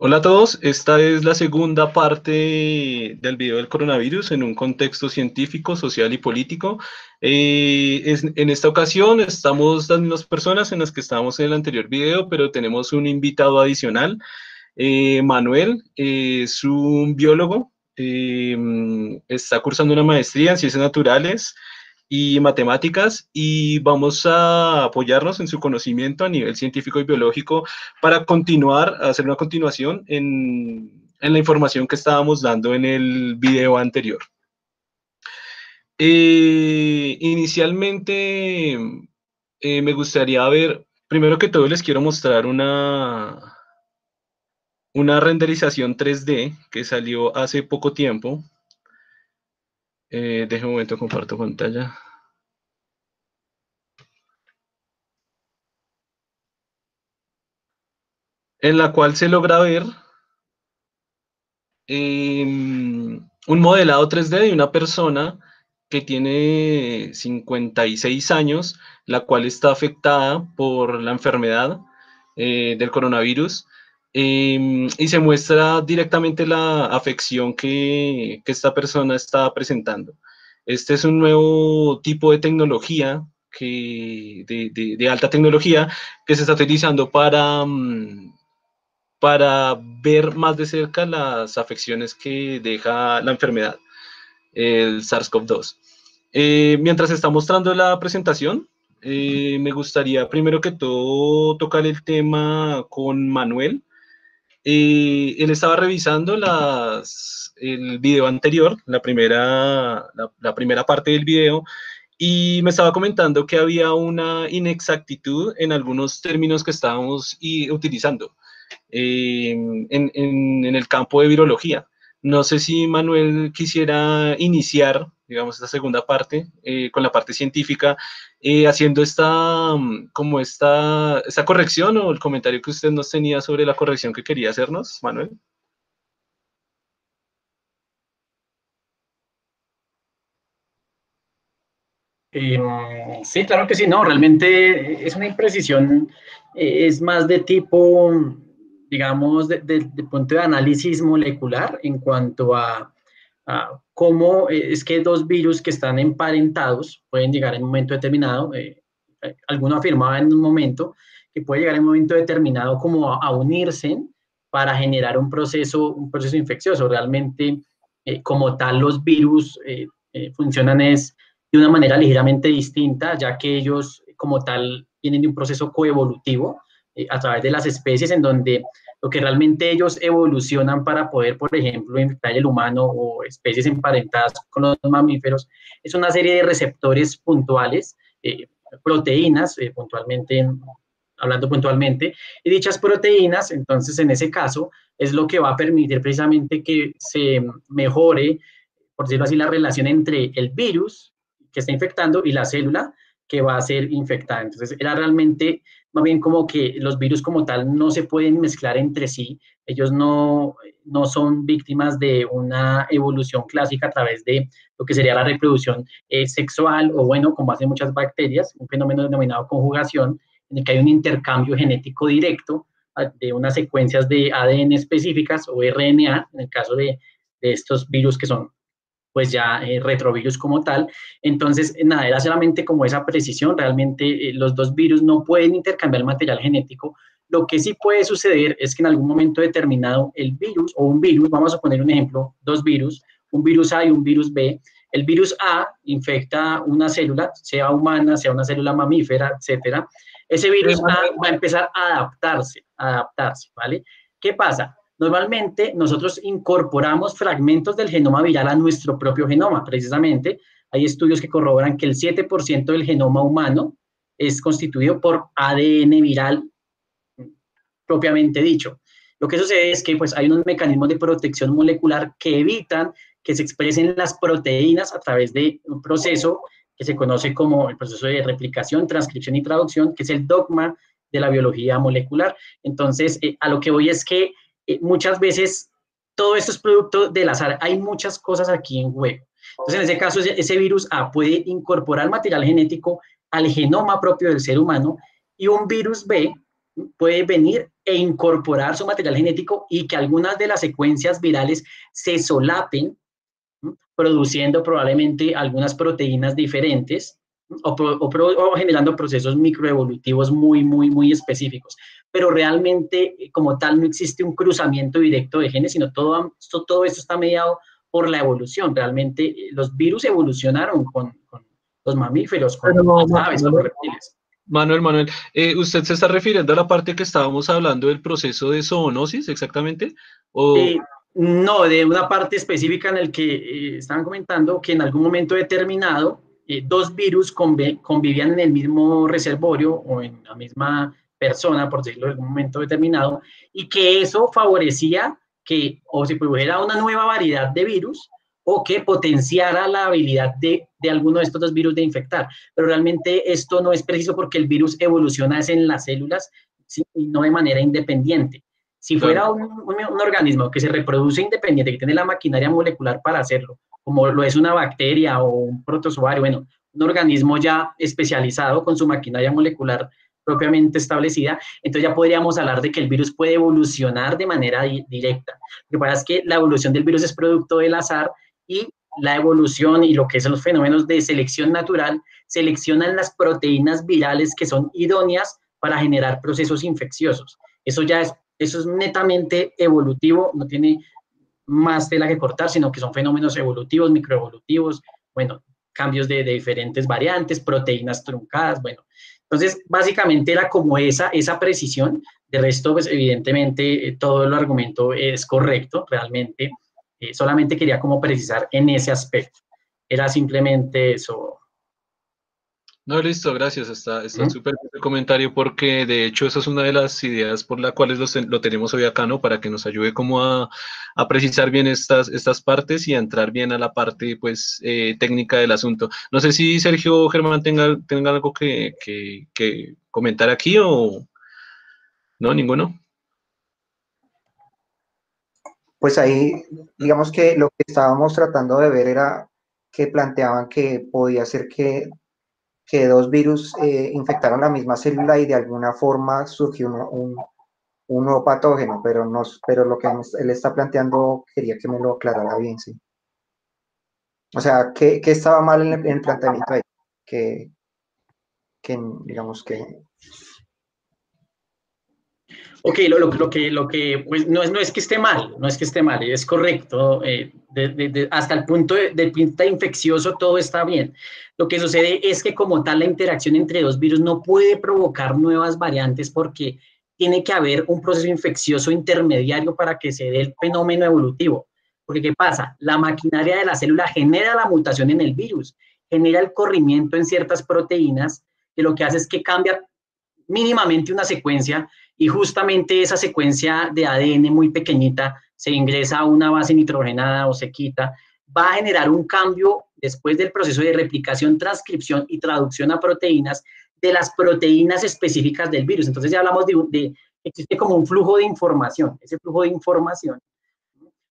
Hola a todos, esta es la segunda parte del video del coronavirus en un contexto científico, social y político. Eh, en esta ocasión estamos las mismas personas en las que estábamos en el anterior video, pero tenemos un invitado adicional. Eh, Manuel es un biólogo, eh, está cursando una maestría en ciencias naturales y matemáticas y vamos a apoyarnos en su conocimiento a nivel científico y biológico para continuar, hacer una continuación en, la información que estábamos dando en el video anterior. Eh, inicialmente eh, me gustaría ver, primero que todo les quiero mostrar una, una renderización 3D que salió hace poco tiempo eh, un momento, comparto pantalla. En la cual se logra ver em, un modelado 3D de una persona que tiene 56 años, la cual está afectada por la enfermedad eh, del coronavirus Em, y se muestra directamente la afección que, esta persona está presentando. Este es un nuevo tipo de tecnología, que, de, alta tecnología, que se está utilizando para, mm, para ver más de cerca las afecciones que deja la enfermedad, el SARS-CoV-2. Eh, mientras está mostrando la presentación, eh, me gustaría primero que todo tocar el tema con Manuel, él estaba revisando las, el video anterior, la primera, la, primera parte del video, y me estaba comentando que había una inexactitud en algunos términos que estábamos utilizando eh, en, en, el campo de virología. No sé si Manuel quisiera iniciar, digamos, esta segunda parte eh, con la parte científica, eh, haciendo esta, mm, como esta, esta corrección o el comentario que usted nos tenía sobre la corrección que quería hacernos, Manuel. Em, sí, claro que sí, no, realmente es una imprecisión, eh, es más de tipo digamos, de, punto de análisis molecular en cuanto a, cómo es que dos virus que están emparentados pueden llegar en un momento determinado. Eh, eh, alguno afirmaba en un momento que puede llegar en un momento determinado como a, unirse para generar un proceso, un proceso infeccioso. Realmente, eh, como tal, los virus funcionan es de una manera ligeramente distinta, ya que ellos, como tal, vienen de un proceso coevolutivo eh, a través de las especies en donde lo que realmente ellos evolucionan para poder, por ejemplo, infectar el humano o especies emparentadas con los mamíferos, es una serie de receptores puntuales, eh, proteínas, eh, puntualmente, hablando puntualmente, y dichas proteínas, entonces en ese caso, es lo que va a permitir precisamente que se mejore, por decirlo así, la relación entre el virus que está infectando y la célula que va a ser infectada. Entonces, era realmente más bien como que los virus como tal no se pueden mezclar entre sí, ellos no, no son víctimas de una evolución clásica a través de lo que sería la reproducción eh, sexual o bueno, como hacen muchas bacterias, un fenómeno denominado conjugación, en el que hay un intercambio genético directo ah, de unas secuencias de ADN específicas o RNA, en el caso de, de estos virus que son pues ya eh, retrovirus como tal. Entonces, nada, era solamente como esa precisión, realmente eh, los dos virus no pueden intercambiar material genético. Lo que sí puede suceder es que en algún momento determinado el virus o un virus, vamos a poner un ejemplo, dos virus, un virus A y un virus B, el virus A infecta una célula, sea humana, sea una célula mamífera, etcétera. Ese virus A va a empezar a adaptarse, a adaptarse, ¿vale? ¿Qué pasa? Normalmente nosotros incorporamos fragmentos del genoma viral a nuestro propio genoma. Precisamente hay estudios que corroboran que el 7% del genoma humano es constituido por ADN viral propiamente dicho. Lo que sucede es que pues, hay unos mecanismos de protección molecular que evitan que se expresen las proteínas a través de un proceso que se conoce como el proceso de replicación, transcripción y traducción, que es el dogma de la biología molecular. Entonces, eh, a lo que voy es que eh, muchas veces todo esto es producto del azar. Hay muchas cosas aquí en juego. Entonces, en ese caso, ese virus A puede incorporar material genético al genoma propio del ser humano y un virus B puede venir e incorporar su material genético y que algunas de las secuencias virales se solapen, produciendo probablemente algunas proteínas diferentes o, generando procesos microevolutivos muy, muy, muy específicos. Pero realmente, como tal, no existe un cruzamiento directo de genes, sino todo, todo esto está mediado por la evolución. Realmente, los virus evolucionaron con, los mamíferos, con las aves, con los reptiles. Manuel, Manuel, eh, ¿usted se está refiriendo a la parte que estábamos hablando del proceso de zoonosis exactamente? ¿O... Eh, no, de una parte específica en el que eh, estaban comentando que en algún momento determinado dos virus convivían en el mismo reservorio o en la misma persona, por decirlo en algún momento determinado, y que eso favorecía que o se produjera una nueva variedad de virus o que potenciara la habilidad de, de alguno de estos dos virus de infectar. Pero realmente esto no es preciso porque el virus evoluciona en las células y no de manera independiente. Si fuera un, un, organismo que se reproduce independiente, que tiene la maquinaria molecular para hacerlo, como lo es una bacteria o un protozoario, bueno, un organismo ya especializado con su maquinaria molecular propiamente establecida, entonces ya podríamos hablar de que el virus puede evolucionar de manera directa. Lo que pasa es que la evolución del virus es producto del azar y la evolución y lo que son los fenómenos de selección natural seleccionan las proteínas virales que son idóneas para generar procesos infecciosos. Eso ya es, eso es netamente evolutivo, no tiene más tela que cortar, sino que son fenómenos evolutivos, microevolutivos, bueno, cambios de, de diferentes variantes, proteínas truncadas, bueno. Entonces, básicamente era como esa, esa precisión. De resto, pues evidentemente eh, todo el argumento es correcto, realmente eh, solamente quería como precisar en ese aspecto. Era simplemente eso. No, listo, gracias. Está súper el comentario porque de hecho esa es una de las ideas por las cuales lo, tenemos hoy acá, ¿no? Para que nos ayude como a, precisar bien estas, estas partes y a entrar bien a la parte pues eh, técnica del asunto. No sé si Sergio o Germán tenga, tenga algo que, que comentar aquí o no, ninguno. pues ahí, digamos que lo que estábamos tratando de ver era que planteaban que podía ser que, dos virus eh, infectaron la misma célula y de alguna forma surgió un, nuevo patógeno, pero, no, pero lo que él está planteando quería que me lo aclarara bien, sí. O sea, ¿qué, estaba mal en el, planteamiento ahí? Que, que, digamos que Ok, lo, lo, que, lo que pues, no, es, no es que esté mal, no es que esté mal, es correcto. Eh, hasta el punto de, punto infeccioso todo está bien. Lo que sucede es que como tal la interacción entre dos virus no puede provocar nuevas variantes porque tiene que haber un proceso infeccioso intermediario para que se dé el fenómeno evolutivo. Porque ¿qué pasa? La maquinaria de la célula genera la mutación en el virus, genera el corrimiento en ciertas proteínas, que lo que hace es que cambia mínimamente una secuencia y justamente esa secuencia de ADN muy pequeñita se ingresa a una base nitrogenada o se quita, va a generar un cambio después del proceso de replicación, transcripción y traducción a proteínas de las proteínas específicas del virus. Entonces ya hablamos de, de existe como un flujo de información. Ese flujo de información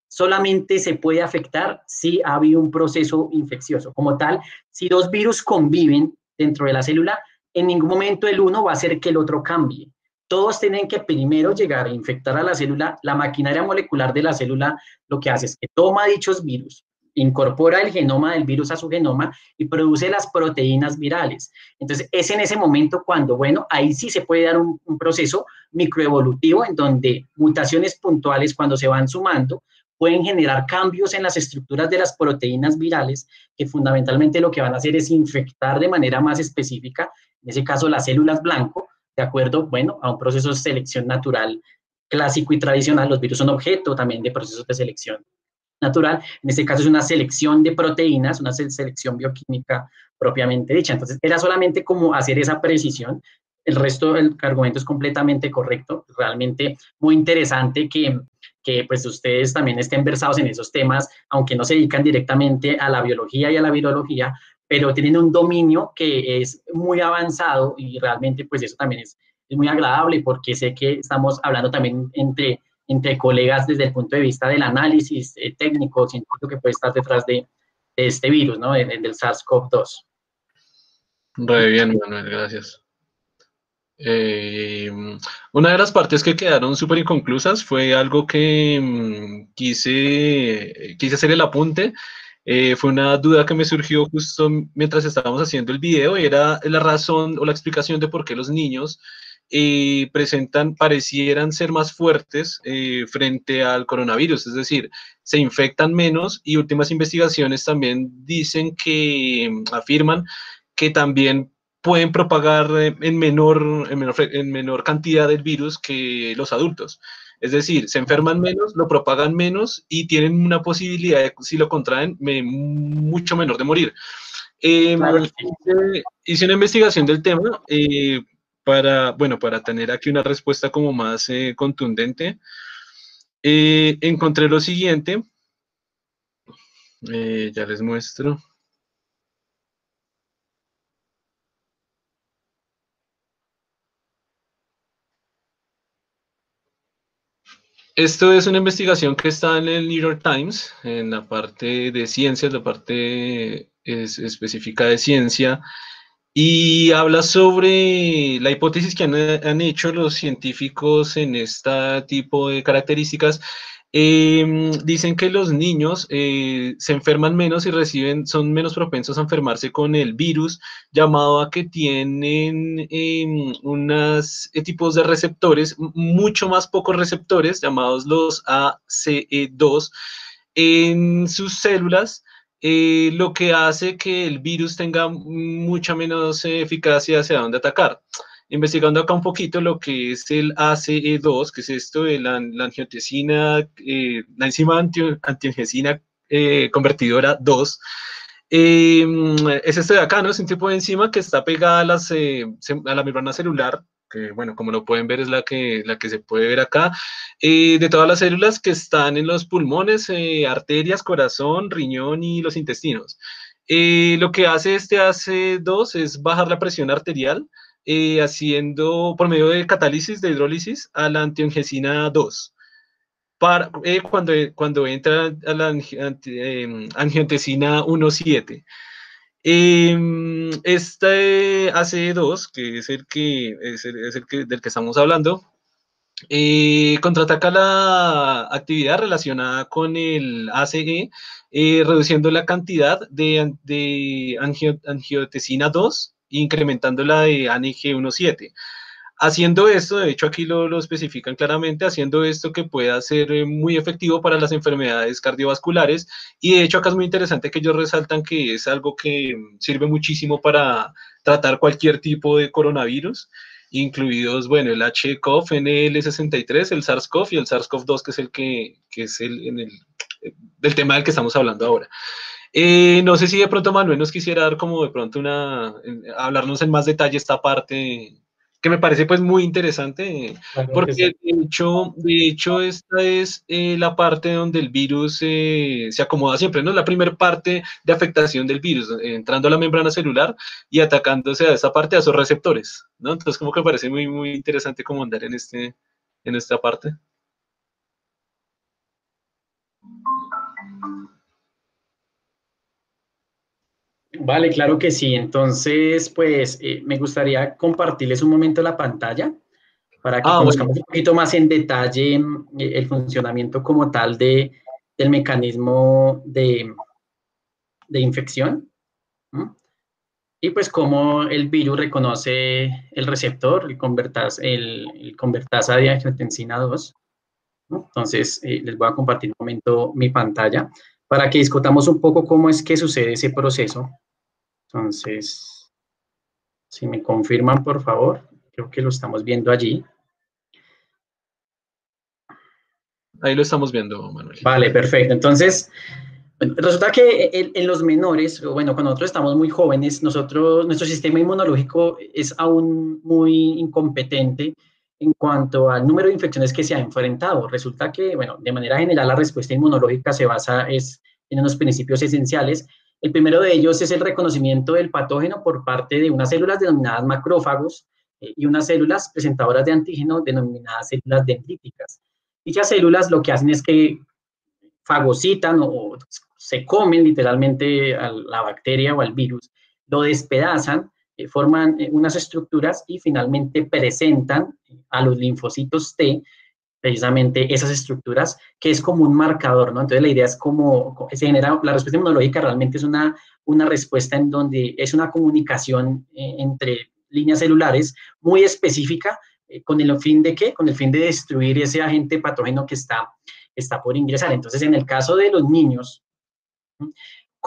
solamente se puede afectar si ha habido un proceso infeccioso. Como tal, si dos virus conviven dentro de la célula, en ningún momento el uno va a hacer que el otro cambie todos tienen que primero llegar a infectar a la célula. La maquinaria molecular de la célula lo que hace es que toma dichos virus, incorpora el genoma del virus a su genoma y produce las proteínas virales. Entonces, es en ese momento cuando, bueno, ahí sí se puede dar un, proceso microevolutivo en donde mutaciones puntuales, cuando se van sumando, pueden generar cambios en las estructuras de las proteínas virales, que fundamentalmente lo que van a hacer es infectar de manera más específica, en ese caso las células blanco, de acuerdo, bueno, a un proceso de selección natural clásico y tradicional. Los virus son objeto también de procesos de selección natural. En este caso es una selección de proteínas, una selección bioquímica propiamente dicha. Entonces, era solamente como hacer esa precisión. El resto del argumento es completamente correcto. Realmente muy interesante que, que pues ustedes también estén versados en esos temas, aunque no se dedican directamente a la biología y a la virología, pero tienen un dominio que es muy avanzado y realmente pues eso también es, es muy agradable porque sé que estamos hablando también entre, entre colegas desde el punto de vista del análisis eh, técnico, científico que puede estar detrás de, este virus, ¿no? Del SARS-CoV-2. Muy bien, Manuel, gracias. Eh, Una de las partes que quedaron súper inconclusas fue algo que mm, quise, quise hacer el apunte. Eh, fue una duda que me surgió justo mientras estábamos haciendo el video era la razón o la explicación de por qué los niños eh, presentan, parecieran ser más fuertes eh, frente al coronavirus, es decir, se infectan menos y últimas investigaciones también dicen que afirman que también pueden propagar en menor, en menor, en menor cantidad del virus que los adultos. Es decir, se enferman menos, lo propagan menos y tienen una posibilidad, si lo contraen, mucho menor de morir. Eh, hice, una investigación del tema eh, para, bueno, para tener aquí una respuesta como más eh, contundente. encontré lo siguiente. ya les muestro. Esto es una investigación que está en el New York Times, en la parte de ciencias, la parte específica de ciencia, y habla sobre la hipótesis que han, han hecho los científicos en este tipo de características Em, dicen que los niños eh, se enferman menos y reciben, son menos propensos a enfermarse con el virus, llamado a que tienen em, unos eh, tipos de receptores, mucho más pocos receptores, llamados los ACE2, en sus células. Eh, lo que hace que el virus tenga mucha menos eficacia hacia dónde atacar investigando acá un poquito lo que es el ACE2, que es esto de la, angiotensina, eh, la enzima anti, antiangiotensina eh, convertidora 2. Em, es este de acá, ¿no? Es un tipo de enzima que está pegada eh, a la membrana celular, que bueno, como lo pueden ver es la que, la que se puede ver acá, de todas las células que están en los pulmones, arterias, corazón, riñón y los intestinos. lo que hace este AC2 es bajar la presión arterial, eh, haciendo por medio de catálisis, de hidrólisis, a la antiangiosina 2. Para, eh, cuando, cuando entra a la eh, angiotensina 1.7. Eh, este ACE2, que es el que es el, que, del que estamos hablando, eh, contraataca la actividad relacionada con el ACE, reduciendo la cantidad de, de angiotensina 2 incrementando la de ANG 1.7. Haciendo esto, de hecho aquí lo, lo, especifican claramente, haciendo esto que pueda ser eh, muy efectivo para las enfermedades cardiovasculares y de hecho acá es muy interesante que ellos resaltan que es algo que sirve muchísimo para tratar cualquier tipo de coronavirus, incluidos, bueno, el HCOV, NL63, el SARS-CoV y el SARS-CoV-2 que es el que, que es el, en el, del tema del que estamos hablando ahora. Eh, no sé si de pronto Manuel nos quisiera dar como de pronto una, hablarnos en más detalle esta parte que me parece pues muy interesante, porque de, hecho, de hecho esta es eh, la parte donde el virus eh, se acomoda siempre, ¿no? La primera parte de afectación del virus, entrando a la membrana celular y atacándose a esa parte, a esos receptores, ¿no? Entonces como que me parece muy, muy interesante como andar en, este, en esta parte. Vale, claro que sí. Entonces, pues eh, me gustaría compartirles un momento la pantalla para que ah, conozcamos un poquito más en detalle eh, el funcionamiento como tal de, del mecanismo de, de infección. Y pues cómo el virus reconoce el receptor, el convertasa, el, convertasa de angiotensina 2. Entonces, eh, les voy a compartir un momento mi pantalla para que discutamos un poco cómo es que sucede ese proceso entonces, si me confirman, por favor, creo que lo estamos viendo allí. Ahí lo estamos viendo, Manuel. Vale, perfecto. Entonces, resulta que en, los menores, bueno, cuando nosotros estamos muy jóvenes, nosotros, nuestro sistema inmunológico es aún muy incompetente en cuanto al número de infecciones que se ha enfrentado. Resulta que, bueno, de manera general la respuesta inmunológica se basa es, en unos principios esenciales el primero de ellos es el reconocimiento del patógeno por parte de unas células denominadas macrófagos eh, y unas células presentadoras de antígeno denominadas células dendríticas. Dichas células lo que hacen es que fagocitan o se comen literalmente a la bacteria o al virus, lo despedazan, eh, forman eh, unas estructuras y finalmente presentan a los linfocitos T precisamente esas estructuras, que es como un marcador, ¿no? Entonces la idea es como, se genera, la respuesta inmunológica realmente es una, una respuesta en donde es una comunicación eh, entre líneas celulares muy específica, eh, con el fin de qué? Con el fin de destruir ese agente patógeno que está, está por ingresar. Entonces, en el caso de los niños,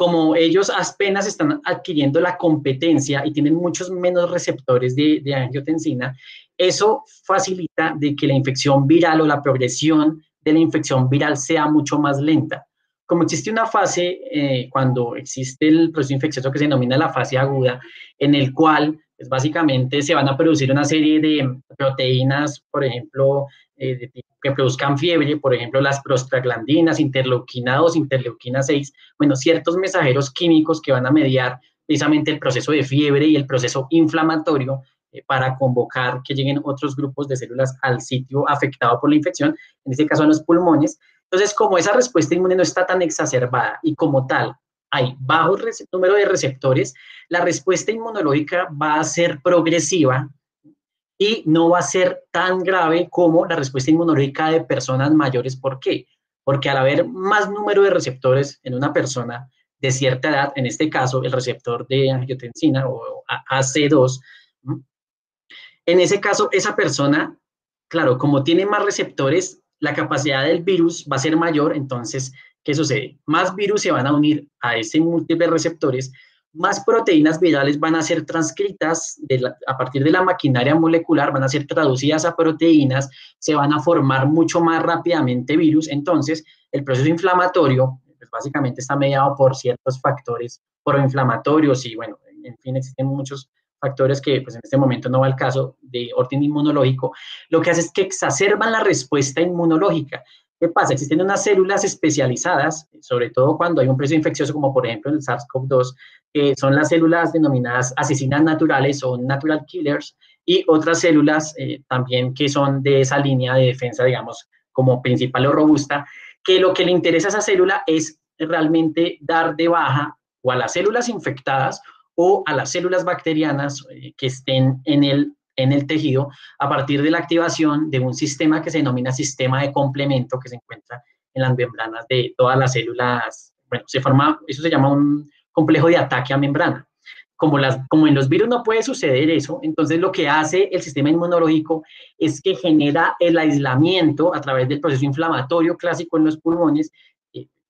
como ellos apenas están adquiriendo la competencia y tienen muchos menos receptores de, angiotensina, eso facilita de que la infección viral o la progresión de la infección viral sea mucho más lenta. Como existe una fase, eh, cuando existe el proceso infeccioso que se denomina la fase aguda, en el cual pues, básicamente se van a producir una serie de proteínas, por ejemplo, eh, que produzcan fiebre, por ejemplo, las prostaglandinas, interleuquina 2, interleuquina 6, bueno, ciertos mensajeros químicos que van a mediar precisamente el proceso de fiebre y el proceso inflamatorio eh, para convocar que lleguen otros grupos de células al sitio afectado por la infección, en este caso a los pulmones. Entonces, como esa respuesta inmune no está tan exacerbada y como tal hay bajo número de receptores, la respuesta inmunológica va a ser progresiva y no va a ser tan grave como la respuesta inmunológica de personas mayores. ¿Por qué? Porque al haber más número de receptores en una persona de cierta edad, en este caso el receptor de angiotensina o AC2, en ese caso, esa persona, claro, como tiene más receptores, la capacidad del virus va a ser mayor, entonces, ¿qué sucede? Más virus se van a unir a ese múltiple receptores, más proteínas virales van a ser transcritas a partir de la maquinaria molecular, van a ser traducidas a proteínas, se van a formar mucho más rápidamente virus, entonces el proceso inflamatorio pues básicamente está mediado por ciertos factores proinflamatorios y bueno, en fin, existen muchos factores que pues en este momento no va al caso de orden inmunológico, lo que hace es que exacerban la respuesta inmunológica. ¿Qué pasa? Existen unas células especializadas, sobre todo cuando hay un proceso infeccioso, como por ejemplo el SARS-CoV-2, que son las células denominadas asesinas naturales o natural killers, y otras células eh, también que son de esa línea de defensa, digamos, como principal o robusta, que lo que le interesa a esa célula es realmente dar de baja o a las células infectadas o a las células bacterianas eh, que estén en el, en el tejido a partir de la activación de un sistema que se denomina sistema de complemento que se encuentra en las membranas de todas las células. Bueno, se forma, eso se llama un complejo de ataque a membrana. Como, las, como en los virus no puede suceder eso, entonces lo que hace el sistema inmunológico es que genera el aislamiento a través del proceso inflamatorio clásico en los pulmones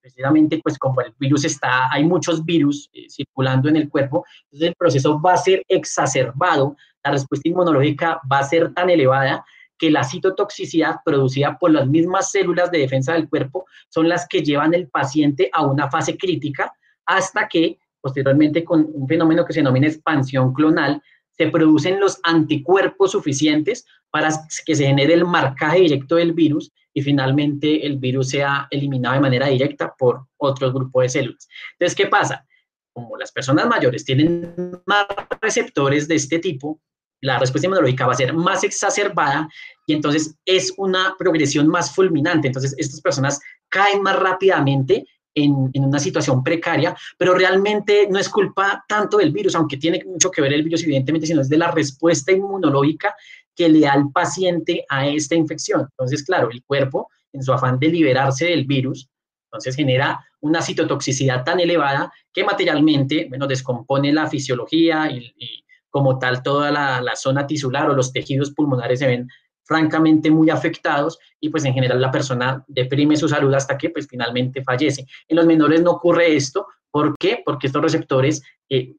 precisamente pues como el virus está, hay muchos virus eh, circulando en el cuerpo, entonces el proceso va a ser exacerbado, la respuesta inmunológica va a ser tan elevada que la citotoxicidad producida por las mismas células de defensa del cuerpo son las que llevan el paciente a una fase crítica hasta que posteriormente con un fenómeno que se denomina expansión clonal, se producen los anticuerpos suficientes para que se genere el marcaje directo del virus y finalmente el virus sea eliminado de manera directa por otro grupo de células. Entonces, ¿qué pasa? Como las personas mayores tienen más receptores de este tipo, la respuesta inmunológica va a ser más exacerbada y entonces es una progresión más fulminante. Entonces, estas personas caen más rápidamente en, una situación precaria, pero realmente no es culpa tanto del virus, aunque tiene mucho que ver el virus, evidentemente, sino es de la respuesta inmunológica que le da al paciente a esta infección. Entonces, claro, el cuerpo, en su afán de liberarse del virus, entonces genera una citotoxicidad tan elevada que materialmente, bueno, descompone la fisiología y, como tal toda la, la, zona tisular o los tejidos pulmonares se ven francamente muy afectados y pues en general la persona deprime su salud hasta que pues finalmente fallece. En los menores no ocurre esto. ¿Por qué? Porque estos receptores eh,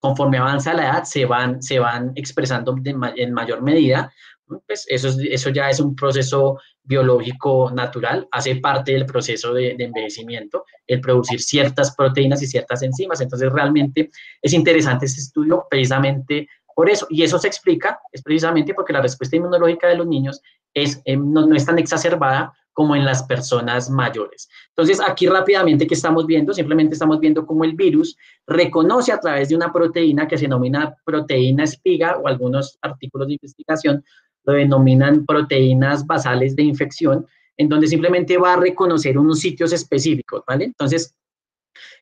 conforme avanza la edad, se van, se van expresando en mayor medida. Pues eso, eso ya es un proceso biológico natural, hace parte del proceso de, de, envejecimiento, el producir ciertas proteínas y ciertas enzimas. Entonces, realmente es interesante este estudio precisamente por eso. Y eso se explica, es precisamente porque la respuesta inmunológica de los niños es, eh, no, no es tan exacerbada como en las personas mayores. Entonces, aquí rápidamente, ¿qué estamos viendo? Simplemente estamos viendo cómo el virus reconoce a través de una proteína que se denomina proteína espiga o algunos artículos de investigación lo denominan proteínas basales de infección, en donde simplemente va a reconocer unos sitios específicos, ¿vale? Entonces,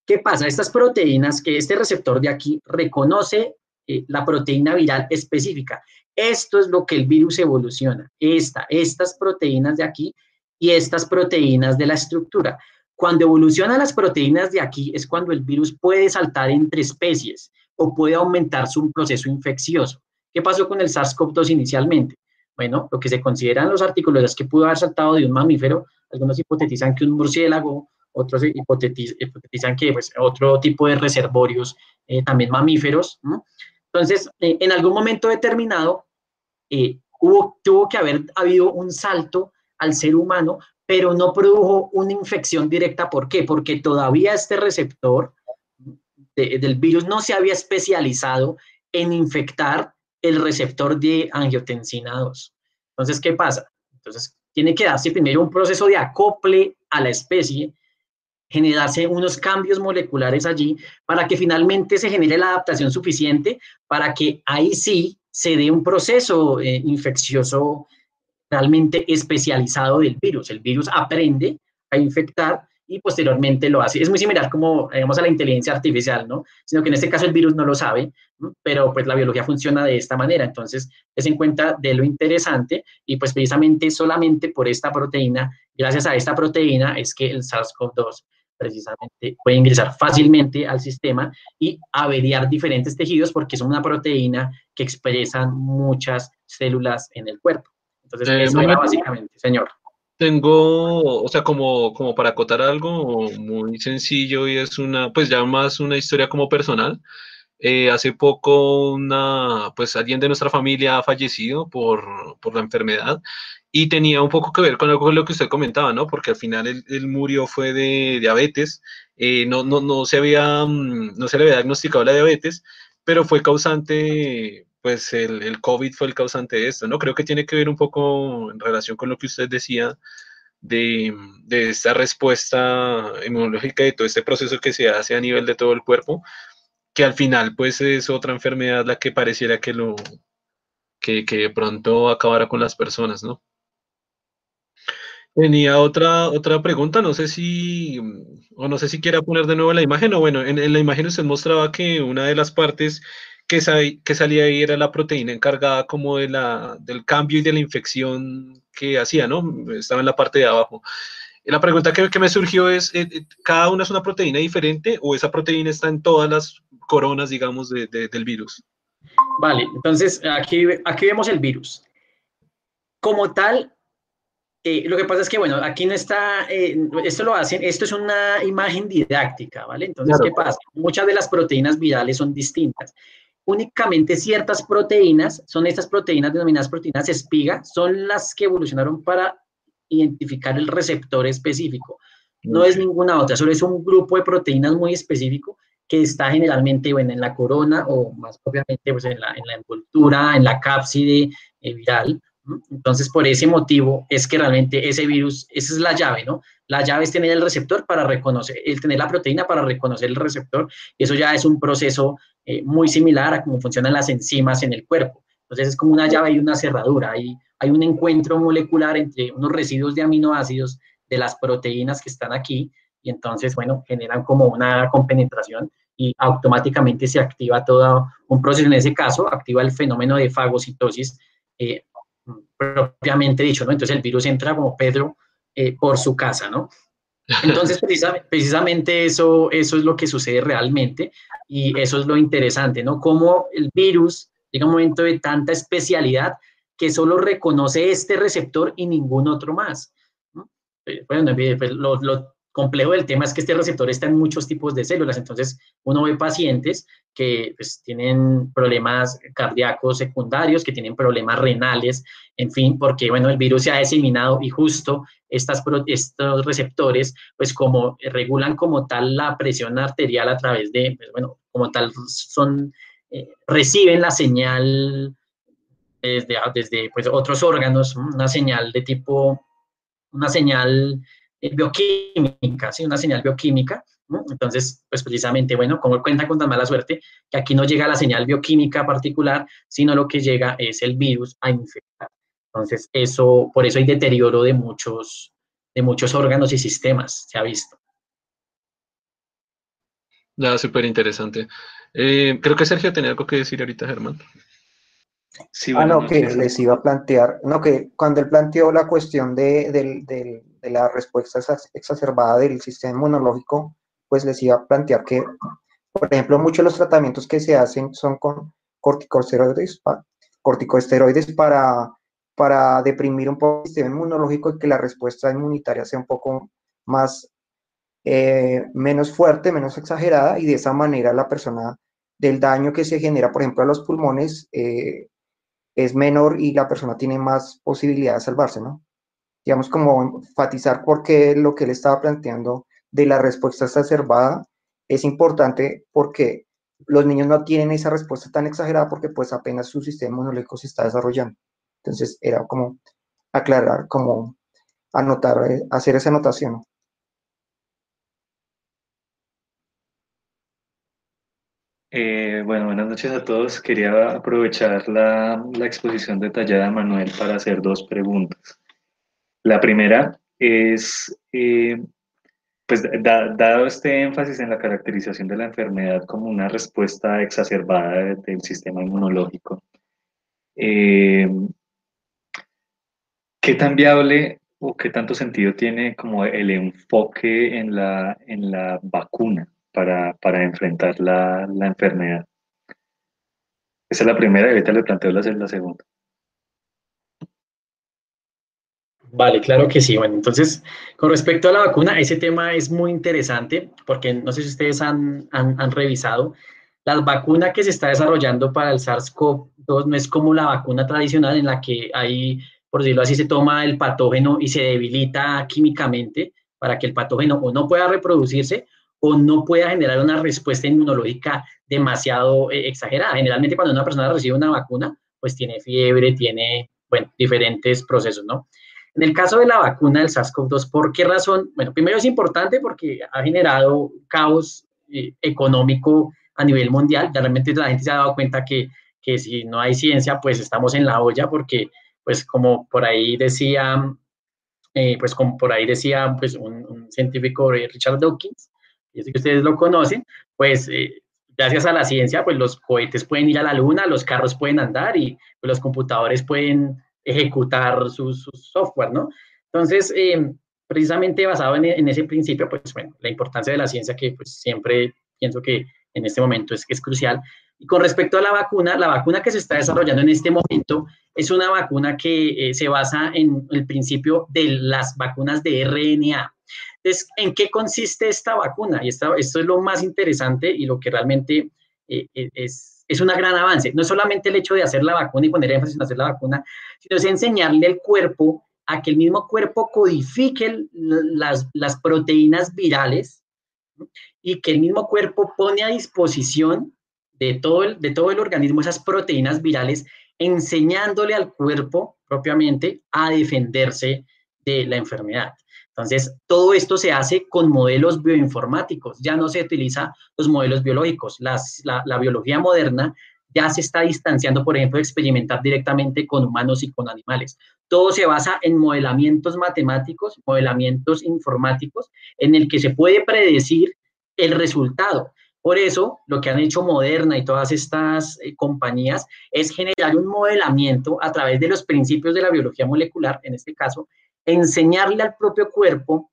¿qué pasa? Estas proteínas que este receptor de aquí reconoce eh, la proteína viral específica. Esto es lo que el virus evoluciona, esta, estas proteínas de aquí y estas proteínas de la estructura. Cuando evolucionan las proteínas de aquí es cuando el virus puede saltar entre especies o puede aumentar su proceso infeccioso. ¿Qué pasó con el SARS-CoV-2 inicialmente? Bueno, lo que se consideran los artículos es que pudo haber saltado de un mamífero, algunos hipotetizan que un murciélago, otros hipotetizan que pues, otro tipo de reservorios, eh, también mamíferos. Entonces, eh, en algún momento determinado, eh, hubo, tuvo que haber habido un salto al ser humano, pero no produjo una infección directa. ¿Por qué? Porque todavía este receptor del virus no se había especializado en infectar el receptor de angiotensina 2. Entonces, ¿qué pasa? Entonces, tiene que darse primero un proceso de acople a la especie, generarse unos cambios moleculares allí para que finalmente se genere la adaptación suficiente para que ahí sí se dé un proceso eh, infeccioso realmente especializado del virus. El virus aprende a infectar y posteriormente lo hace. Es muy similar como, digamos, a la inteligencia artificial, ¿no? Sino que en este caso el virus no lo sabe, pero pues la biología funciona de esta manera. Entonces, es en cuenta de lo interesante y pues precisamente solamente por esta proteína, gracias a esta proteína, es que el SARS-CoV-2 precisamente puede ingresar fácilmente al sistema y averiar diferentes tejidos porque es una proteína que expresan muchas células en el cuerpo. Entonces, eh, eso era básicamente, señor. Tengo, o sea, como, como para acotar algo muy sencillo y es una, pues ya más una historia como personal. Eh, hace poco una, pues alguien de nuestra familia ha fallecido por, por, la enfermedad y tenía un poco que ver con algo lo que usted comentaba, ¿no? Porque al final él, murió fue de diabetes, eh, no, no, no, se había, mm, no se le había diagnosticado la diabetes, pero fue causante pues el, el, COVID fue el causante de esto, ¿no? Creo que tiene que ver un poco en relación con lo que usted decía de, de esta respuesta inmunológica y todo este proceso que se hace a nivel de todo el cuerpo, que al final pues es otra enfermedad la que pareciera que lo, que, que de pronto acabara con las personas, ¿no? Tenía otra, otra pregunta, no sé si, o no sé si quiera poner de nuevo la imagen, o bueno, en, en la imagen usted mostraba que una de las partes que, que salía ahí era la proteína encargada como de la, del cambio y de la infección que hacía, ¿no? Estaba en la parte de abajo. La pregunta que, que me surgió es, eh, eh, ¿cada una es una proteína diferente o esa proteína está en todas las coronas, digamos, de, del virus? Vale, entonces aquí, aquí vemos el virus. Como tal, eh, lo que pasa es que, bueno, aquí no está, esto lo hacen, esto es una imagen didáctica, ¿vale? Entonces, ¿qué pasa? Muchas de las proteínas virales son distintas únicamente ciertas proteínas, son estas proteínas denominadas proteínas espiga, son las que evolucionaron para identificar el receptor específico. No es ninguna otra, solo es un grupo de proteínas muy específico que está generalmente bueno, en la corona o más propiamente pues, en, la, envoltura, en la cápside eh, viral. Entonces, por ese motivo es que realmente ese virus, esa es la llave, ¿no? La llave es tener el receptor para reconocer, el tener la proteína para reconocer el receptor, eso ya es un proceso eh, muy similar a cómo funcionan las enzimas en el cuerpo. Entonces es como una llave y una cerradura. Hay, hay un encuentro molecular entre unos residuos de aminoácidos de las proteínas que están aquí y entonces, bueno, generan como una compenetración y automáticamente se activa todo un proceso. En ese caso, activa el fenómeno de fagocitosis eh, propiamente dicho, ¿no? Entonces el virus entra como Pedro eh, por su casa, ¿no? Entonces, precisamente eso, eso es lo que sucede realmente y eso es lo interesante, ¿no? Cómo el virus llega a un momento de tanta especialidad que solo reconoce este receptor y ningún otro más. Eh, bueno, pues, lo, lo, complejo del tema es que este receptor está en muchos tipos de células, entonces uno ve pacientes que pues, tienen problemas cardíacos secundarios, que tienen problemas renales, en fin, porque bueno, el virus se ha diseminado y justo estas, estos receptores, pues como regulan como tal la presión arterial a través de, pues, bueno, como tal son, eh, reciben la señal desde, desde pues, otros órganos, una señal de tipo, una señal bioquímica, ¿sí? una señal bioquímica. Entonces, pues precisamente, bueno, como cuenta con tan mala suerte, que aquí no llega la señal bioquímica particular, sino lo que llega es el virus a infectar. Entonces, eso, por eso hay deterioro de muchos, de muchos órganos y sistemas, se ha visto. Ya, súper interesante. Eh, creo que Sergio tenía algo que decir ahorita, Germán. Sí, ah, no, que les iba a plantear, no, que cuando él planteó la cuestión de, de la respuesta exacerbada del sistema inmunológico, pues les iba a plantear que, por ejemplo, muchos de los tratamientos que se hacen son con corticosteroides, para, para deprimir un poco el sistema inmunológico y que la respuesta inmunitaria sea un poco más, eh, menos fuerte, menos exagerada, y de esa manera la persona del daño que se genera, por ejemplo, a los pulmones, eh, es menor y la persona tiene más posibilidad de salvarse, ¿no? Digamos, como enfatizar por qué lo que él estaba planteando de la respuesta exacerbada es importante porque los niños no tienen esa respuesta tan exagerada porque pues apenas su sistema inmunológico se está desarrollando. Entonces era como aclarar, como anotar, eh, hacer esa anotación. Eh, bueno, buenas noches a todos. Quería aprovechar la, exposición detallada de Manuel para hacer dos preguntas. La primera es, eh, pues dado este énfasis en la caracterización de la enfermedad como una respuesta exacerbada del sistema inmunológico, eh, ¿qué tan viable o qué tanto sentido tiene como el enfoque en la, en la vacuna? para, para enfrentar la, la, enfermedad. Esa es la primera y ahorita le planteo la, la segunda. Vale, claro que sí. Bueno, entonces, con respecto a la vacuna, ese tema es muy interesante porque no sé si ustedes han, han, han revisado. La vacuna que se está desarrollando para el SARS-CoV-2 no es como la vacuna tradicional en la que hay, por decirlo así, se toma el patógeno y se debilita químicamente para que el patógeno o no pueda reproducirse o no pueda generar una respuesta inmunológica demasiado eh, exagerada. Generalmente cuando una persona recibe una vacuna, pues tiene fiebre, tiene, bueno, diferentes procesos, ¿no? En el caso de la vacuna del SARS-CoV-2, ¿por qué razón? Bueno, primero es importante porque ha generado caos eh, económico a nivel mundial. Realmente la gente se ha dado cuenta que, que si no hay ciencia, pues estamos en la olla porque, pues como por ahí decía, eh, pues como por ahí decía pues un, científico, Richard Dawkins, y sé que ustedes lo conocen, pues eh, gracias a la ciencia, pues los cohetes pueden ir a la luna, los carros pueden andar y pues, los computadores pueden ejecutar su, software, ¿no? Entonces, eh, precisamente basado en, ese principio, pues bueno, la importancia de la ciencia que pues siempre pienso que en este momento es, es crucial. Y con respecto a la vacuna, la vacuna que se está desarrollando en este momento es una vacuna que eh, se basa en el principio de las vacunas de RNA. Entonces, ¿en qué consiste esta vacuna? Y esto es lo más interesante y lo que realmente eh, es, es un gran avance. No es solamente el hecho de hacer la vacuna y poner énfasis en hacer la vacuna, sino es enseñarle al cuerpo a que el mismo cuerpo codifique las, proteínas virales y que el mismo cuerpo pone a disposición de todo el organismo esas proteínas virales, enseñándole al cuerpo propiamente a defenderse de la enfermedad. Entonces, todo esto se hace con modelos bioinformáticos, ya no se utiliza los modelos biológicos. la, biología moderna ya se está distanciando, por ejemplo, de experimentar directamente con humanos y con animales. Todo se basa en modelamientos matemáticos, modelamientos informáticos, en el que se puede predecir el resultado. Por eso, lo que han hecho Moderna y todas estas eh, compañías es generar un modelamiento a través de los principios de la biología molecular, en este caso, enseñarle al propio cuerpo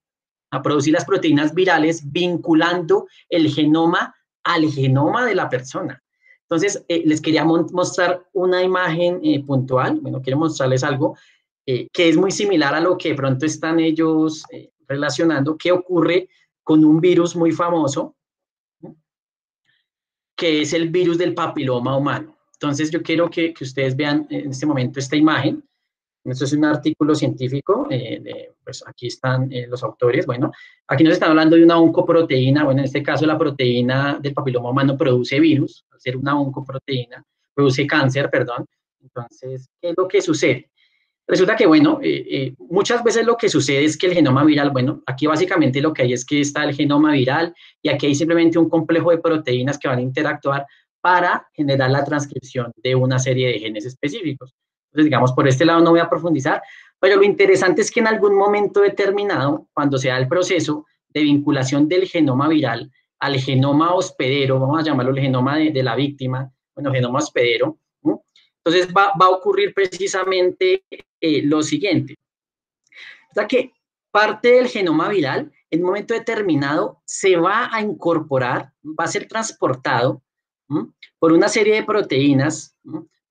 a producir las proteínas virales vinculando el genoma al genoma de la persona. Entonces, eh, les quería mostrar una imagen eh, puntual, bueno, quiero mostrarles algo que es muy similar a lo que pronto están ellos relacionando, que ocurre con un virus muy famoso, que es el virus del papiloma humano. Entonces yo quiero que, que ustedes vean en este momento esta imagen. Esto es un artículo científico, eh, pues aquí están eh, los autores. Bueno, aquí nos están hablando de una oncoproteína. Bueno, en este caso la proteína del papiloma humano produce virus, al ser una oncoproteína, produce cáncer, perdón. Entonces, ¿qué es lo que sucede? Resulta que, bueno, eh, muchas veces lo que sucede es que el genoma viral, bueno, aquí básicamente lo que hay es que está el genoma viral y aquí hay simplemente un complejo de proteínas que van a interactuar para generar la transcripción de una serie de genes específicos. Entonces, digamos, por este lado no voy a profundizar, pero lo interesante es que en algún momento determinado, cuando se da el proceso de vinculación del genoma viral al genoma hospedero, vamos a llamarlo el genoma de, la víctima, bueno, genoma hospedero, entonces va, a ocurrir precisamente eh, lo siguiente. O sea que parte del genoma viral en un momento determinado se va a incorporar, va a ser transportado por una serie de proteínas,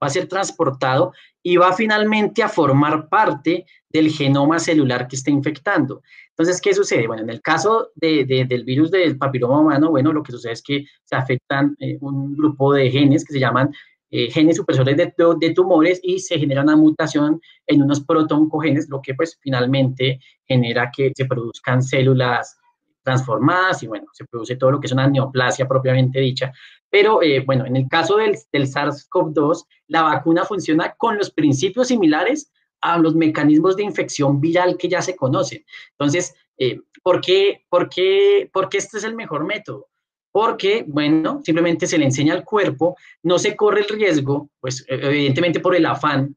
va a ser transportado y va finalmente a formar parte del genoma celular que está infectando. Entonces, ¿qué sucede? Bueno, en el caso del virus del papiloma humano, bueno, lo que sucede es que se afectan eh, un grupo de genes que se llaman eh, genes supresores de, tumores y se genera una mutación en unos protoncogenes, lo que pues finalmente genera que se produzcan células transformadas y bueno, se produce todo lo que es una neoplasia propiamente dicha. Pero eh, bueno, en el caso del, del SARS-CoV-2, la vacuna funciona con los principios similares a los mecanismos de infección viral que ya se conocen. Entonces, eh, ¿por, qué, por, qué, ¿por qué este es el mejor método? Porque, bueno, simplemente se le enseña al cuerpo, no se corre el riesgo, pues e, evidentemente por el afán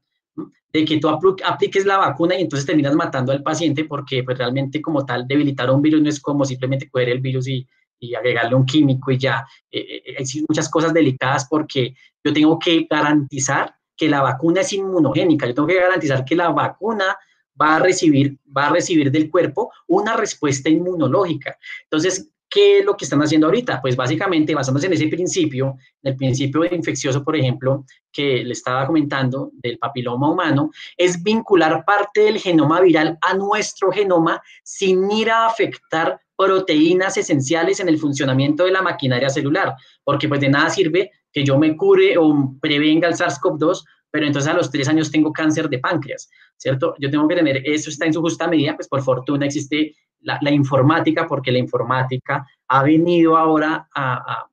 de que tú apliques la vacuna y entonces terminas matando al paciente porque pues realmente como tal debilitar un virus no es como simplemente coger el virus y, y agregarle un químico y ya. Eh, eh, hay muchas cosas delicadas porque yo tengo que garantizar que la vacuna es inmunogénica, yo tengo que garantizar que la vacuna va a recibir, va a recibir del cuerpo una respuesta inmunológica. Entonces, ¿qué es lo que están haciendo ahorita? Pues básicamente basándose en ese principio, el principio infeccioso, por ejemplo, que le estaba comentando del papiloma humano, es vincular parte del genoma viral a nuestro genoma sin ir a afectar proteínas esenciales en el funcionamiento de la maquinaria celular, porque pues de nada sirve que yo me cure o prevenga el SARS-CoV-2, pero entonces a los tres años tengo cáncer de páncreas, ¿cierto? Yo tengo que tener, eso está en su justa medida, pues por fortuna existe la, informática, porque la informática ha venido ahora a,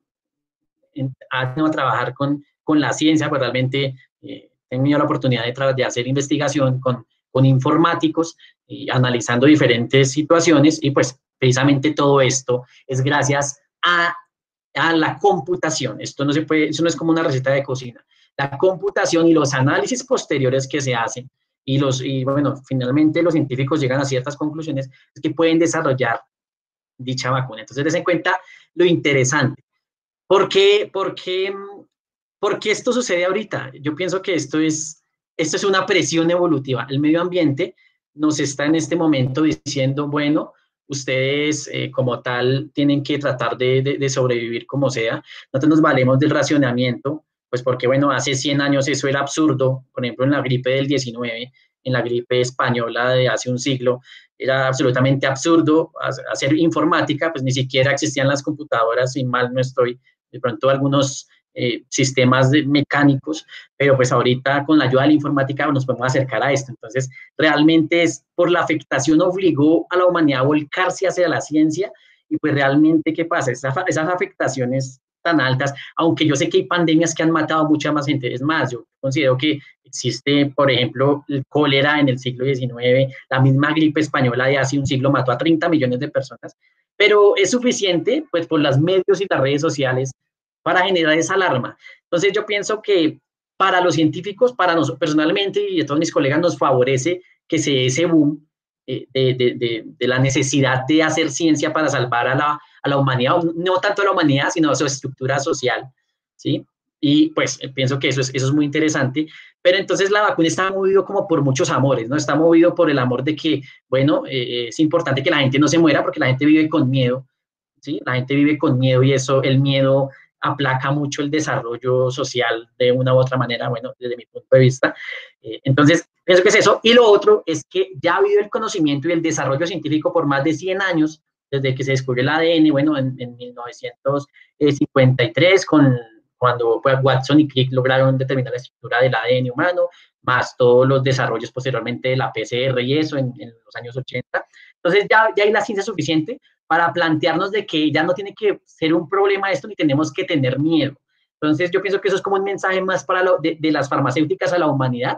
a, trabajar con, con, la ciencia, pues realmente eh, la oportunidad de, de hacer investigación con, con informáticos y analizando diferentes situaciones y pues precisamente todo esto es gracias a, la computación. Esto no se puede, no es como una receta de cocina. La computación y los análisis posteriores que se hacen y los y bueno, finalmente los científicos llegan a ciertas conclusiones es que pueden desarrollar dicha vacuna. Entonces, des en cuenta lo interesante. ¿Por qué, por, qué, ¿Por qué esto sucede ahorita? Yo pienso que esto es, esto es una presión evolutiva. El medio ambiente nos está en este momento diciendo, bueno, ustedes eh, como tal tienen que tratar de, sobrevivir como sea. Nosotros nos valemos del racionamiento, pues porque, bueno, hace 100 años eso era absurdo, por ejemplo, en la gripe del 19, en la gripe española de hace un siglo, era absolutamente absurdo hacer informática, pues ni siquiera existían las computadoras, y mal no estoy, de pronto algunos eh, sistemas mecánicos, pero pues ahorita con la ayuda de la informática nos podemos acercar a esto. Entonces, realmente es por la afectación obligó a la humanidad a volcarse hacia la ciencia y pues realmente, ¿qué pasa? Esas, esas afectaciones tan altas, aunque yo sé que hay pandemias que han matado a mucha más gente. Es más, yo considero que existe, por ejemplo, el cólera en el siglo XIX, la misma gripe española de hace un siglo mató a 30 millones de personas, pero es suficiente, pues, por los medios y las redes sociales para generar esa alarma. Entonces yo pienso que para los científicos, para nosotros personalmente y a todos mis colegas nos favorece que se ese boom eh, de, la necesidad de hacer ciencia para salvar a la, a la, humanidad, no tanto a la humanidad, sino a su estructura social, ¿sí? Y pues eh, pienso que eso es, eso es muy interesante, pero entonces la vacuna está movido como por muchos amores, ¿no? Está movido por el amor de que, bueno, eh, es importante que la gente no se muera porque la gente vive con miedo, ¿sí? La gente vive con miedo y eso, el miedo aplaca mucho el desarrollo social de una u otra manera, bueno, desde mi punto de vista. Eh, entonces, pienso que es eso. Y lo otro es que ya ha habido el conocimiento y el desarrollo científico por más de 100 años, desde que se descubrió el ADN, bueno, en, 1953, con, cuando pues, Watson y Crick lograron determinar la estructura del ADN humano, más todos los desarrollos posteriormente de la PCR y eso en, en los años 80. Entonces, ya, ya hay la ciencia suficiente para plantearnos de que ya no tiene que ser un problema esto ni tenemos que tener miedo. Entonces yo pienso que eso es como un mensaje más para lo, de, las farmacéuticas a la humanidad,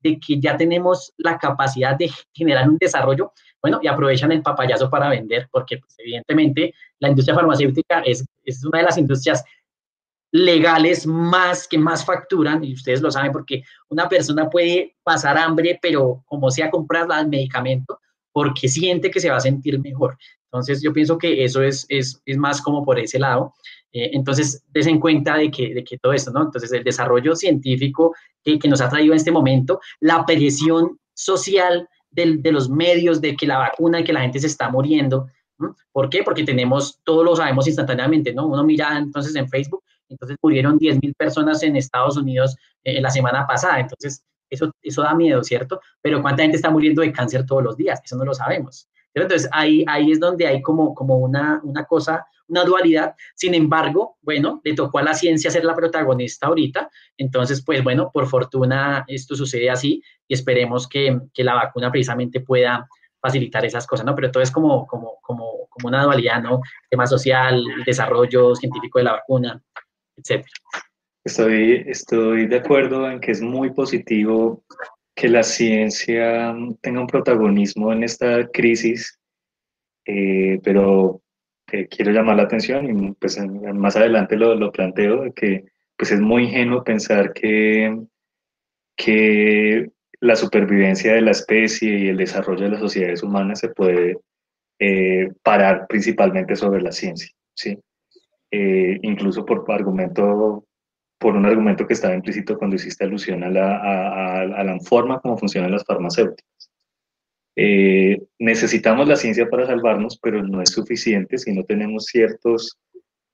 de que ya tenemos la capacidad de generar un desarrollo, bueno, y aprovechan el papayazo para vender, porque pues, evidentemente la industria farmacéutica es, es una de las industrias legales más que más facturan, y ustedes lo saben porque una persona puede pasar hambre, pero como sea comprar el medicamento, porque siente que se va a sentir mejor. Entonces, yo pienso que eso es, es, es más como por ese lado. Eh, entonces, des en cuenta de que, de que todo esto, ¿no? Entonces, el desarrollo científico que, que nos ha traído en este momento, la presión social del, de los medios, de que la vacuna, de que la gente se está muriendo. ¿Por qué? Porque tenemos, todos lo sabemos instantáneamente, ¿no? Uno mira entonces en Facebook, entonces murieron 10.000 personas en Estados Unidos eh, la semana pasada, entonces eso, eso da miedo, ¿cierto? Pero ¿cuánta gente está muriendo de cáncer todos los días? Eso no lo sabemos. Entonces ahí, ahí es donde hay como, como una, una cosa, una dualidad. Sin embargo, bueno, le tocó a la ciencia ser la protagonista ahorita. Entonces, pues bueno, por fortuna esto sucede así y esperemos que, que la vacuna precisamente pueda facilitar esas cosas, ¿no? Pero todo es como, como, como, como una dualidad, ¿no? tema social, desarrollo científico de la vacuna, etc. Estoy, estoy de acuerdo en que es muy positivo que la ciencia tenga un protagonismo en esta crisis, eh, pero quiero llamar la atención y pues más adelante lo, lo planteo, que pues es muy ingenuo pensar que, que la supervivencia de la especie y el desarrollo de las sociedades humanas se puede eh, parar principalmente sobre la ciencia, ¿sí? Eh, incluso por argumento por un argumento que estaba implícito cuando hiciste alusión a la, a, a la forma como funcionan las farmacéuticas. Eh, necesitamos la ciencia para salvarnos, pero no es suficiente si no tenemos ciertos,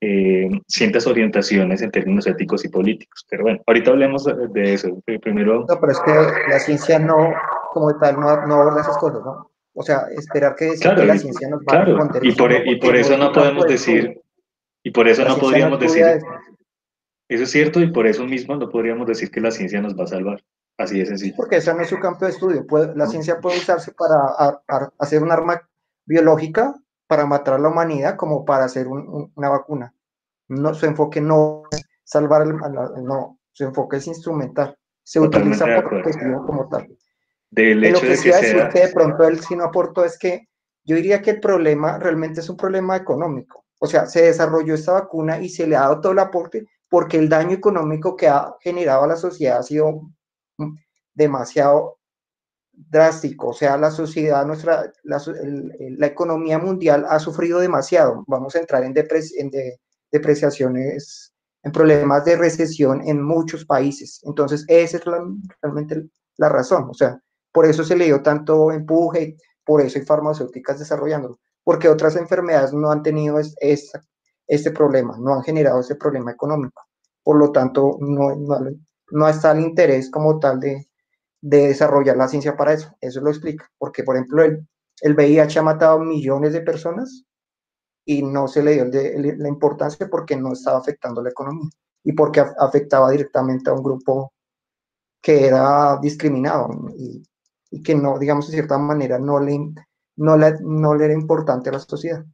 eh, ciertas orientaciones en términos éticos y políticos. Pero bueno, ahorita hablemos de, eso. Primero... No, pero es que la ciencia no, como tal, no, no aborda esas cosas, ¿no? O sea, esperar que, claro, la ciencia nos va claro, a y por, y por eso no podemos decir, y por eso no podríamos decir... Eso es cierto y por eso mismo no podríamos decir que la ciencia nos va a salvar. Así de sencillo. Porque ese no es su campo de estudio. la ciencia puede usarse para hacer un arma biológica para matar a la humanidad como para hacer una vacuna. No, su enfoque no es salvar, el, no, su enfoque es instrumental. Se utiliza por objetivo como tal. Del hecho lo que de que decir que de pronto él sí no aportó es que yo diría que el problema realmente es un problema económico. O sea, se desarrolló esta vacuna y se le ha dado todo el aporte porque el daño económico que ha generado a la sociedad ha sido demasiado drástico. O sea, la sociedad, nuestra, la, economía mundial ha sufrido demasiado. Vamos a entrar en, en depreciaciones, en problemas de recesión en muchos países. Entonces, esa es realmente la razón. O sea, por eso se le dio tanto empuje, por eso hay farmacéuticas desarrollando, porque otras enfermedades no han tenido este problema, no han generado ese problema económico. Por lo tanto, no, no, está el interés como tal de, desarrollar la ciencia para eso. Eso lo explica. Porque, por ejemplo, el, el VIH ha matado millones de personas y no se le dio la importancia porque no estaba afectando la economía y porque afectaba directamente a un grupo que era discriminado y, y que no, digamos, de cierta manera no le, no, le, no le era importante a la sociedad.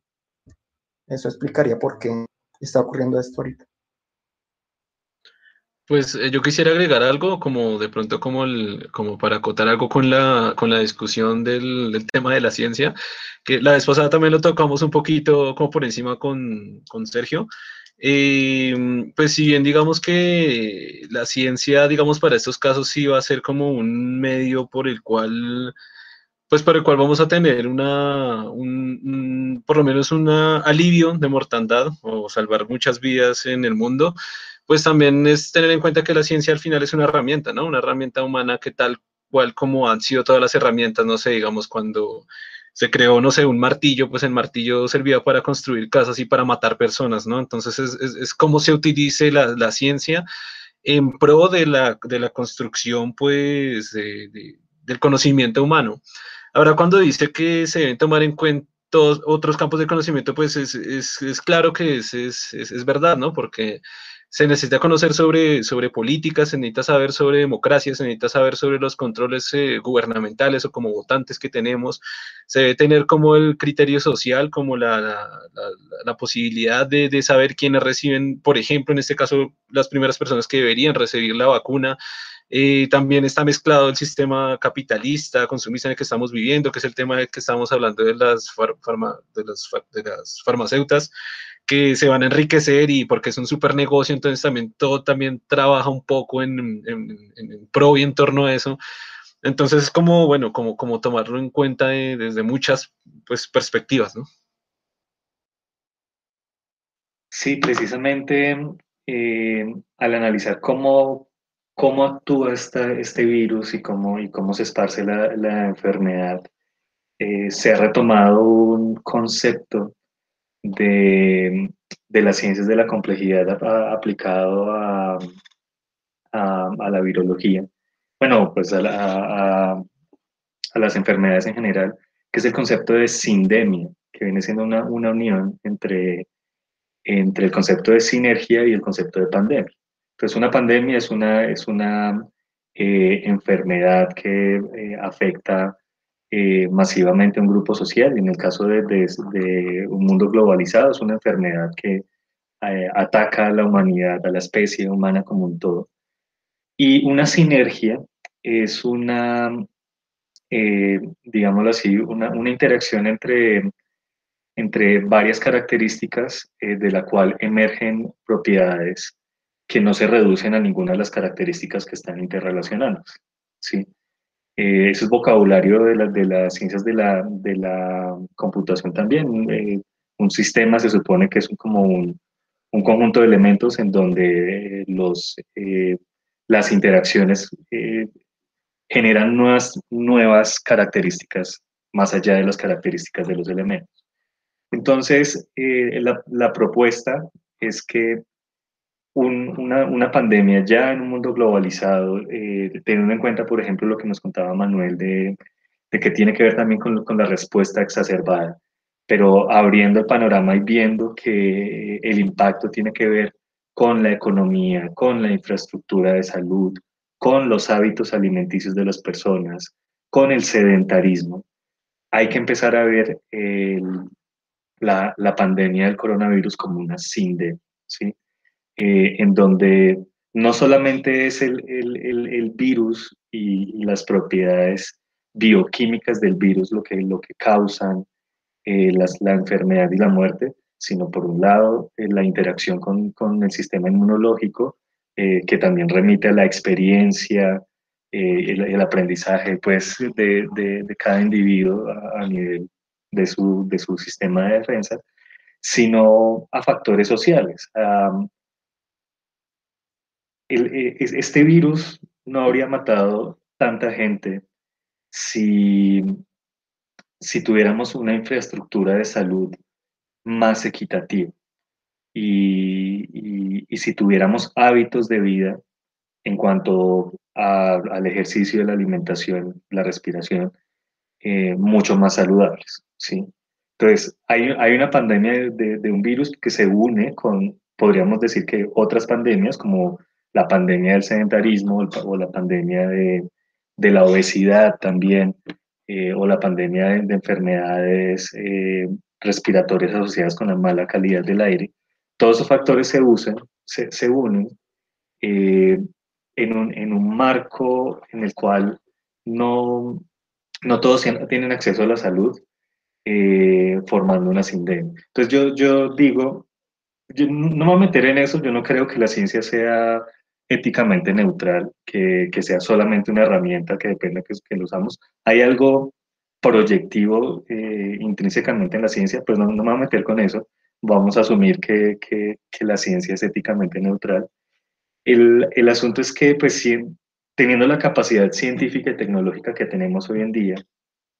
Eso explicaría por qué está ocurriendo esto ahorita. Pues eh, yo quisiera agregar algo, como de pronto como, el, como para acotar algo con la, con la discusión del, tema de la ciencia, que la vez pasada también lo tocamos un poquito como por encima con, con Sergio. Eh, pues si bien digamos que la ciencia, digamos, para estos casos sí va a ser como un medio por el cual pues por el cual vamos a tener una, un, por lo menos un alivio de mortandad o salvar muchas vidas en el mundo, pues también es tener en cuenta que la ciencia al final es una herramienta, ¿no? Una herramienta humana que tal cual como han sido todas las herramientas, no sé, digamos, cuando se creó, no sé, un martillo, pues el martillo servía para construir casas y para matar personas, ¿no? Entonces es, es, como se utilice la, la, ciencia en pro de la, de la construcción, pues, de, del conocimiento humano. Ahora, cuando dice que se deben tomar en cuenta otros campos de conocimiento, pues es, es, claro que es, es, verdad, ¿no? Porque se necesita conocer sobre, sobre política, se necesita saber sobre democracia, se necesita saber sobre los controles eh, gubernamentales o como votantes que tenemos, se debe tener como el criterio social, como la, la, la, la posibilidad de, de, saber quiénes reciben, por ejemplo, en este caso, las primeras personas que deberían recibir la vacuna, eh, también está mezclado el sistema capitalista, consumista en el que estamos viviendo, que es el tema del que estamos hablando de las, farma, de las, de las farmacéuticas, que se van a enriquecer y porque es un super negocio, entonces también todo también trabaja un poco en, en, en pro y en torno a eso. Entonces es como, bueno, como, como tomarlo en cuenta de, desde muchas pues, perspectivas, ¿no? Sí, precisamente eh, al analizar cómo, cómo actúa esta, este virus y cómo, y cómo se esparce la, la enfermedad, eh, se ha retomado un concepto de, de las ciencias de la complejidad aplicado a, a, la virología, bueno, pues a, a, a, las enfermedades en general, que es el concepto de sindemia, que viene siendo una, una unión entre, entre el concepto de sinergia y el concepto de pandemia. Entonces, una pandemia es una, es una eh, enfermedad que eh, afecta eh, masivamente a un grupo social. En el caso de, de, de, un mundo globalizado, es una enfermedad que ataca a la humanidad, a la especie humana como un todo. Y una sinergia es una, eh, digámoslo así, una, una, interacción entre, entre varias características eh, de la cual emergen propiedades que no se reducen a ninguna de las características que están interrelacionadas. ¿sí? Eh, eso es vocabulario de, la, de las ciencias de la, de la computación también. un sistema se supone que es como un, un conjunto de elementos en donde los las interacciones eh, generan nuevas, nuevas características más allá de las características de los elementos. Entonces, eh, la, la, propuesta es que un, una, pandemia ya en un mundo globalizado, eh, teniendo en cuenta, por ejemplo, lo que nos contaba Manuel de, que tiene que ver también con, la respuesta exacerbada, pero abriendo el panorama y viendo que el impacto tiene que ver con la economía, con la infraestructura de salud, con los hábitos alimenticios de las personas, con el sedentarismo. Hay que empezar a ver la, la, pandemia del coronavirus como una CINDE, ¿sí? Eh, en donde no solamente es el, el, el, el virus y, las propiedades bioquímicas del virus lo que, lo que causan eh, las, la enfermedad y la muerte, sino por un lado eh, la interacción con, con, el sistema inmunológico, eh, que también remite a la experiencia, eh, el, el, aprendizaje pues, de, de, de cada individuo a, a, nivel de su, de su sistema de defensa, sino a factores sociales. Um, el, este virus no habría matado tanta gente si, si tuviéramos una infraestructura de salud más equitativo. Y, y, si tuviéramos hábitos de vida en cuanto al ejercicio la alimentación, la respiración, eh, mucho más saludables. ¿sí? Entonces, hay, hay una pandemia de, de, un virus que se une con, podríamos decir que otras pandemias, como la pandemia del sedentarismo o la pandemia de, de la obesidad también, eh, o la pandemia de, de enfermedades eh, respiratorias asociadas con la mala calidad del aire, todos esos factores se usan, se, se unen eh, en, un, en, un, marco en el cual no, no todos tienen acceso a la salud, eh, formando una sindemia. Entonces yo, yo digo, yo no me voy a meter en eso, yo no creo que la ciencia sea éticamente neutral, que, que sea solamente una herramienta que depende que, que lo usamos. Hay algo proyectivo eh, intrínsecamente en la ciencia, pues no, no, me voy a meter con eso. Vamos a asumir que, que, la ciencia es éticamente neutral. El, el, asunto es que, pues, teniendo la capacidad científica y tecnológica que tenemos hoy en día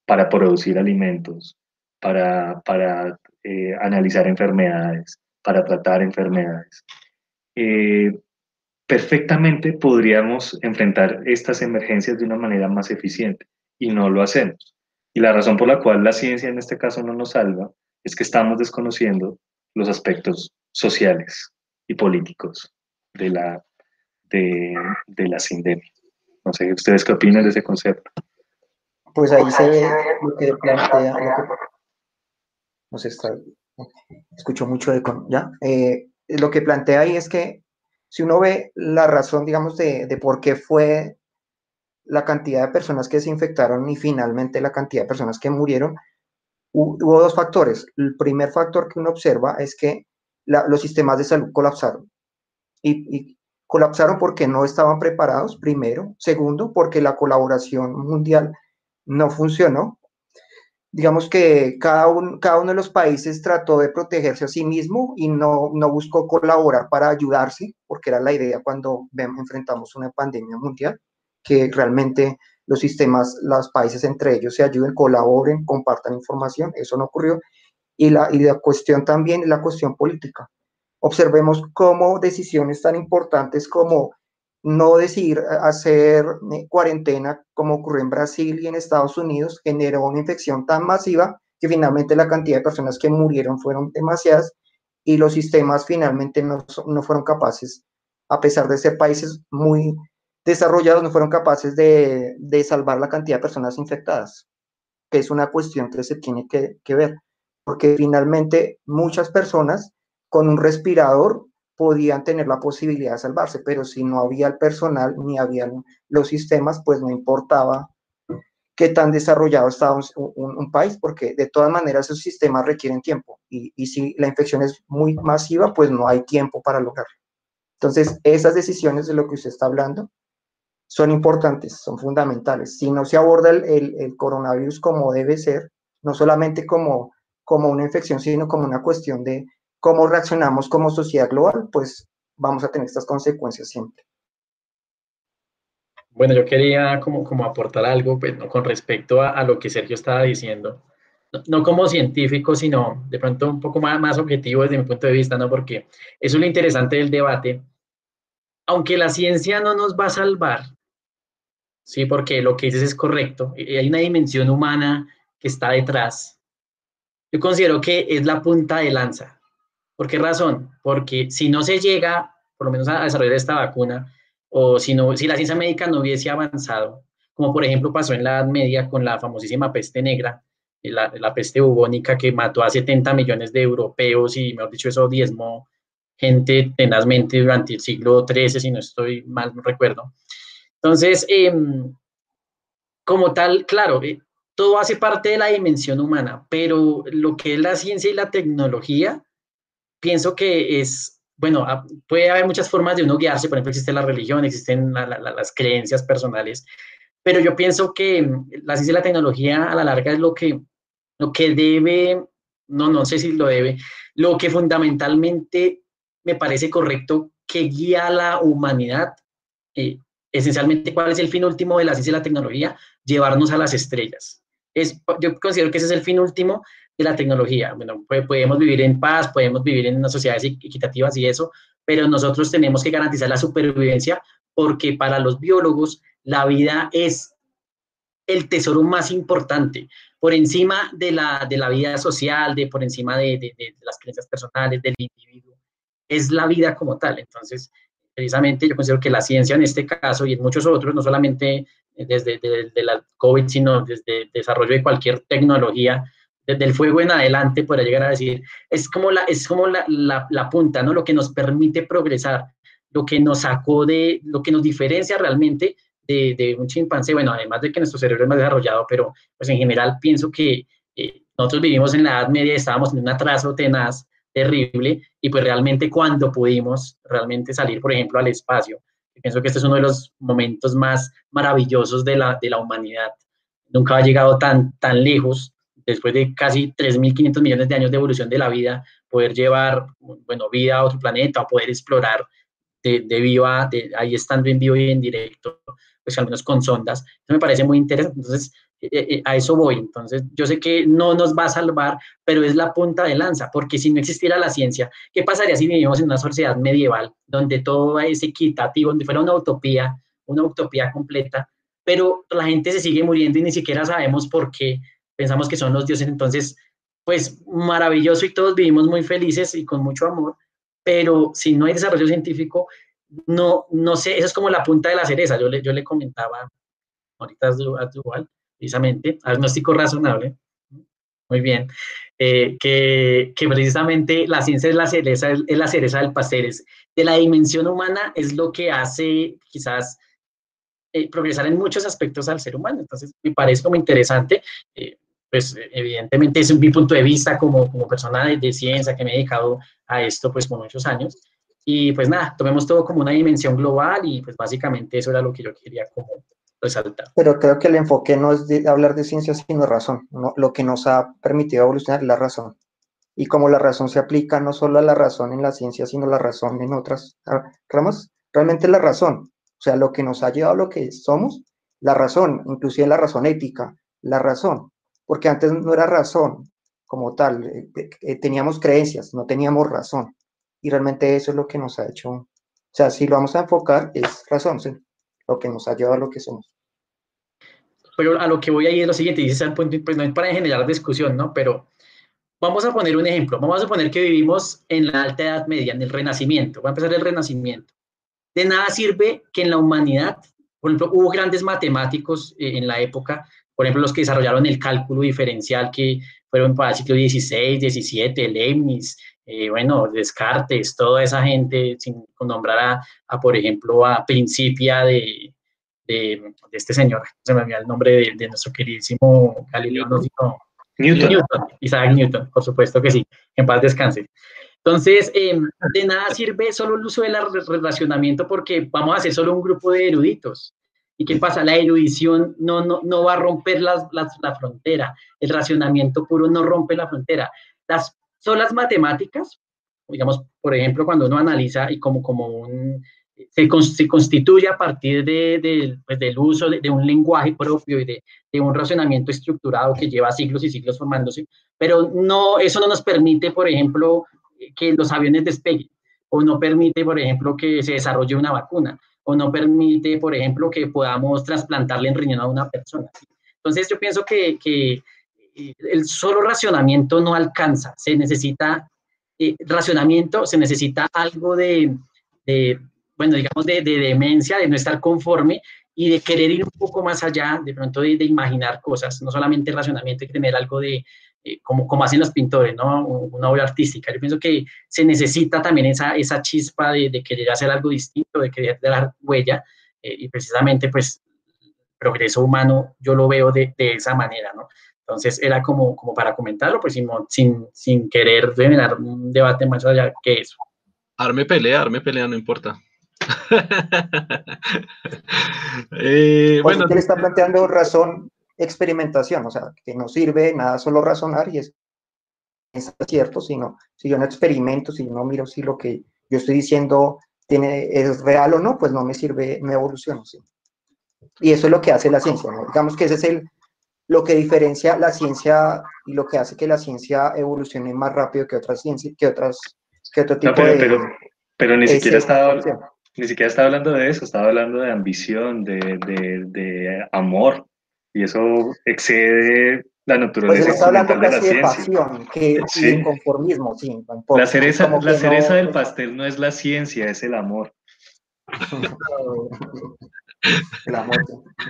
para producir alimentos, para, para eh, analizar enfermedades, para tratar enfermedades, eh, perfectamente podríamos enfrentar estas emergencias de una manera más eficiente y no lo hacemos. Y la razón por la cual la ciencia en este caso no nos salva es que estamos desconociendo los aspectos sociales y políticos de la, de, de la sindemia. No sé, ¿ustedes qué opinan de ese concepto? Pues ahí se ve lo que plantea, lo que, no sé, está, escucho mucho de, ¿ya? Eh, lo que plantea ahí es que si uno ve la razón, digamos, de, de por qué fue la cantidad de personas que se infectaron y finalmente la cantidad de personas que murieron, hubo dos factores. El primer factor que uno observa es que la, los sistemas de salud colapsaron. Y, y, colapsaron porque no estaban preparados, primero. Segundo, porque la colaboración mundial no funcionó. Digamos que cada, cada uno de los países trató de protegerse a sí mismo y no, no buscó colaborar para ayudarse, porque era la idea cuando enfrentamos una pandemia mundial, que realmente los sistemas, los países entre ellos se ayuden, colaboren, compartan información, eso no ocurrió. Y la, y la cuestión también la cuestión política. Observemos cómo decisiones tan importantes como no decidir hacer eh, cuarentena como ocurrió en Brasil y en Estados Unidos generó una infección tan masiva que finalmente la cantidad de personas que murieron fueron demasiadas y los sistemas finalmente no, no fueron capaces, a pesar de ser países muy desarrollados, no fueron capaces de, de, salvar la cantidad de personas infectadas, que es una cuestión que se tiene que, que ver, porque finalmente muchas personas con un respirador podían tener la posibilidad de salvarse, pero si no había el personal ni habían los sistemas, pues no importaba qué tan desarrollado estaba un, país, porque de todas maneras esos sistemas requieren tiempo y, y, si la infección es muy masiva, pues no hay tiempo para lograrlo. Entonces, esas decisiones de lo que usted está hablando son importantes, son fundamentales. Si no se aborda el, el, el coronavirus como debe ser, no solamente como, como una infección, sino como una cuestión de, cómo reaccionamos como sociedad global, pues vamos a tener estas consecuencias siempre. Bueno, yo quería como, como aportar algo pues, con respecto a, lo que Sergio estaba diciendo, no, como científico, sino de pronto un poco más, más objetivo desde mi punto de vista, ¿no? Porque eso es lo interesante del debate. Aunque la ciencia no nos va a salvar, sí, porque lo que dices es correcto, hay una dimensión humana que está detrás. Yo considero que es la punta de lanza ¿Por qué razón? Porque si no se llega, por lo menos a desarrollar esta vacuna, o si, no, si la ciencia médica no hubiese avanzado, como por ejemplo pasó en la Edad Media con la famosísima peste negra, la, la peste bubónica que mató a 70 millones de europeos y, mejor dicho, eso diezmó gente tenazmente durante el siglo XIII, si no estoy mal, no recuerdo. Entonces, em, como tal, claro, eh, todo hace parte de la dimensión humana, pero lo que es la ciencia y la tecnología pienso que es, bueno, ah, puede haber muchas formas de uno guiarse, por ejemplo, existe la religión, existen las creencias personales, pero yo pienso que mm, la ciencia y la tecnología a la larga es lo que, lo que debe, no, no sé si lo debe, lo que fundamentalmente me parece correcto que guía a la humanidad. Eh, esencialmente, ¿cuál es el fin último de la ciencia y la tecnología? Llevarnos a las estrellas. Es, yo considero que ese es el fin último de la tecnología. Bueno, podemos vivir en paz, podemos vivir en unas sociedades equitativas y eso, pero nosotros tenemos que garantizar la supervivencia porque para los biólogos la vida es el tesoro más importante, por encima de la, de la vida social, de, por encima de, de, las creencias personales del individuo, es la vida como tal. Entonces, precisamente yo considero que la ciencia en este caso y en muchos otros, no solamente desde, desde la COVID, sino desde el desarrollo de cualquier tecnología, desde el fuego en adelante, podría llegar a decir, es como, la, es como la, la, punta, ¿no? Lo que nos permite progresar, lo que nos sacó de, lo que nos diferencia realmente de, de, un chimpancé, bueno, además de que nuestro cerebro es más desarrollado, pero pues en general pienso que eh, nosotros vivimos en la Edad Media, estábamos en un atraso tenaz, terrible, y pues realmente cuando pudimos realmente salir, por ejemplo, al espacio, pienso que este es uno de los momentos más maravillosos de la, de la humanidad. Nunca ha llegado tan, tan lejos después de casi 3.500 millones de años de evolución de la vida, poder llevar, bueno, vida a otro planeta, o poder explorar de, de viva, ahí estando en vivo y en directo, pues al menos con sondas. Eso me parece muy interesante. Entonces, eh, eh, a eso voy. Entonces, yo sé que no nos va a salvar, pero es la punta de lanza, porque si no existiera la ciencia, ¿qué pasaría si vivimos en una sociedad medieval donde todo es equitativo, donde fuera una utopía, una utopía completa, pero la gente se sigue muriendo y ni siquiera sabemos por qué, pensamos que son los dioses, entonces, pues maravilloso y todos vivimos muy felices y con mucho amor, pero si no hay desarrollo científico, no, no sé, eso es como la punta de la cereza. Yo le, yo le comentaba ahorita a igual, precisamente, agnóstico razonable, muy bien, eh, que, que, precisamente la ciencia es la cereza, es, la cereza del pastel, es, de la dimensión humana es lo que hace quizás eh, progresar en muchos aspectos al ser humano. Entonces, me parece como interesante. Eh, pues evidentemente es mi punto de vista como, como persona de, ciencia que me he dedicado a esto pues por muchos años. Y pues nada, tomemos todo como una dimensión global y pues básicamente eso era lo que yo quería como, resaltar. Pero creo que el enfoque no es de hablar de ciencia, sino razón. ¿no? Lo que nos ha permitido evolucionar es la razón. Y como la razón se aplica no solo a la razón en la ciencia, sino la razón en otras ramas, realmente la razón, o sea, lo que nos ha llevado a lo que somos, la razón, inclusive la razón ética, la razón, porque antes no era razón como tal, eh, eh, teníamos creencias, no teníamos razón. Y realmente eso es lo que nos ha hecho, o sea, si lo vamos a enfocar, es razón, lo que nos ha llevado a lo que somos. Pero a lo que voy ahí es lo siguiente, dice pues no es para generar discusión, ¿no? Pero vamos a poner un ejemplo, vamos a suponer que vivimos en la alta edad media, en el renacimiento, va a empezar el renacimiento. De nada sirve que en la humanidad, por ejemplo, hubo grandes matemáticos eh, en la época, por ejemplo, los que desarrollaron el cálculo diferencial, que fueron para el siglo XVI, XVII, Leibniz, eh, bueno, Descartes, toda esa gente, sin nombrar a, por ejemplo, a Principia de, de, este señor, se me olvidó el nombre de, nuestro queridísimo Galileo, Newton. Isaac Newton, por supuesto que sí, en paz descanse. Entonces, em, de nada sirve solo el uso del relacionamiento porque vamos a hacer solo un grupo de eruditos. ¿Y qué pasa? La erudición no, no, no va a romper la frontera. El racionamiento puro no rompe la frontera. Las son las matemáticas, digamos, por ejemplo, cuando uno analiza y como, como un, se, se constituye a partir de, pues, del uso de, un lenguaje propio y de, de, un razonamiento estructurado que lleva siglos y siglos formándose, pero no, eso no nos permite, por ejemplo, que los aviones despeguen, o no permite, por ejemplo, que se desarrolle una vacuna, o no permite, por ejemplo, que podamos trasplantarle en riñón a una persona. Entonces, yo pienso que, que el solo racionamiento no alcanza, se necesita eh, racionamiento, se necesita algo de, bueno, digamos, de, demencia, de no estar conforme y de querer ir un poco más allá, de pronto de, imaginar cosas, no solamente racionamiento, hay tener algo de, eh, como, como hacen los pintores, ¿no? Una obra artística. Yo pienso que se necesita también esa, esa chispa de, querer hacer algo distinto, de querer dar huella, eh, y precisamente, pues, progreso humano yo lo veo de, de esa manera, ¿no? Entonces era como, como para comentarlo, pues sin, sin, sin querer generar un debate más allá que eso. Arme pelea, arme pelea, no importa. eh, bueno, él está planteando razón, experimentación, o sea, que no sirve nada solo razonar y es, es cierto, sino si yo no experimento, si no miro si lo que yo estoy diciendo tiene, es real o no, pues no me sirve, no evoluciono. ¿sí? Y eso es lo que hace la ciencia, ¿no? Digamos que ese es el, lo que diferencia la ciencia y lo que hace que la ciencia evolucione más rápido que otras ciencias, que otras, que otro tipo pero, de... Pero, pero ni siquiera estaba, ni siquiera estaba hablando de eso, estaba hablando de ambición, de, de, de amor, y eso excede la naturaleza pues está hablando casi de, de pasión, que sí. conformismo, sí. La cereza, la cereza no, del pastel no es la ciencia, es el amor.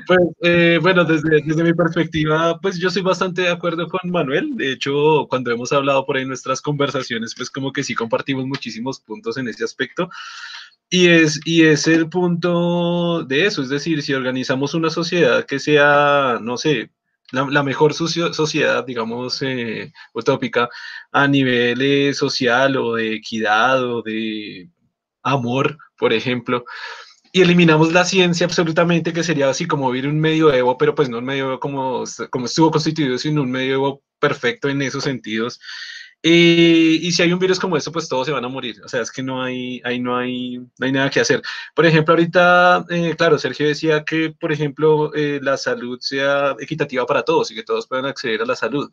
Pues, eh, bueno, desde, desde, mi perspectiva, pues yo soy bastante de acuerdo con Manuel. De hecho, cuando hemos hablado por ahí en nuestras conversaciones, pues como que sí compartimos muchísimos puntos en ese aspecto. Y es, y es el punto de eso, es decir, si organizamos una sociedad que sea, no sé, la, mejor sociedad, digamos, eh, utópica a nivel eh, social o de equidad o de amor, por ejemplo, y eliminamos la ciencia absolutamente, que sería así como vivir un medioevo, pero pues no un medioevo como, como estuvo constituido, sino un medioevo perfecto en esos sentidos. Y, si hay un virus como esto, pues todos se van a morir. O sea, es que no hay, ahí no hay, no hay nada que hacer. Por ejemplo, ahorita, eh, claro, Sergio decía que, por ejemplo, eh, la salud sea equitativa para todos y que todos puedan acceder a la salud.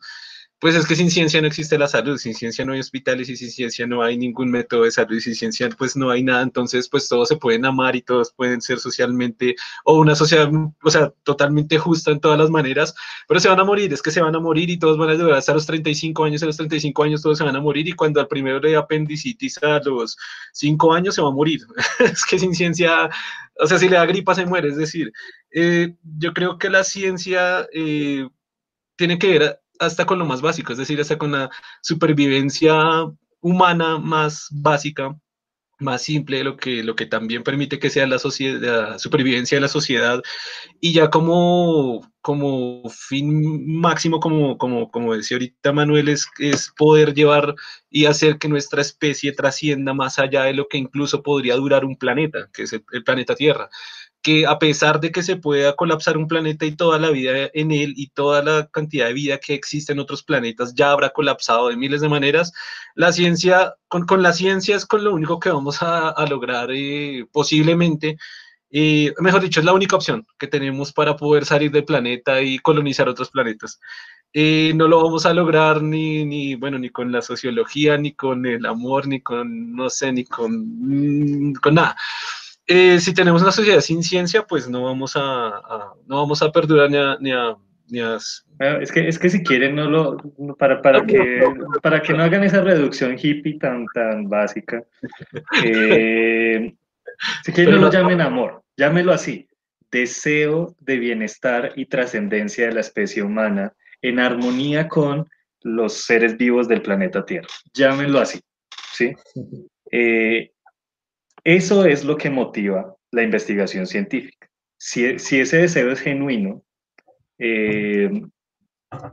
Pues es que sin ciencia no existe la salud, sin ciencia no hay hospitales y sin ciencia no hay ningún método de salud y sin ciencia pues no hay nada, entonces pues todos se pueden amar y todos pueden ser socialmente o una sociedad, o sea, totalmente justa en todas las maneras, pero se van a morir, es que se van a morir y todos van a llegar hasta los 35 años, a los 35 años todos se van a morir y cuando al primero le apendicitis a los 5 años se va a morir, es que sin ciencia, o sea, si le da gripa se muere, es decir, eh, yo creo que la ciencia eh, tiene que ver hasta con lo más básico, es decir, hasta con la supervivencia humana más básica, más simple, lo que, lo que también permite que sea la, la supervivencia de la sociedad y ya como, como fin máximo, como, como, como decía ahorita Manuel, es, es poder llevar y hacer que nuestra especie trascienda más allá de lo que incluso podría durar un planeta, que es el, el planeta Tierra que a pesar de que se pueda colapsar un planeta y toda la vida en él y toda la cantidad de vida que existe en otros planetas ya habrá colapsado de miles de maneras, la ciencia, con, con la ciencia es con lo único que vamos a, a lograr eh, posiblemente y mejor dicho, es la única opción que tenemos para poder salir del planeta y colonizar otros planetas. Y no lo vamos a lograr ni, ni, bueno, ni con la sociología, ni con el amor, ni con, no sé, ni con, con nada. Eh, si tenemos una sociedad sin ciencia, pues no vamos a, no vamos a perdurar ni a, ni a, ni a... Es que, es que si quieren, no lo, para, para, que, para que no hagan esa reducción hippie tan, tan básica, eh, si quieren no lo llamen amor, llámelo así, deseo de bienestar y trascendencia de la especie humana en armonía con los seres vivos del planeta Tierra. Llámenlo así, ¿sí? Eh, eso es lo que motiva la investigación científica. Si, ese deseo es genuino, eh,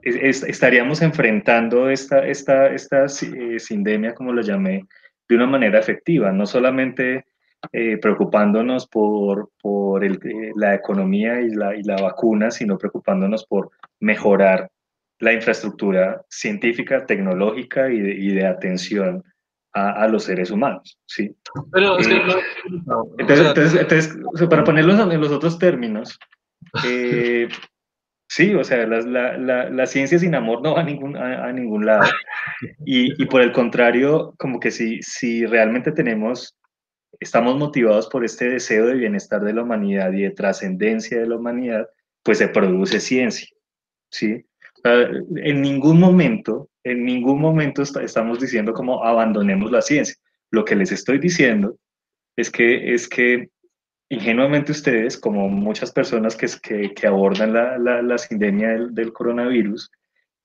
estaríamos enfrentando esta, esta, esta eh, sindemia, como lo llamé, de una manera efectiva, no solamente eh, preocupándonos por, por eh, la economía y la, y la vacuna, sino preocupándonos por mejorar la infraestructura científica, tecnológica y de atención a, a, los seres humanos. ¿sí? Pero, eh, entonces, entonces, entonces, para ponerlo en los otros términos, eh, sí, o sea, la, la, la, ciencia sin amor no va a ningún, a, a ningún lado. Y, y, por el contrario, como que si, si realmente tenemos estamos motivados por este deseo de bienestar de la humanidad y de trascendencia de la humanidad, pues se produce ciencia, ¿sí? En ningún momento, en ningún momento estamos diciendo como abandonemos la ciencia. Lo que les estoy diciendo es que, es que ingenuamente ustedes, como muchas personas que, que, abordan la, la, la sindemia del, del, coronavirus,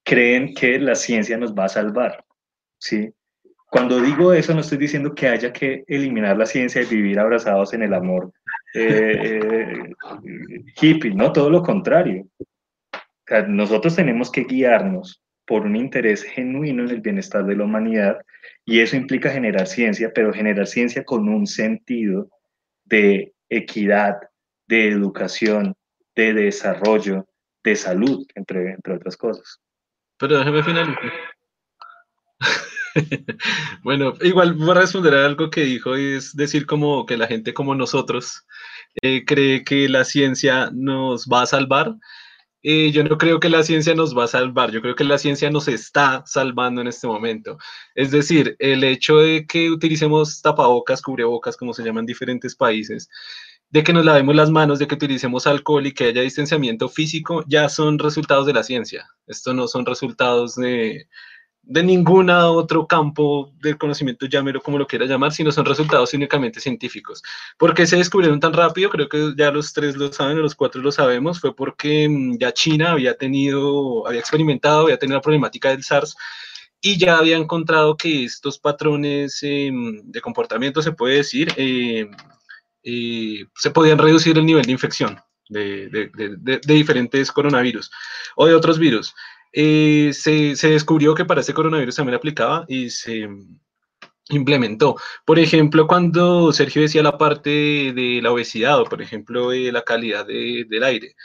creen que la ciencia nos va a salvar, ¿sí? Cuando digo eso, no estoy diciendo que haya que eliminar la ciencia y vivir abrazados en el amor eh, eh, hippie, no, todo lo contrario. nosotros tenemos que guiarnos por un interés genuino en el bienestar de la humanidad y eso implica generar ciencia, pero generar ciencia con un sentido de equidad, de educación, de desarrollo, de salud, entre, entre otras cosas. Pero déjeme finalizar. bueno, igual voy a responder a algo que dijo, es decir como que la gente como nosotros eh, cree que la ciencia nos va a salvar. Yo no creo que la ciencia nos va a salvar, yo creo que la ciencia nos está salvando en este momento. Es decir, el hecho de que utilicemos tapabocas, cubrebocas, como se llaman en diferentes países, de que nos lavemos las manos, de que utilicemos alcohol y que haya distanciamiento físico, ya son resultados de la ciencia. Esto no son resultados de, de ningún otro campo del conocimiento, llámelo como lo quiera llamar, sino son resultados únicamente científicos. ¿Por qué se descubrieron tan rápido? Creo que ya los tres lo saben, los cuatro lo sabemos, fue porque mm, ya China había tenido, había experimentado, había tenido la problemática del SARS y ya había encontrado que estos patrones eh, de comportamiento, se puede decir, eh, eh, se podían reducir el nivel de infección de diferentes coronavirus o de otros virus. Eh, se, se, descubrió que para este coronavirus también aplicaba y se implementó. Por ejemplo, cuando Sergio decía la parte de la obesidad o, por ejemplo, la calidad de, del aire.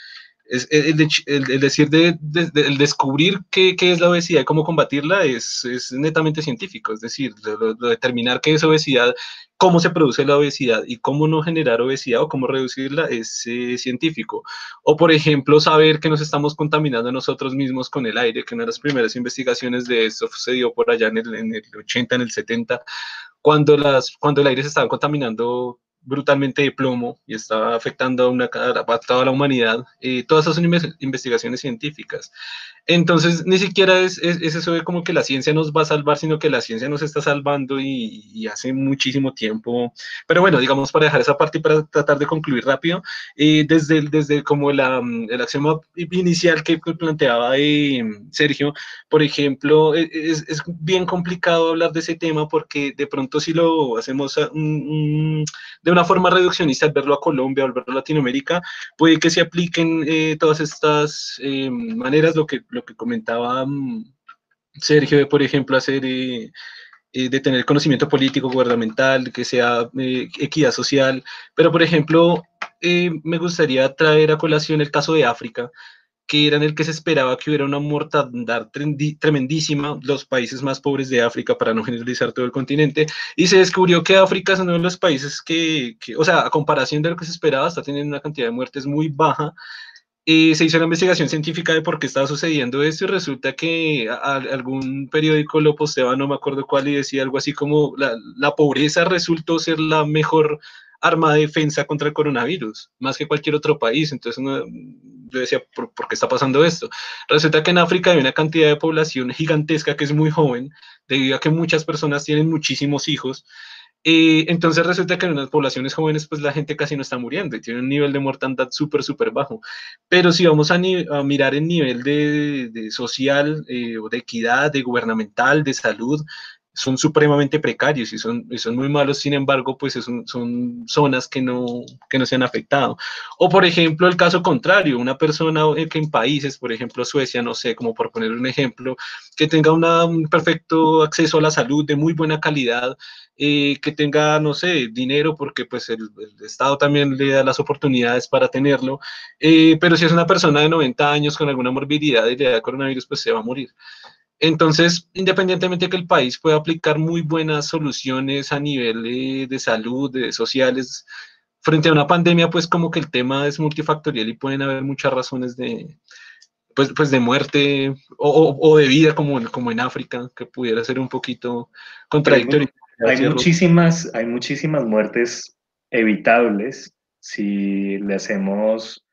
Es, el, el, el, decir de, de, el descubrir qué, qué, es la obesidad y cómo combatirla es, es netamente científico, es decir, lo, lo determinar qué es obesidad cómo se produce la obesidad y cómo no generar obesidad o cómo reducirla es eh, científico. O, por ejemplo, saber que nos estamos contaminando nosotros mismos con el aire, que una de las primeras investigaciones de esto se dio por allá en el, en el 80, en el 70, cuando, las, cuando el aire se estaba contaminando brutalmente de plomo y estaba afectando a, una, a toda la humanidad. Eh, todas esas investigaciones científicas. Entonces, ni siquiera es, es, es, eso de como que la ciencia nos va a salvar, sino que la ciencia nos está salvando y, y, hace muchísimo tiempo. Pero bueno, digamos, para dejar esa parte y para tratar de concluir rápido, eh, desde, desde como la, el axioma inicial que planteaba eh, Sergio, por ejemplo, e, es, es, bien complicado hablar de ese tema porque de pronto si lo hacemos um, de una forma reduccionista, al verlo a Colombia, al verlo a Latinoamérica, puede que se apliquen eh, todas estas eh, maneras, lo que lo que comentaba um, Sergio, por ejemplo, hacer, eh, eh, de tener conocimiento político, gubernamental, que sea eh, equidad social, pero, por ejemplo, eh, me gustaría traer a colación el caso de África, que era en el que se esperaba que hubiera una mortandad tremendísima, los países más pobres de África, para no generalizar todo el continente, y se descubrió que África es uno de los países que, que o sea, a comparación de lo que se esperaba, está teniendo una cantidad de muertes muy baja, y se hizo una investigación científica de por qué estaba sucediendo esto y resulta que algún periódico lo posteaba, no me acuerdo cuál, y decía algo así como la, la, pobreza resultó ser la mejor arma de defensa contra el coronavirus, más que cualquier otro país. Entonces uno, yo decía, ¿por, ¿por, qué está pasando esto? Resulta que en África hay una cantidad de población gigantesca que es muy joven, debido a que muchas personas tienen muchísimos hijos y entonces resulta que en las poblaciones jóvenes, pues la gente casi no está muriendo y tiene un nivel de mortandad súper, súper bajo. Pero si vamos a, mirar el nivel de, social eh, de equidad, de gubernamental, de salud, son supremamente precarios y son, son muy malos, sin embargo, pues son, son zonas que no, que no se han afectado. O por ejemplo, el caso contrario, una persona que en países, por ejemplo Suecia, no sé, como por poner un ejemplo, que tenga un perfecto acceso a la salud de muy buena calidad, eh, que tenga, no sé, dinero, porque pues el, Estado también le da las oportunidades para tenerlo, eh, pero si es una persona de 90 años con alguna morbilidad y le da coronavirus, pues se va a morir. Entonces, independientemente de que el país pueda aplicar muy buenas soluciones a nivel de, salud, de sociales, frente a una pandemia, pues como que el tema es multifactorial y pueden haber muchas razones de, pues, pues de muerte o, de vida, como, como en África, que pudiera ser un poquito contradictorio. Hay, muchísimas, hay muchísimas muertes evitables si le hacemos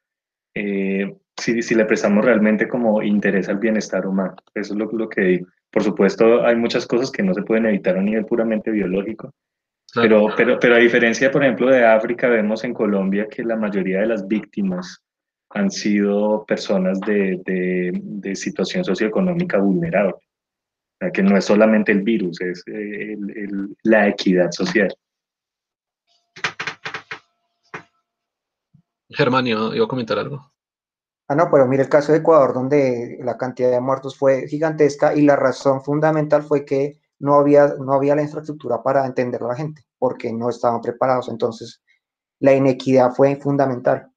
eh, si, si le prestamos realmente como interés al bienestar humano. Eso es lo, lo, que digo. Por supuesto, hay muchas cosas que no se pueden evitar a nivel puramente biológico, pero, pero, pero a diferencia, por ejemplo, de África, vemos en Colombia que la mayoría de las víctimas han sido personas de, de, de situación socioeconómica vulnerable. O sea, que no es solamente el virus, es el, el, la equidad social. Germán, iba a comentar algo. Ah, no, pero mire el caso de Ecuador, donde la cantidad de muertos fue gigantesca y la razón fundamental fue que no había, no había la infraestructura para entender a la gente, porque no estaban preparados. Entonces, la inequidad fue fundamental,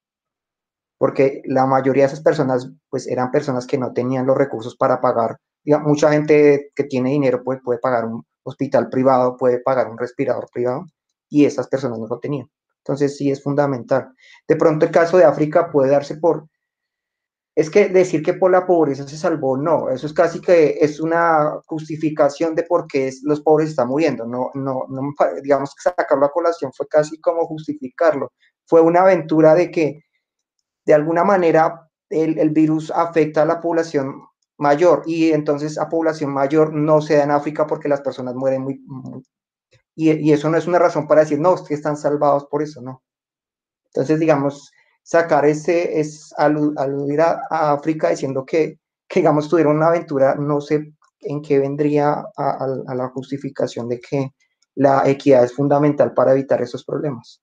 porque la mayoría de esas personas, pues eran personas que no tenían los recursos para pagar. mucha gente que tiene dinero puede, puede pagar un hospital privado, puede pagar un respirador privado, y esas personas no lo tenían. Entonces, sí es fundamental. De pronto, el caso de África puede darse por es que decir que por la pobreza se salvó, no, eso es casi que es una justificación de por qué los pobres están muriendo, no, no, no, digamos que sacarlo a colación fue casi como justificarlo, fue una aventura de que de alguna manera el, virus afecta a la población mayor y entonces a población mayor no se da en África porque las personas mueren muy, y, y, eso no es una razón para decir, no, que están salvados por eso, no. Entonces, digamos, sacar ese, es aludir a, África diciendo que, que, digamos, tuvieron una aventura, no sé en qué vendría a, la justificación de que la equidad es fundamental para evitar esos problemas.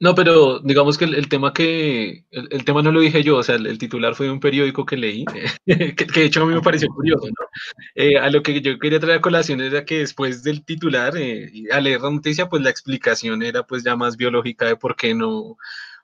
No, pero digamos que el, tema que, el, tema no lo dije yo, o sea, el, titular fue de un periódico que leí, que, de hecho a mí me pareció curioso, ¿no? Eh, a lo que yo quería traer a colación era que después del titular, eh, al leer la noticia, pues la explicación era pues ya más biológica de por qué no,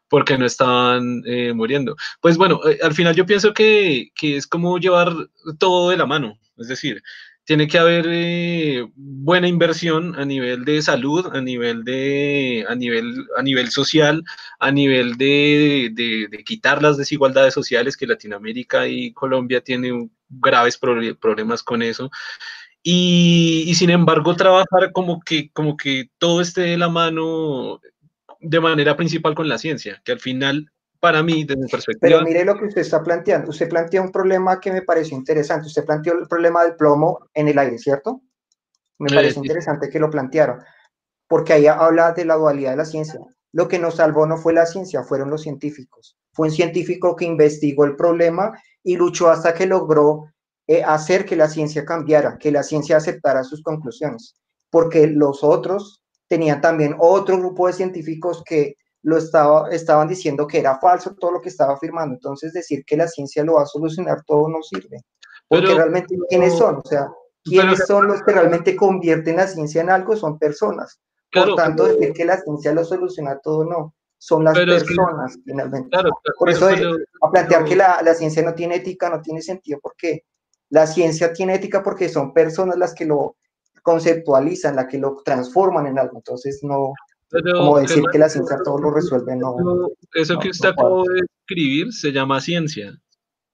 por qué no estaban eh, muriendo. Pues bueno, al final yo pienso que, que es como llevar todo de la mano, es decir, tiene que haber eh, buena inversión a nivel de salud, a nivel de a nivel a nivel social, a nivel de, de, quitar las desigualdades sociales que Latinoamérica y Colombia tienen graves problemas con eso. Y, y, sin embargo trabajar como que como que todo esté de la mano de manera principal con la ciencia, que al final para mí, desde mi perspectiva. Pero mire lo que usted está planteando. Usted plantea un problema que me pareció interesante. Usted planteó el problema del plomo en el aire, ¿cierto? Me parece interesante que lo plantearon, porque ahí habla de la dualidad de la ciencia. Lo que nos salvó no fue la ciencia, fueron los científicos. Fue un científico que investigó el problema y luchó hasta que logró eh, hacer que la ciencia cambiara, que la ciencia aceptara sus conclusiones, porque los otros tenían también otro grupo de científicos que lo estaba, estaban diciendo que era falso todo lo que estaba afirmando. Entonces, decir que la ciencia lo va a solucionar todo no sirve. Porque realmente, ¿quiénes son? O sea, ¿quiénes son los que realmente convierten la ciencia en algo? Son personas. Por tanto, decir que la ciencia lo soluciona todo, no. son las personas, finalmente. por eso, a plantear que la, la, ciencia no tiene ética no tiene sentido, porque la ciencia tiene ética porque son personas las que lo conceptualizan, las que lo transforman en algo. Entonces, no, como decir que la ciencia todo lo resuelve, no. Eso que usted acabó de escribir se llama ciencia.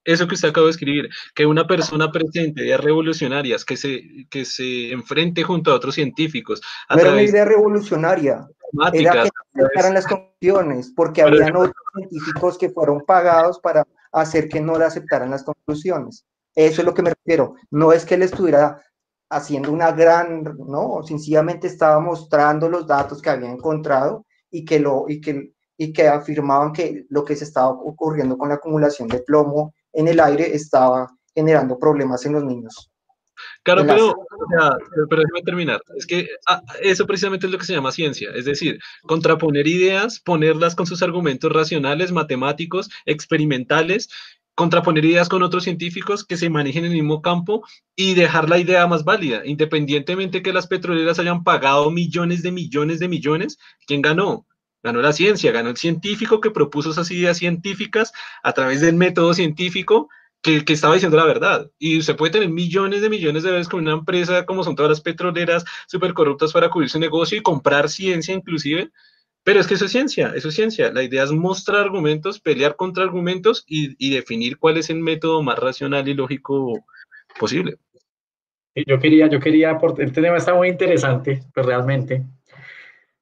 Eso que usted acabó de escribir, que una persona presente, ideas revolucionarias, que se, que se enfrente junto a otros científicos. A no era una idea revolucionaria, era que no aceptaran las conclusiones, porque había otros científicos que fueron pagados para hacer que no le aceptaran las conclusiones. Eso es lo que me refiero. No es que él estuviera haciendo una gran, no, sencillamente estaba mostrando los datos que había encontrado y que, lo, y que, y que afirmaban que lo que se estaba ocurriendo con la acumulación de plomo en el aire estaba generando problemas en los niños. Claro, pero, pero déjame terminar. Es que ah, eso precisamente es lo que se llama ciencia, es decir, contraponer ideas, ponerlas con sus argumentos racionales, matemáticos, experimentales contraponer ideas con otros científicos que se manejen en el mismo campo y dejar la idea más válida, independientemente que las petroleras hayan pagado millones de millones de millones, ¿quién ganó? Ganó la ciencia, ganó el científico que propuso esas ideas científicas a través del método científico que, que, estaba diciendo la verdad. Y se puede tener millones de millones de veces con una empresa como son todas las petroleras súper corruptas para cubrir su negocio y comprar ciencia inclusive, pero es que eso es ciencia, eso es ciencia. La idea es mostrar argumentos, pelear contra argumentos y, definir cuál es el método más racional y lógico posible. Yo quería, yo quería, este tema está muy interesante, pues realmente.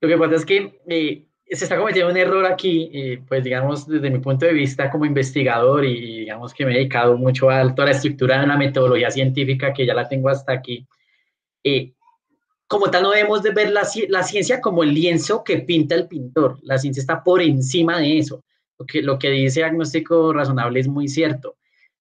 Lo que pasa es que eh, se está cometiendo un error aquí, pues digamos, desde mi punto de vista como investigador y digamos que me he dedicado mucho a toda la estructura de la metodología científica, que ya la tengo hasta aquí. Eh, como tal no debemos de ver la, ciencia como el lienzo que pinta el pintor. La ciencia está por encima de eso. Lo que, lo que dice Agnóstico Razonable es muy cierto.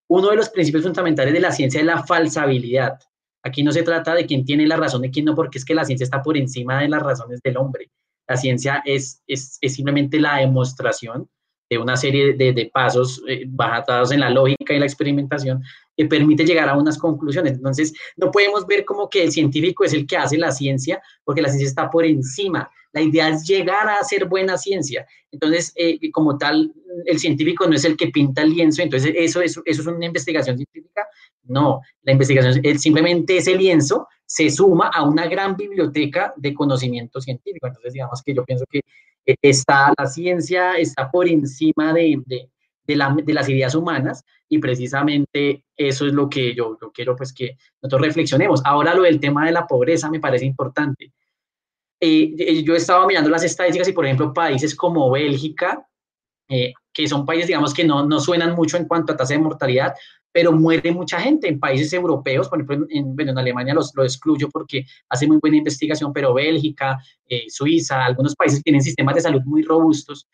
Uno de los principios fundamentales de la ciencia es la falsabilidad. Aquí no se trata de quién tiene la razón y quién no, porque es que la ciencia está por encima de las razones del hombre. La ciencia es, es, simplemente la demostración de una serie de, pasos eh, basados en la lógica y la experimentación que permite llegar a unas conclusiones. Entonces, no podemos ver como que el científico es el que hace la ciencia, porque la ciencia está por encima. La idea es llegar a hacer buena ciencia. Entonces, eh, como tal, el científico no es el que pinta el lienzo, entonces eso, eso, eso es una investigación científica. No, la investigación es simplemente ese lienzo se suma a una gran biblioteca de conocimiento científico. Entonces, digamos que yo pienso que está, la ciencia está por encima de, de, de, las ideas humanas y precisamente eso es lo que yo, quiero pues que nosotros reflexionemos. Ahora lo del tema de la pobreza me parece importante. Eh, eh, yo he estado mirando las estadísticas y por ejemplo países como Bélgica, eh, que son países digamos que no, no suenan mucho en cuanto a tasa de mortalidad, pero muere mucha gente en países europeos, por ejemplo, en, bueno, en Alemania los, lo excluyo porque hace muy buena investigación, pero Bélgica, Suiza, algunos países tienen sistemas de salud muy robustos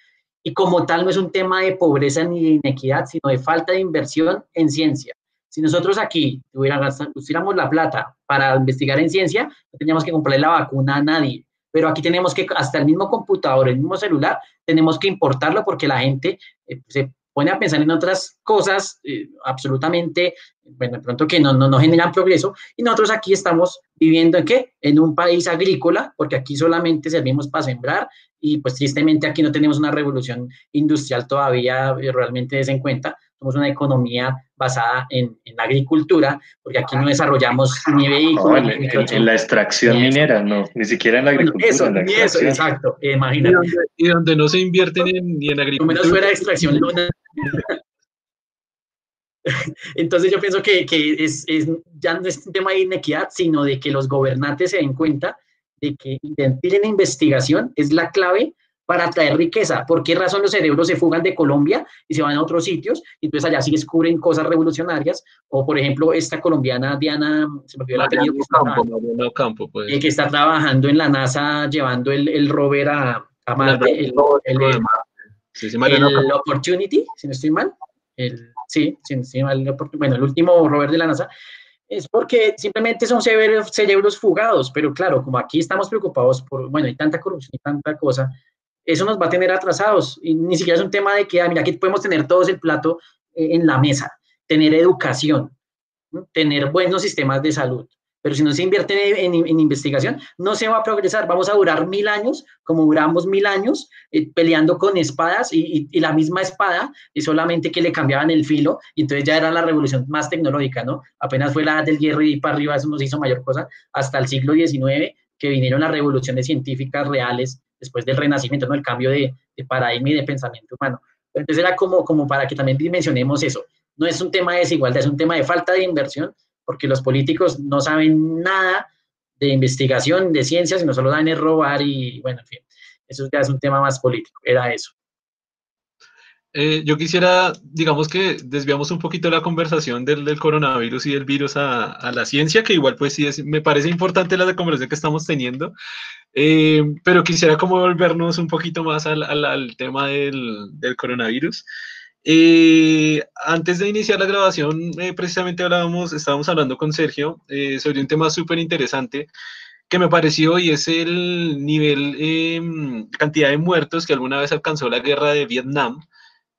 y como tal no es un tema de pobreza ni de inequidad, sino de falta de inversión en ciencia. Si nosotros aquí tuviéramos la plata para investigar en ciencia, no teníamos que comprarle la vacuna a nadie. Pero aquí tenemos que, hasta el mismo computador, el mismo celular, tenemos que importarlo porque la gente eh, se pone a pensar en otras cosas eh, absolutamente, bueno, de pronto que no, no, no, generan progreso, y nosotros aquí estamos viviendo en qué? En un país agrícola, porque aquí solamente servimos para sembrar, y pues tristemente aquí no tenemos una revolución industrial todavía eh, realmente des en cuenta, somos una economía basada en, en, la agricultura, porque aquí no desarrollamos ni vehículos. en, la extracción minera, no, ni siquiera en la agricultura. eso, ni eso, exacto, imagínate. Y donde, no se invierten ni en agricultura. menos fuera de extracción Entonces yo pienso que, que es, es, ya no es un tema de inequidad, sino de que los gobernantes se den cuenta de que invertir en investigación es la clave para traer riqueza. ¿Por qué razón los cerebros se fugan de Colombia y se van a otros sitios? Y entonces allá sí descubren cosas revolucionaririo O por ejemplo, esta colombiana Diana, se me olvidó el apellido, que, Campo, pues. el que está trabajando en la NASA llevando el, el rover a, a Marte. El, el, el, Opportunity, si no estoy mal. El, sí, si no estoy mal, bueno, el último rover de la NASA es porque simplemente son cerebros, fugados, pero claro, como aquí estamos preocupados por, bueno, hay tanta corrupción y tanta cosa, eso nos va a tener atrasados. Y ni siquiera es un tema de que, ah, mira, aquí podemos tener todos el plato eh, en la mesa, tener educación, tener buenos sistemas de salud, pero si no se invierte en, investigación, no se va a progresar. Vamos a durar mil años, como duramos mil años, eh, peleando con espadas y, la misma espada, y solamente que le cambiaban el filo, y entonces ya era la revolución más tecnológica, ¿no? Apenas fue la del hierro y para arriba, eso nos hizo mayor cosa, hasta el siglo XIX, que vinieron las revoluciones científicas reales después del renacimiento, ¿no? El cambio de, paradigma y de pensamiento humano. Entonces era como, como para que también dimensionemos eso. No es un tema de desigualdad, es un tema de falta de inversión, porque los políticos no saben nada de investigación, de ciencia, sino solo dan es robar y, bueno, en fin, eso ya es un tema más político, era eso. Eh, yo quisiera, digamos que desviamos un poquito la conversación del, del coronavirus y del virus a, a, la ciencia, que igual pues sí es, me parece importante la conversación que estamos teniendo, eh, pero quisiera como volvernos un poquito más al, al, al tema del, del coronavirus. Eh, antes de iniciar la grabación, eh, precisamente hablábamos, estábamos hablando con Sergio eh, sobre un tema súper interesante que me pareció y es el nivel, em, cantidad de muertos que alguna vez alcanzó la guerra de Vietnam.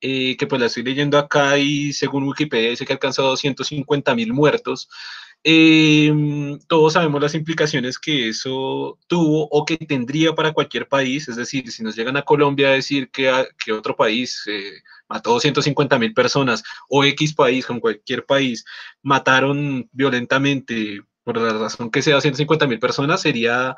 Eh, que pues la estoy leyendo acá y según Wikipedia dice que alcanzó 250 mil muertos. Eh, todos sabemos las implicaciones que eso tuvo o que tendría para cualquier país, es decir, si nos llegan a Colombia a decir que, que otro país eh, mató 250 mil personas o X país, con cualquier país, mataron violentamente por la razón que sea 150 mil personas, sería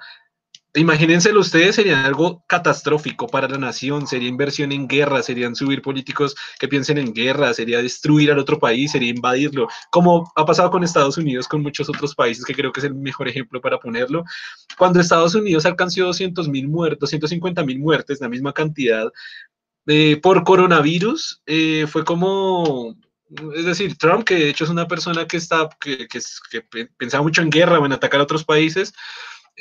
Imagínenselo ustedes, sería algo catastrófico para la nación, sería inversión en guerra, serían subir políticos que piensen en guerra, sería destruir al otro país, sería invadirlo, como ha pasado con Estados Unidos, con muchos otros países, que creo que es el mejor ejemplo para ponerlo. Cuando Estados Unidos alcanzó 200 mil muertos, 250 mil muertes, la misma cantidad, eh, por coronavirus, eh, fue como es decir, Trump, que de hecho es una persona que está, que, que, que pensaba mucho en guerra o en atacar a otros países,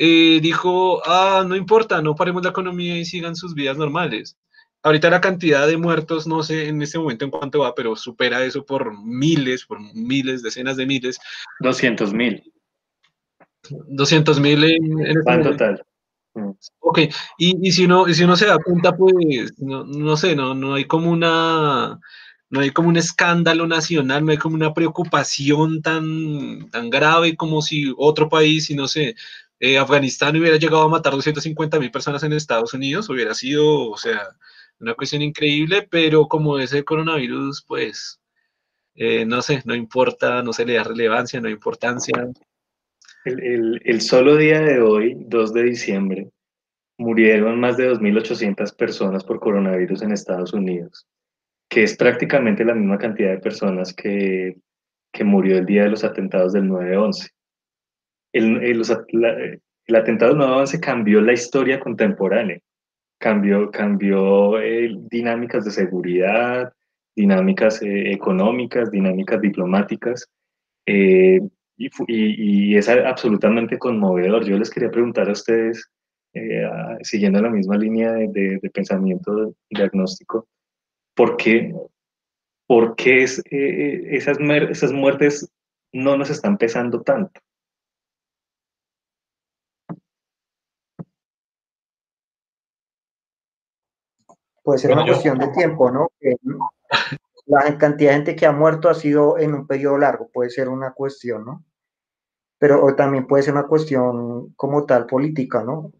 eh, dijo, ah, no importa, no paremos la economía y sigan sus vidas normales. Ahorita la cantidad de muertos, no sé en este momento en cuánto va, pero supera eso por miles, por miles, decenas de miles. 200 mil. 200 mil en, en este total. Ok, y, y, si uno, y si uno se da cuenta, pues, no, no sé, no, no hay como una, no hay como un escándalo nacional, no hay como una preocupación tan, tan grave como si otro país, y no sé, eh, Afganistán hubiera llegado a matar 250 mil personas en Estados Unidos, hubiera sido, o sea, una cuestión increíble, pero como ese coronavirus, pues, eh, no sé, no importa, no se le da relevancia, no hay importancia. El, solo día de hoy, 2 de diciembre, murieron más de 2.800 personas por coronavirus en Estados Unidos, que es prácticamente la misma cantidad de personas que, que murió el día de los atentados del 9-11 el, el, la, el atentado no avance cambió la historia contemporánea, cambió, cambió eh, dinámicas de seguridad, dinámicas eh, económicas, dinámicas diplomáticas, eh, y, y, es absolutamente conmovedor. Yo les quería preguntar a ustedes, siguiendo la misma línea de, de, de pensamiento diagnóstico, ¿por qué, por qué es, esas, esas muertes no nos están pesando tanto? Puede ser una cuestión de tiempo, ¿no? la cantidad de gente que ha muerto ha sido en un periodo largo, puede ser una cuestión, ¿no? Pero también puede ser una cuestión como tal política, ¿no?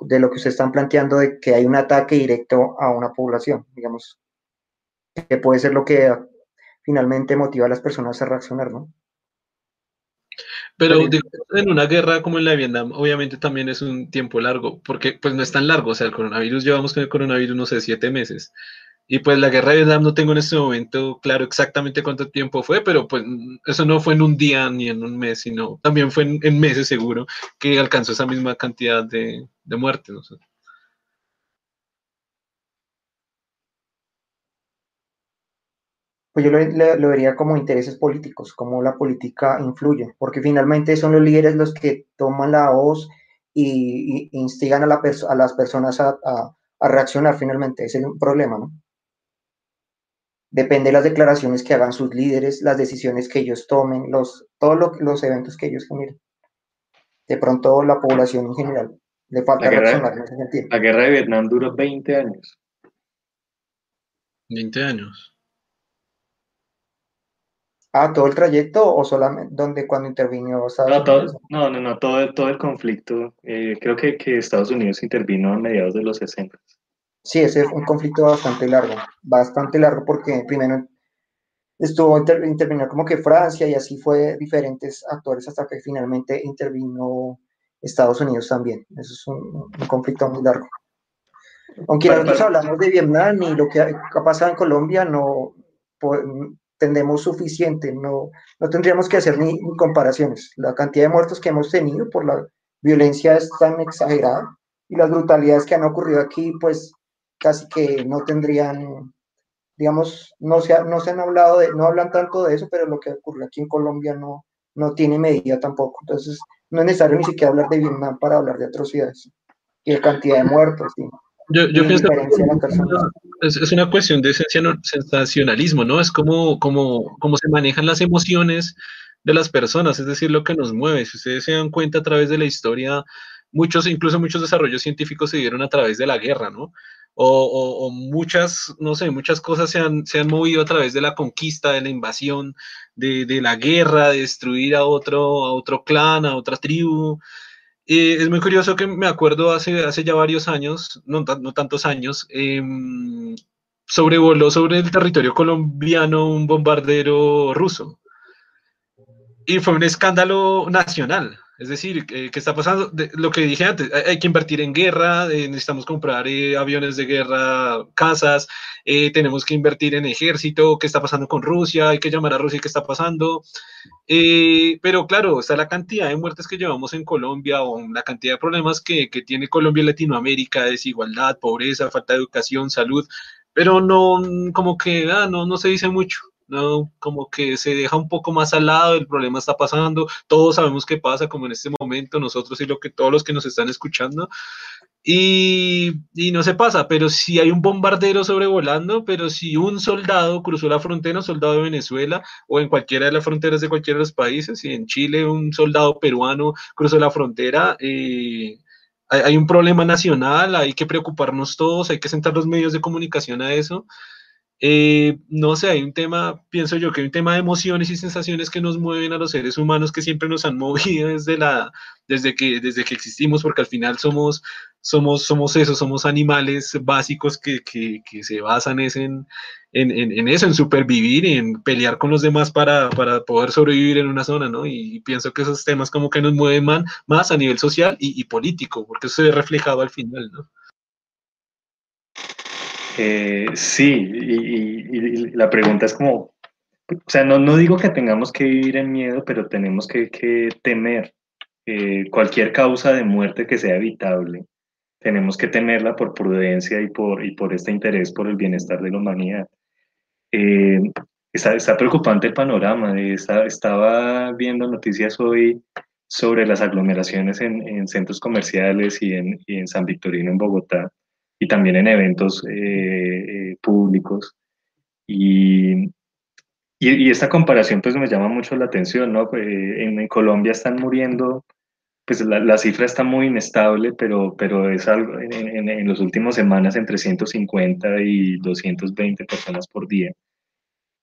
De lo que se están planteando de que hay un ataque directo a una población, digamos, que puede ser lo que finalmente motiva a las personas a reaccionar, ¿no? Pero en una guerra como en la de Vietnam, obviamente también es un tiempo largo, porque pues no es tan largo, o sea, el coronavirus, llevamos con el coronavirus, no sé, siete meses. Y pues la guerra de Vietnam no tengo en este momento claro exactamente cuánto tiempo fue, pero pues eso no fue en un día ni en un mes, sino también fue en, en meses seguro que alcanzó esa misma cantidad de, de muertes. ¿no? Pues yo lo, lo, vería como intereses políticos, como la política influye, porque finalmente son los líderes los que toman la voz y, y instigan a, la a las personas a, a, a, reaccionar finalmente, ese es el problema, ¿no? Depende de las declaraciones que hagan sus líderes, las decisiones que ellos tomen, los, todos lo, los eventos que ellos generen. De pronto la población en general le falta la guerra, reaccionar en ese sentido. La guerra de Vietnam duró 20 años. 20 años. Ah, todo el trayecto o solamente donde cuando intervino no, Todo, no, no, no, todo, todo el conflicto. Eh, creo que, que, Estados Unidos intervino a mediados de los 60. Sí, ese fue un conflicto bastante largo, bastante largo porque primero estuvo intervino como que Francia y así fue diferentes actores hasta que finalmente intervino Estados Unidos también. Eso es un, conflicto muy largo. Aunque nosotros hablamos de Vietnam y lo que ha pasado en Colombia, no tendemos suficiente, no, no tendríamos que hacer ni, comparaciones. La cantidad de muertos que hemos tenido por la violencia es tan exagerada y las brutalidades que han ocurrido aquí, pues casi que no tendrían, digamos, no se, no se han hablado de, no hablan tanto de eso, pero lo que ocurre aquí en Colombia no, no tiene medida tampoco. Entonces, no es necesario ni siquiera hablar de Vietnam para hablar de atrocidades y de cantidad de muertos. Yo, yo pienso que es, es, una cuestión de sensacionalismo, ¿no? Es como, como, como se manejan las emociones de las personas, es decir, lo que nos mueve. Si ustedes se dan cuenta a través de la historia, muchos, incluso muchos desarrollos científicos se dieron a través de la guerra, ¿no? O, o, muchas, no sé, muchas cosas se han, se han, movido a través de la conquista, de la invasión, de, de la guerra, de destruir a otro, a otro clan, a otra tribu. Eh, es muy curioso que me acuerdo hace, hace ya varios años, no, no tantos años, eh, sobrevoló sobre el territorio colombiano un bombardero ruso. Y fue un escándalo nacional. Es decir, ¿qué, está pasando? lo que dije antes, hay, que invertir en guerra, eh, necesitamos comprar eh, aviones de guerra, casas, eh, tenemos que invertir en ejército, ¿qué está pasando con Rusia? Hay que llamar a Rusia, ¿qué está pasando? pero claro, está la cantidad de muertes que llevamos en Colombia o la cantidad de problemas que, que tiene Colombia y Latinoamérica, desigualdad, pobreza, falta de educación, salud, pero no, como que ah, no, no se dice mucho. ¿No? Como que se deja un poco más al lado, el problema está pasando, todos sabemos qué pasa, como en este momento, nosotros y lo que todos los que nos están escuchando, y, no se pasa, pero si hay un bombardero sobrevolando, pero si un soldado cruzó la frontera, un soldado de Venezuela o en cualquiera de las fronteras de cualquiera de los países, y en Chile un soldado peruano cruzó la frontera, eh, hay, un problema nacional, hay que preocuparnos todos, hay que sentar los medios de comunicación a eso. Eh, no sé, hay un tema, pienso yo que hay un tema de emociones y sensaciones que nos mueven a los seres humanos que siempre nos han movido desde, la, desde, que, desde que existimos, porque al final somos, somos, somos eso, somos animales básicos que, que, que se basan en, en, en, eso, en supervivir, en pelear con los demás para, para, poder sobrevivir en una zona, ¿no? Y, pienso que esos temas como que nos mueven más, más a nivel social y, y político, porque eso se ve reflejado al final, ¿no? Eh, sí, y, la pregunta es como, o sea, no, no digo que tengamos que vivir en miedo, pero tenemos que, que temer eh, cualquier causa de muerte que sea evitable. Tenemos que temerla por prudencia y por, y por este interés por el bienestar de la humanidad. Eh, está, está, preocupante el panorama. estaba viendo noticias hoy sobre las aglomeraciones en, en centros comerciales y en, y en San Victorino, en Bogotá y también en eventos eh, eh, públicos. Y, y, esta comparación pues me llama mucho la atención, ¿no? Eh, en, Colombia están muriendo, pues la, la, cifra está muy inestable, pero, pero es algo, en, en, en las últimas semanas entre 150 y 220 personas por día.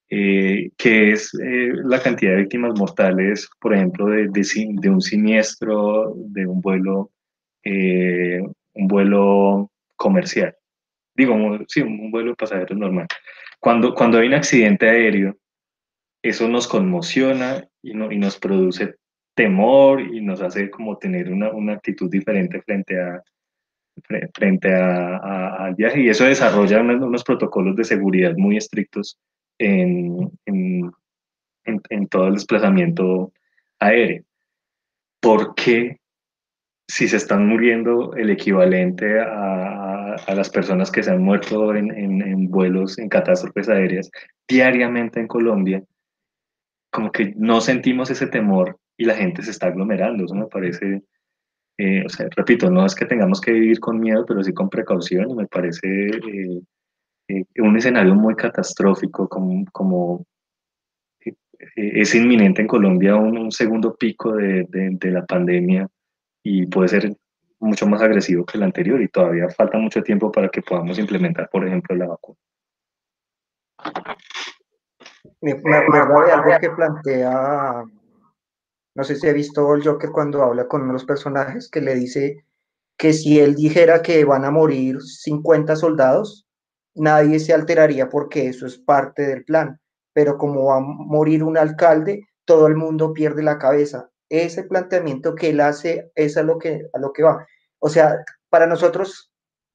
que es la cantidad de víctimas mortales, por ejemplo, de, de, de un siniestro, de un vuelo, un vuelo comercial. Digo, sí, un vuelo de pasajeros normal. Cuando, cuando hay un accidente aéreo, eso nos conmociona y, no, y nos produce temor y nos hace como tener una, una actitud diferente frente a frente a, al viaje y eso desarrolla unos, protocolos de seguridad muy estrictos en, en, en, en todo el desplazamiento aéreo. ¿Por qué si se están muriendo el equivalente a, a las personas que se han muerto en, en, vuelos, en catástrofes aéreas diariamente en Colombia, como que no sentimos ese temor y la gente se está aglomerando. Eso me parece, eh, o sea, repito, no es que tengamos que vivir con miedo, pero sí con precaución y me parece eh, eh, un escenario muy catastrófico, como, como es inminente en Colombia un, un segundo pico de, de la pandemia y puede ser mucho más agresivo que el anterior y todavía falta mucho tiempo para que podamos implementar, por ejemplo, la vacuna. Me, acuerdo de algo que plantea, no sé si he visto el Joker cuando habla con uno de los personajes, que le dice que si él dijera que van a morir 50 soldados, nadie se alteraría porque eso es parte del plan. Pero como va a morir un alcalde, todo el mundo pierde la cabeza. Ese planteamiento que él hace es a lo que, a lo que va. O sea, para nosotros,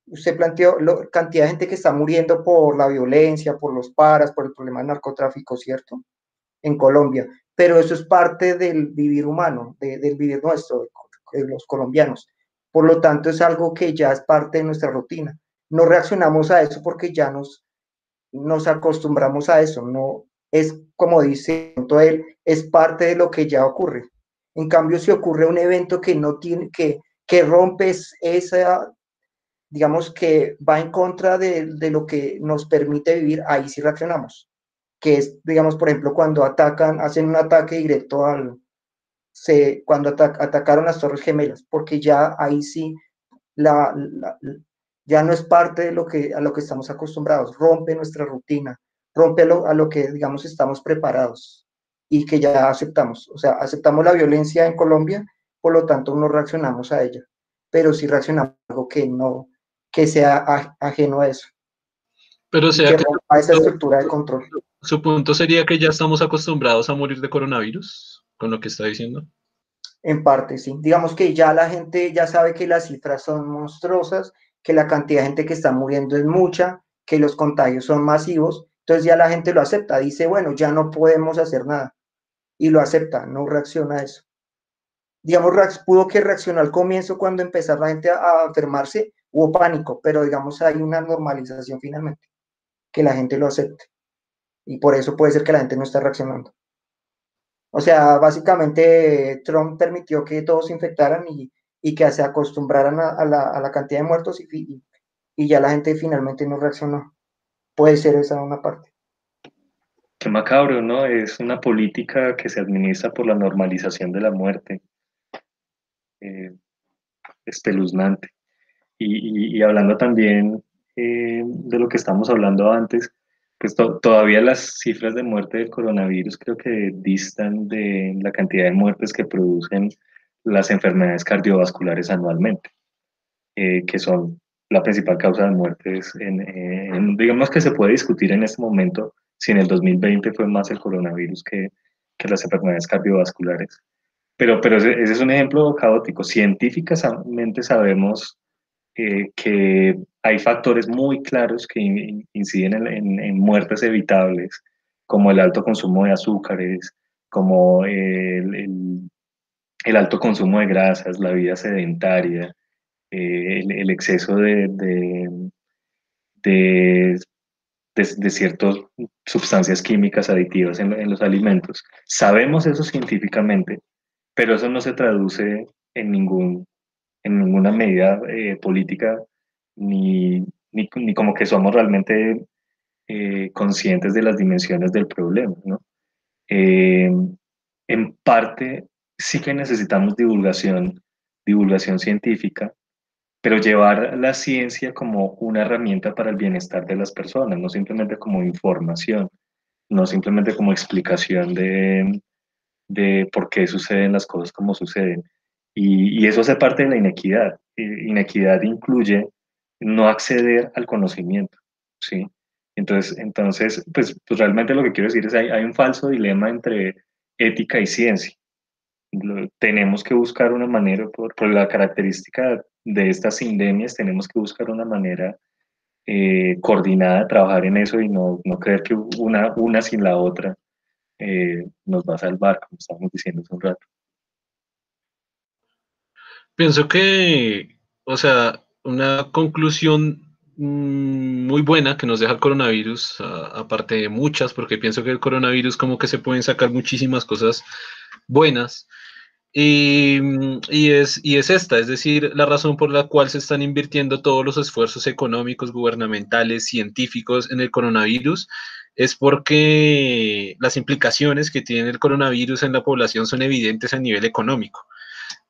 usted planteó la cantidad de gente que está muriendo por la violencia, por los paras, por el problema del narcotráfico, ¿cierto? En Colombia. Pero eso es parte del vivir humano, del vivir nuestro, de los colombianos. Por lo tanto, es algo que ya es parte de nuestra rutina. No reaccionamos a eso porque ya nos, nos acostumbramos a eso. No es como dice él, es parte de lo que ya ocurre. En cambio, si ocurre un evento que no tiene, que, que rompe esa, digamos que va en contra de, de, lo que nos permite vivir, ahí sí reaccionamos. Que es, digamos, por ejemplo, cuando atacan, hacen un ataque directo al, se, cuando atacaron las Torres Gemelas, porque ya ahí sí la, ya no es parte de lo que, a lo que estamos acostumbrados, rompe nuestra rutina, rompe a lo, que, digamos, estamos preparados y que ya aceptamos. O sea, aceptamos la violencia en Colombia, por lo tanto no reaccionamos a ella, pero sí reaccionamos a algo que no, que sea ajeno a eso. Pero sea que, a esa estructura de control. Su punto sería que ya estamos acostumbrados a morir de coronavirus, con lo que está diciendo. En parte, sí. Digamos que ya la gente ya sabe que las cifras son monstruosas, que la cantidad de gente que está muriendo es mucha, que los contagios son masivos entonces ya la gente lo acepta, dice, bueno, ya no podemos hacer nada. Y lo acepta, no reacciona a eso. Digamos, pudo que reaccionó al comienzo cuando empezó la gente a, enfermarse, hubo pánico, pero digamos hay una normalización finalmente, que la gente lo acepte. Y por eso puede ser que la gente no está reaccionando. O sea, básicamente Trump permitió que todos se infectaran y, que se acostumbraran a, la, cantidad de muertos y, y ya la gente finalmente no reaccionó puede ser esa una parte. Qué macabro, ¿no? Es una política que se administra por la normalización de la muerte. Eh, espeluznante. Y, hablando también eh, de lo que estamos hablando antes, pues todavía las cifras de muerte del coronavirus creo que distan de la cantidad de muertes que producen las enfermedades cardiovasculares anualmente, eh, que son la principal causa de muertes, digamos que se puede discutir en este momento si en el 2020 fue más el coronavirus que, que las enfermedades cardiovasculares. Pero, pero ese, es un ejemplo caótico. Científicamente sabemos eh, que hay factores muy claros que inciden en, en, muertes evitables, como el alto consumo de azúcares, como el, el, el alto consumo de grasas, la vida sedentaria, eh, el, exceso de, de, de, ciertas sustancias químicas aditivas en, los alimentos. Sabemos eso científicamente, pero eso no se traduce en, ningún, en ninguna medida eh, política ni, ni, ni, como que somos realmente eh, conscientes de las dimensiones del problema. ¿no? en parte sí que necesitamos divulgación, divulgación científica, pero llevar la ciencia como una herramienta para el bienestar de las personas, no simplemente como información, no simplemente como explicación de, de por qué suceden las cosas como suceden. Y, y eso hace parte de la inequidad. Inequidad incluye no acceder al conocimiento, ¿sí? Entonces, entonces pues, pues realmente lo que quiero decir es hay, hay un falso dilema entre ética y ciencia. tenemos que buscar una manera, por, por la característica de estas endemias tenemos que buscar una manera eh, coordinada trabajar en eso y no, no creer que una, una sin la otra eh, nos va a salvar, como estábamos diciendo hace un rato. Pienso que, o sea, una conclusión mm, muy buena que nos deja el coronavirus, aparte de muchas, porque pienso que el coronavirus como que se pueden sacar muchísimas cosas buenas, y, y, es, y es esta, es decir, la razón por la cual se están invirtiendo todos los esfuerzos económicos, gubernamentales, científicos en el coronavirus, es porque las implicaciones que tiene el coronavirus en la población son evidentes a nivel económico.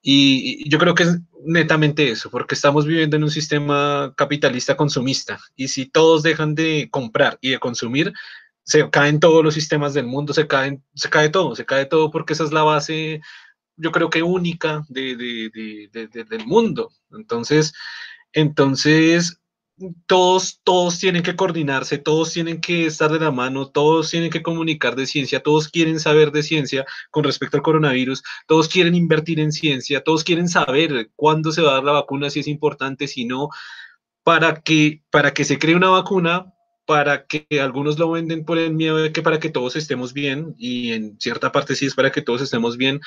Y yo creo que es netamente eso, porque estamos viviendo en un sistema capitalista consumista y si todos dejan de comprar y de consumir, se caen todos los sistemas del mundo, se, caen, se cae todo, se cae todo porque esa es la base, yo creo que única de, del mundo. Entonces, entonces, todos, todos tienen que coordinarse, todos tienen que estar de la mano, todos tienen que comunicar de ciencia, todos quieren saber de ciencia con respecto al coronavirus, todos quieren invertir en ciencia, todos quieren saber cuándo se va a dar la vacuna, si es importante, si no, para que, para que se cree una vacuna, para que algunos lo venden por el miedo de que para que todos estemos bien, y en cierta parte sí es para que todos estemos bien,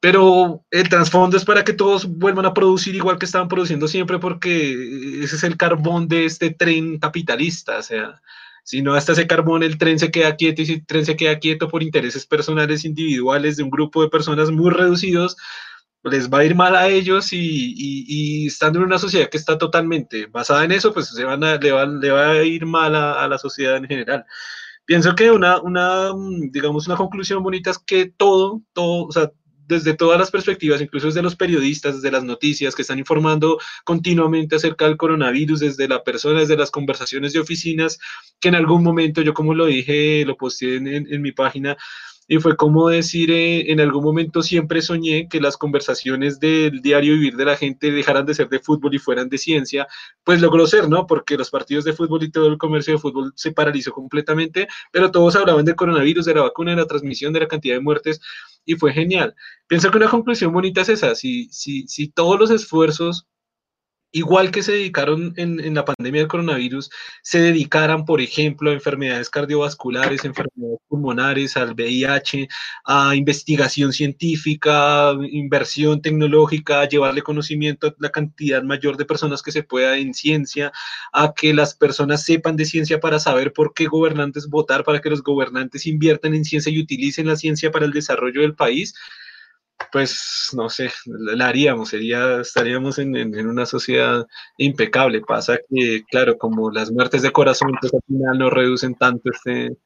pero el trasfondo es para que todos vuelvan a producir igual que estaban produciendo siempre, porque ese es el carbón de este tren capitalista. O sea, si no hasta ese carbón, el tren se queda quieto y si el tren se queda quieto por intereses personales individuales de un grupo de personas muy reducidos, les va a ir mal a ellos y, estando en una sociedad que está totalmente basada en eso, pues se van a, le, va, a ir mal a, a la sociedad en general pienso que una, una, digamos, una conclusión bonita es que todo, todo, o sea, desde todas las perspectivas, incluso desde los periodistas, desde las noticias que están informando continuamente acerca del coronavirus, desde la persona, desde las conversaciones de oficinas, que en algún momento, yo como lo dije, lo posteé en mi página, y fue como decir, eh, en algún momento siempre soñé que las conversaciones del diario vivir de la gente dejaran de ser de fútbol y fueran de ciencia, pues logró ser, ¿no? Porque los partidos de fútbol y todo el comercio de fútbol se paralizó completamente, pero todos hablaban del coronavirus, de la vacuna, de la transmisión, de la cantidad de muertes, y fue genial. Pienso que una conclusión bonita es esa, si, si, si todos los esfuerzos igual que se dedicaron en, la pandemia del coronavirus, se dedicaran, por ejemplo, a enfermedades cardiovasculares, enfermedades pulmonares, al VIH, a investigación científica, inversión tecnológica, a llevarle conocimiento a la cantidad mayor de personas que se pueda en ciencia, a que las personas sepan de ciencia para saber por qué gobernantes votar, para que los gobernantes inviertan en ciencia y utilicen la ciencia para el desarrollo del país pues no sé, la haríamos, sería, estaríamos en, una sociedad impecable. Pasa que, claro, como las muertes de corazón pues, al final no reducen tanto este,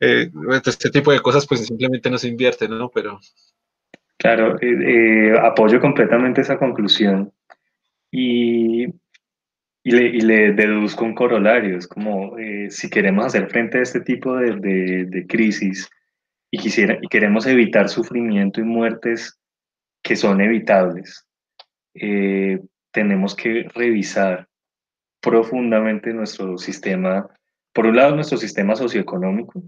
eh, este tipo de cosas, pues simplemente no se invierte, ¿no? Pero... Claro, eh, eh, apoyo completamente esa conclusión y, le, deduzco un corolario, es como si queremos hacer frente a este tipo de, de crisis, y, quisiera, y queremos evitar sufrimiento y muertes que son evitables, eh, tenemos que revisar profundamente nuestro sistema, por un lado nuestro sistema socioeconómico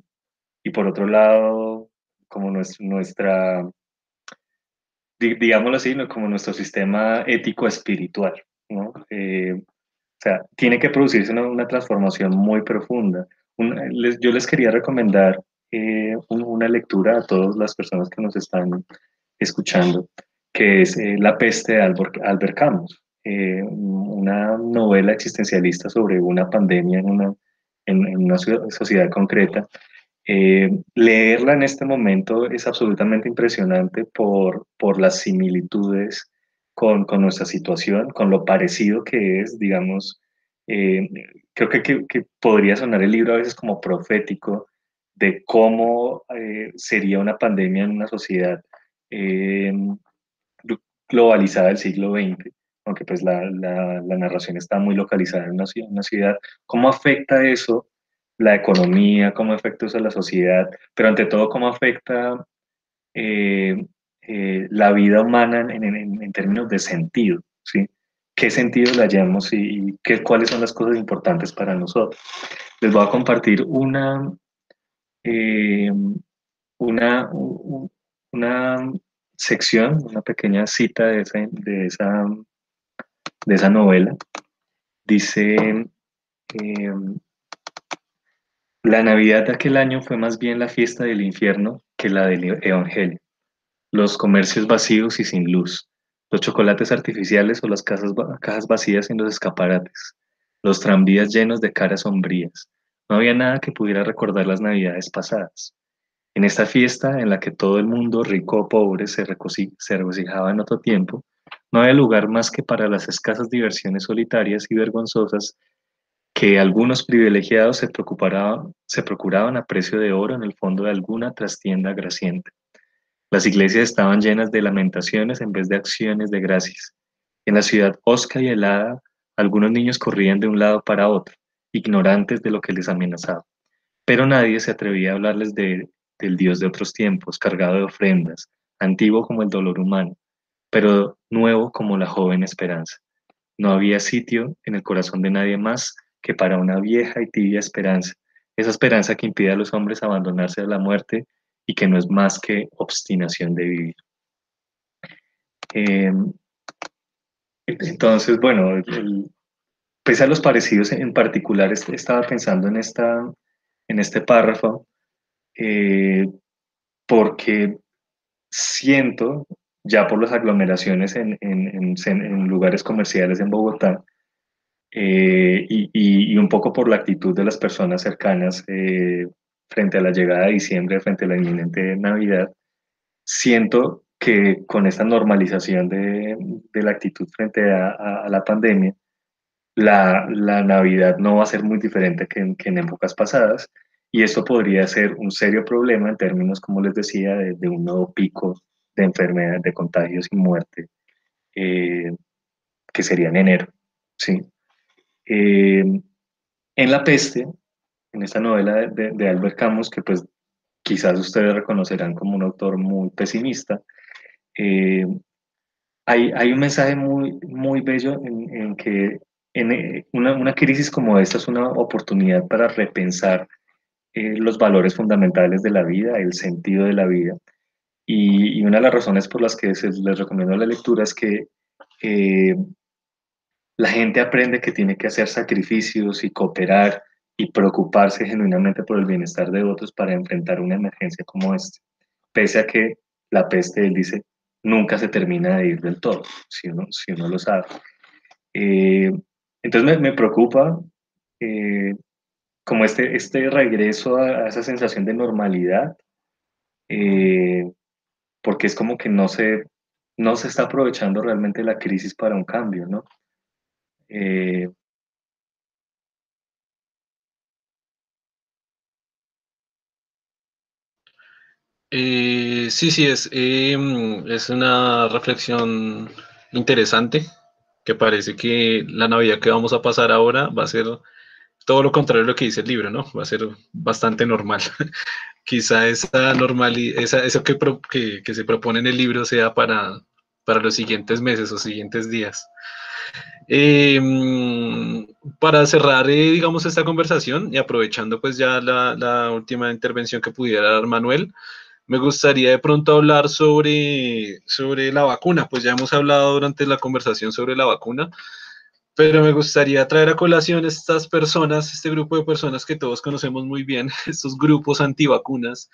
y por otro lado como nuestra, digámoslo así, como nuestro sistema ético-espiritual. ¿no? Eh, o sea, tiene que producirse una, transformación muy profunda. yo les quería recomendar eh, una lectura a todas las personas que nos están escuchando, que es eh, La peste de Albert, Camus, eh, una novela existencialista sobre una pandemia en una, en, una sociedad concreta. leerla en este momento es absolutamente impresionante por, por las similitudes con, con, nuestra situación, con lo parecido que es, digamos, creo que, que, que, podría sonar el libro a veces como profético de cómo eh, sería una pandemia en una sociedad eh, globalizada del siglo XX, aunque pues la, la, narración está muy localizada en una, una, ciudad, cómo afecta eso la economía, cómo afecta eso a la sociedad, pero ante todo cómo afecta eh, la vida humana en, en, en, términos de sentido, ¿sí? ¿Qué sentido le hallamos y, y qué, cuáles son las cosas importantes para nosotros? Les voy a compartir una, eh, una, una sección, una pequeña cita de esa, de esa, de esa novela. Dice, eh, la Navidad de aquel año fue más bien la fiesta del infierno que la del Evangelio. Los comercios vacíos y sin luz, los chocolates artificiales o las cajas vacías en los escaparates, los tranvías llenos de caras sombrías, no había nada que pudiera recordar las navidades pasadas. En esta fiesta en la que todo el mundo, rico o pobre, se, regocijaba en otro tiempo, no había lugar más que para las escasas diversiones solitarias y vergonzosas que algunos privilegiados se, se procuraban a precio de oro en el fondo de alguna trastienda graciente. Las iglesias estaban llenas de lamentaciones en vez de acciones de gracias. En la ciudad osca y helada, algunos niños corrían de un lado para otro ignorantes de lo que les amenazaba. pero nadie se atrevía a hablarles de, del Dios de otros tiempos, cargado de ofrendas, antiguo como el dolor humano, pero nuevo como la joven esperanza. No había sitio en el corazón de nadie más que para una vieja y tibia esperanza, esa esperanza que impide a los hombres abandonarse a la muerte y que no es más que obstinación de vivir. Em, entonces, bueno, pese a los parecidos en particular, estaba pensando en, esta, en este párrafo, eh, porque siento, ya por las aglomeraciones en, en, lugares comerciales en Bogotá, eh, y, y, un poco por la actitud de las personas cercanas eh, frente a la llegada de diciembre, frente a la inminente Navidad, siento que con esta normalización de, de la actitud frente a, a, la pandemia, la, la, Navidad no va a ser muy diferente que en, que en épocas pasadas y esto podría ser un serio problema en términos, como les decía, de, un nuevo pico de enfermedades, de contagios y muerte, eh, que sería en enero. ¿sí? Eh, en La Peste, en esta novela de, de, Albert Camus, que pues quizás ustedes reconocerán como un autor muy pesimista, eh, hay, hay, un mensaje muy, muy bello en que en una, una, crisis como esta es una oportunidad para repensar eh, los valores fundamentales de la vida, el sentido de la vida. Y, una de las razones por las que les recomiendo la lectura es que eh, la gente aprende que tiene que hacer sacrificios y cooperar y preocuparse genuinamente por el bienestar de otros para enfrentar una emergencia como esta. Pese a que la peste, él dice, nunca se termina de ir del todo, si uno, si uno lo sabe. Eh, entonces me, preocupa como este, este regreso a, esa sensación de normalidad, eh, porque es como que no se, no se está aprovechando realmente la crisis para un cambio, ¿no? Eh, eh, sí, sí, es, em, es una reflexión interesante que parece que la Navidad que vamos a pasar ahora va a ser todo lo contrario de lo que dice el libro, ¿no? Va a ser bastante normal. Quizá esa normalidad, esa, eso que, que, que, se propone en el libro sea para, para los siguientes meses o siguientes días. Eh, para cerrar, eh, digamos, esta conversación y aprovechando pues ya la, la, última intervención que pudiera dar Manuel, me gustaría de pronto hablar sobre, sobre la vacuna, pues ya hemos hablado durante la conversación sobre la vacuna, pero me gustaría traer a colación estas personas, este grupo de personas que todos conocemos muy bien, estos grupos antivacunas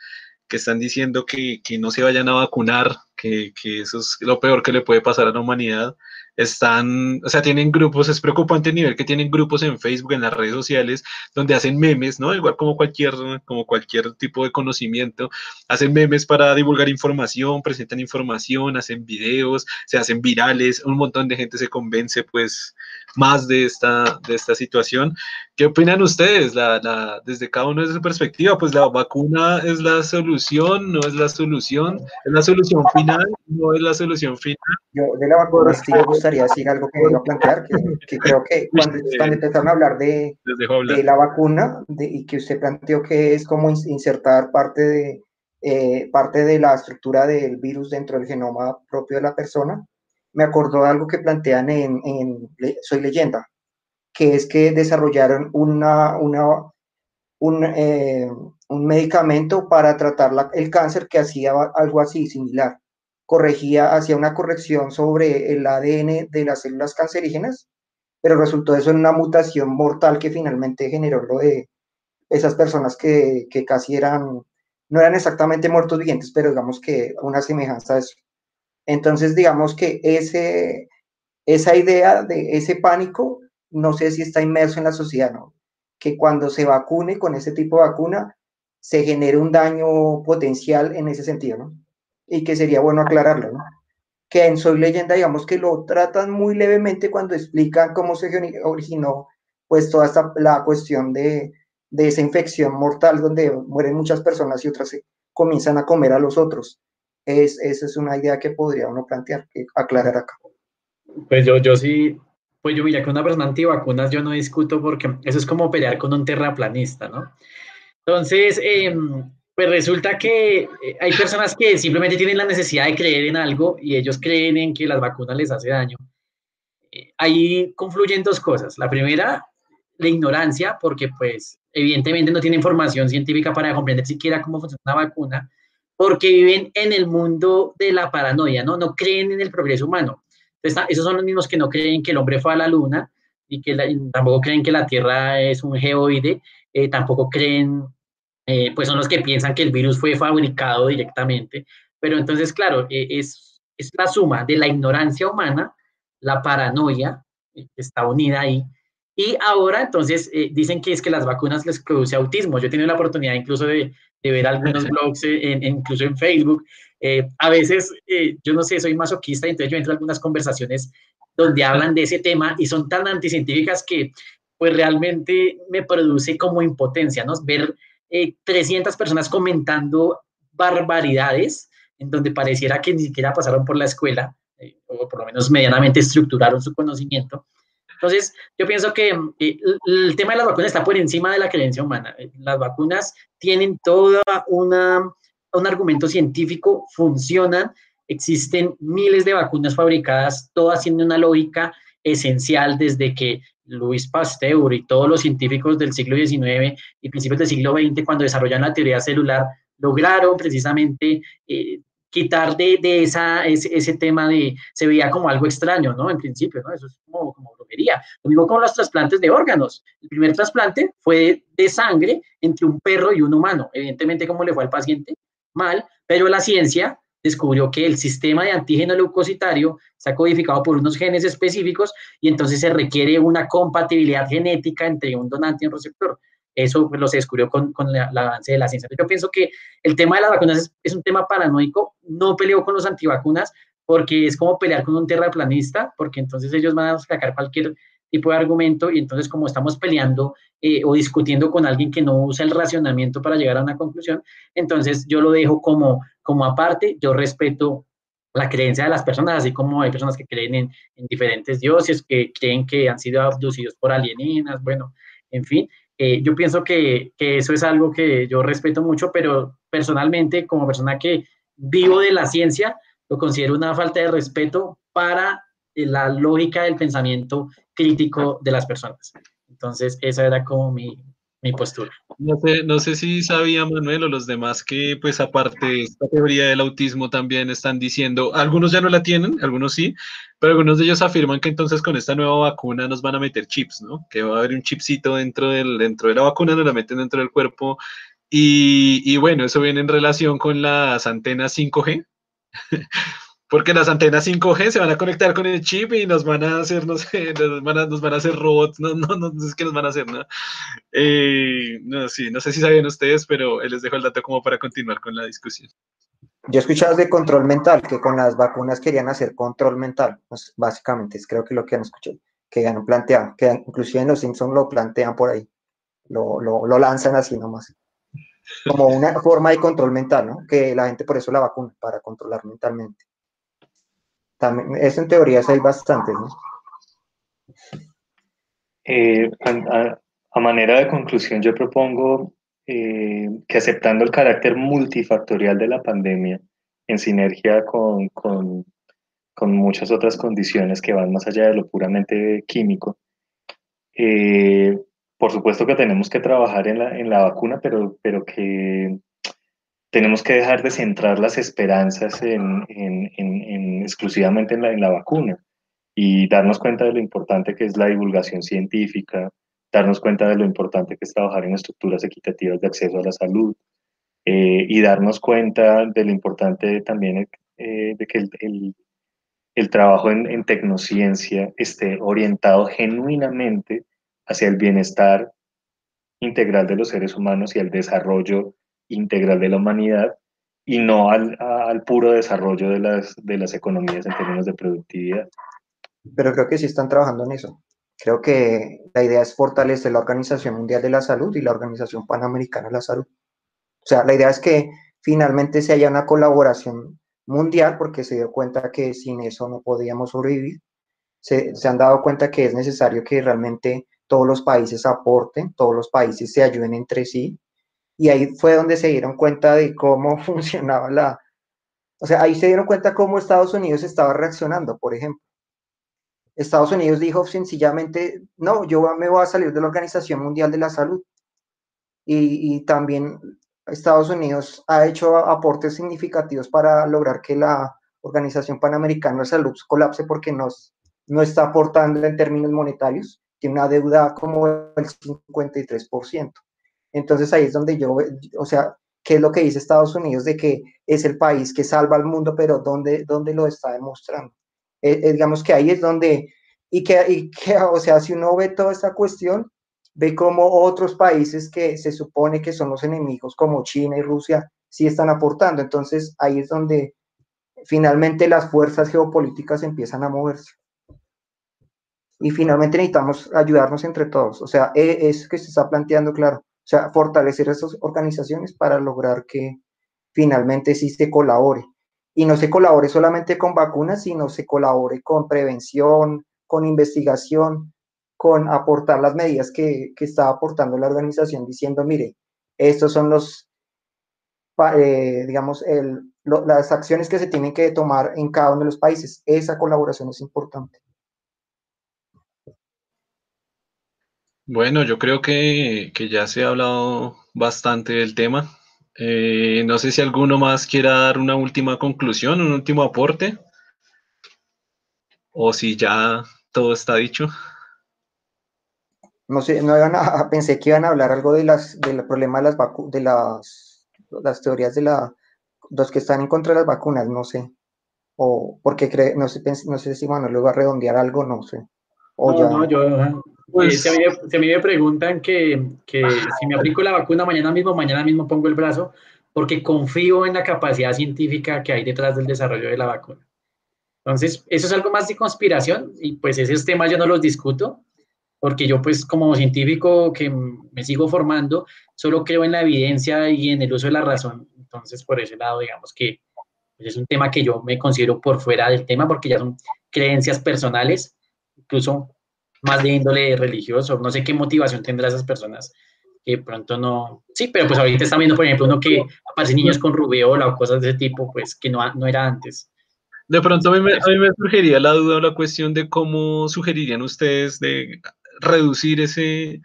que están diciendo que, que no se vayan a vacunar, que, que, eso es lo peor que le puede pasar a la humanidad. Están, o sea, tienen grupos, es preocupante el nivel que tienen grupos en Facebook, en las redes sociales, donde hacen memes, ¿no? Igual como cualquier, como cualquier tipo de conocimiento, hacen memes para divulgar información, presentan información, hacen videos, se hacen virales, un montón de gente se convence, pues, más de esta, de esta situación. ¿Qué opinan ustedes? La, la, desde cada uno de su perspectiva, pues la vacuna es la solución, no es la solución, es la solución final, no es la solución final. Yo de la vacuna sí me gustaría decir algo que iba a plantear, que, que creo que cuando, cuando, empezaron a hablar de, de la vacuna de, y que usted planteó que es como insertar parte de, eh, parte de la estructura del virus dentro del genoma propio de la persona, me acordó de algo que plantean en, en Soy leyenda, que es que desarrollaron una, una, un, eh, un medicamento para tratar la, el cáncer que hacía algo así similar. Corregía, hacía una corrección sobre el ADN de las células cancerígenas, pero resultó eso en una mutación mortal que finalmente generó lo de esas personas que, que casi eran, no eran exactamente muertos vivientes, pero digamos que una semejanza a eso. Entonces, digamos que ese, esa idea de ese pánico, no sé si está inmerso en la sociedad, ¿no? Que cuando se vacune con ese tipo de vacuna, se genere un daño potencial en ese sentido, ¿no? Y que sería bueno aclararlo, ¿no? Que en Soy Leyenda, digamos que lo tratan muy levemente cuando explican cómo se originó, pues, toda esta, la cuestión de, de esa infección mortal donde mueren muchas personas y otras se comienzan a comer a los otros es, esa es una idea que podría uno plantear, aclarar acá. Pues yo, yo sí, pues yo mira, con una persona antivacunas yo no discuto porque eso es como pelear con un terraplanista, ¿no? Entonces, em, pues resulta que eh, hay personas que simplemente tienen la necesidad de creer en algo y ellos creen en que las vacunas les hace daño. Eh, ahí confluyen dos cosas. La primera, la ignorancia, porque pues evidentemente no tienen información científica para comprender siquiera cómo funciona una vacuna, porque viven en el mundo de la paranoia, ¿no? No creen en el progreso humano. Entonces, esos son los mismos que no creen que el hombre fue a la luna y que tampoco creen que la Tierra es un geoide, eh, tampoco creen, eh, pues son los que piensan que el virus fue fabricado directamente. Pero entonces, claro, eh, es, es la suma de la ignorancia humana, la paranoia, que está unida ahí, y ahora entonces dicen que es que las vacunas les produce autismo. Yo he tenido la oportunidad incluso de, de ver algunos blogs, en, incluso en Facebook. Eh, a veces, eh, yo no sé, soy masoquista, entonces yo entro en algunas conversaciones donde hablan de ese tema y son tan anticientíficas que pues realmente me produce como impotencia, ¿no? Ver 300 eh, personas comentando barbaridades en donde pareciera que ni siquiera pasaron por la escuela, o por lo menos medianamente estructuraron su conocimiento. Entonces, yo pienso que el tema de las vacunas está por encima de la creencia humana. Las vacunas tienen toda una, un argumento científico, funcionan, existen miles de vacunas fabricadas, todas tienen una lógica esencial desde que Luis Pasteur y todos los científicos del siglo XIX y principios del siglo XX, cuando desarrollaron la teoría celular, lograron precisamente eh, quitar de, de esa, ese, ese, tema de, se veía como algo extraño, ¿no? En principio, ¿no? Eso es como, como brujería. Lo mismo con los trasplantes de órganos. El primer trasplante fue de sangre entre un perro y un humano. Evidentemente, como le fue al paciente, mal, pero la ciencia descubrió que el sistema de antígeno leucocitario está codificado por unos genes específicos y entonces se requiere una compatibilidad genética entre un donante y un receptor. Eso lo se descubrió con, con el avance de la ciencia. Yo pienso que el tema de las vacunas es, es, un tema paranoico. No peleo con los antivacunas porque es como pelear con un terraplanista, porque entonces ellos van a sacar cualquier tipo de argumento y entonces como estamos peleando eh, o discutiendo con alguien que no usa el racionamiento para llegar a una conclusión, entonces yo lo dejo como, como aparte, yo respeto la creencia de las personas, así como hay personas que creen en, en diferentes dioses, que creen que han sido abducidos por alienígenas, bueno, en fin, eh, yo pienso que, que, eso es algo que yo respeto mucho, pero personalmente, como persona que vivo de la ciencia, lo considero una falta de respeto para eh, la lógica del pensamiento crítico de las personas. Entonces, esa era como mi, mi postura. No sé, no sé si sabía Manuel o los demás que, pues aparte de esta teoría del autismo también están diciendo, algunos ya no la tienen, algunos sí, pero algunos de ellos afirman que entonces con esta nueva vacuna nos van a meter chips, ¿no? Que va a haber un chipcito dentro, del, dentro de la vacuna, nos la meten dentro del cuerpo. Y, y bueno, eso viene en relación con las antenas 5G. Porque las antenas 5G se van a conectar con el chip y nos van a hacer, no sé, nos van a, nos van a hacer robots, no, no, no, sé qué nos van a hacer, ¿no? Eh, no, sí, no sé si sabían ustedes, pero les dejo el dato como para continuar con la discusión. Yo he escuchado de control mental, que con las vacunas querían hacer control mental, pues básicamente, es creo que lo que han escuchado, que han planteado, que inclusive en los Simpsons lo plantean por ahí, lo, lo, lo lanzan así nomás, como una forma de control mental, ¿no? Que la gente por eso la vacuna, para controlar mentalmente. También, eso en teoría hay bastantes, ¿no? Eh, a, a, manera de conclusión, yo propongo eh, que aceptando el carácter multifactorial de la pandemia, en sinergia con, con, con, muchas otras condiciones que van más allá de lo puramente químico, eh, por supuesto que tenemos que trabajar en la, en la vacuna, pero, pero que tenemos que dejar de centrar las esperanzas en, en, en, exclusivamente en la, en la vacuna y darnos cuenta de lo importante que es la divulgación científica, darnos cuenta de lo importante que es trabajar en estructuras equitativas de acceso a la salud eh, y darnos cuenta de lo importante también eh, de que el, el, el trabajo en, en, tecnociencia esté orientado genuinamente hacia el bienestar integral de los seres humanos y el desarrollo integral de la humanidad y no al, al puro desarrollo de las, de las economías en términos de productividad. Pero creo que sí están trabajando en eso. Creo que la idea es fortalecer la Organización Mundial de la Salud y la Organización Panamericana de la Salud. O sea, la idea es que finalmente se haya una colaboración mundial porque se dio cuenta que sin eso no podíamos sobrevivir. Se, se, han dado cuenta que es necesario que realmente todos los países aporten, todos los países se ayuden entre sí Y ahí fue donde se dieron cuenta de cómo funcionaba la... O sea, ahí se dieron cuenta cómo Estados Unidos estaba reaccionando, por ejemplo. Estados Unidos dijo sencillamente, no, yo me voy a salir de la Organización Mundial de la Salud. Y, también Estados Unidos ha hecho aportes significativos para lograr que la Organización Panamericana de Salud colapse porque nos, no está aportando en términos monetarios, tiene una deuda como el 53%. Entonces ahí es donde yo, o sea, ¿qué es lo que dice Estados Unidos de que es el país que salva al mundo, pero dónde, dónde lo está demostrando? Eh, eh, digamos que ahí es donde, y que, y que, o sea, si uno ve toda esta cuestión, ve como otros países que se supone que son los enemigos, como China y Rusia, sí están aportando. Entonces ahí es donde finalmente las fuerzas geopolíticas empiezan a moverse. Y finalmente necesitamos ayudarnos entre todos. O sea, e, es que se está planteando, claro, sea, fortalecer esas organizaciones para lograr que finalmente sí se colabore. Y no se colabore solamente con vacunas, sino se colabore con prevención, con investigación, con aportar las medidas que, que está aportando la organización diciendo, mire, estos son los, eh, digamos, el, las acciones que se tienen que tomar en cada uno de los países. Esa colaboración es importante. Bueno, yo creo que, que ya se ha hablado bastante del tema. Eh, no sé si alguno más quiera dar una última conclusión, un último aporte, o si ya todo está dicho no sé, no iban a, pensé que iban a hablar algo de las, del problema de las de las, las teorías de la, los que están en contra de las vacunas, no sé. O porque cree, no sé, no sé si bueno, luego a redondear algo, no sé. O ya... no, yo, pues, si, a mí, me preguntan que, que si me aplico la vacuna mañana mismo, mañana mismo pongo el brazo, porque confío en la capacidad científica que hay detrás del desarrollo de la vacuna. Entonces, eso es algo más de conspiración y pues esos temas yo no los discuto, porque yo pues como científico que me sigo formando, solo creo en la evidencia y en el uso de la razón. Entonces, por ese lado, digamos que pues, es un tema que yo me considero por fuera del tema porque ya son creencias personales, incluso más de índole religioso. No sé qué motivación tendrá esas personas que pronto no... Sí, pero pues ahorita están viendo, por ejemplo, uno que aparece niños con rubeola o cosas de ese tipo, pues que no, no era antes. De pronto a mí, me, a mí me surgiría la duda o la cuestión de cómo sugerirían ustedes de reducir ese,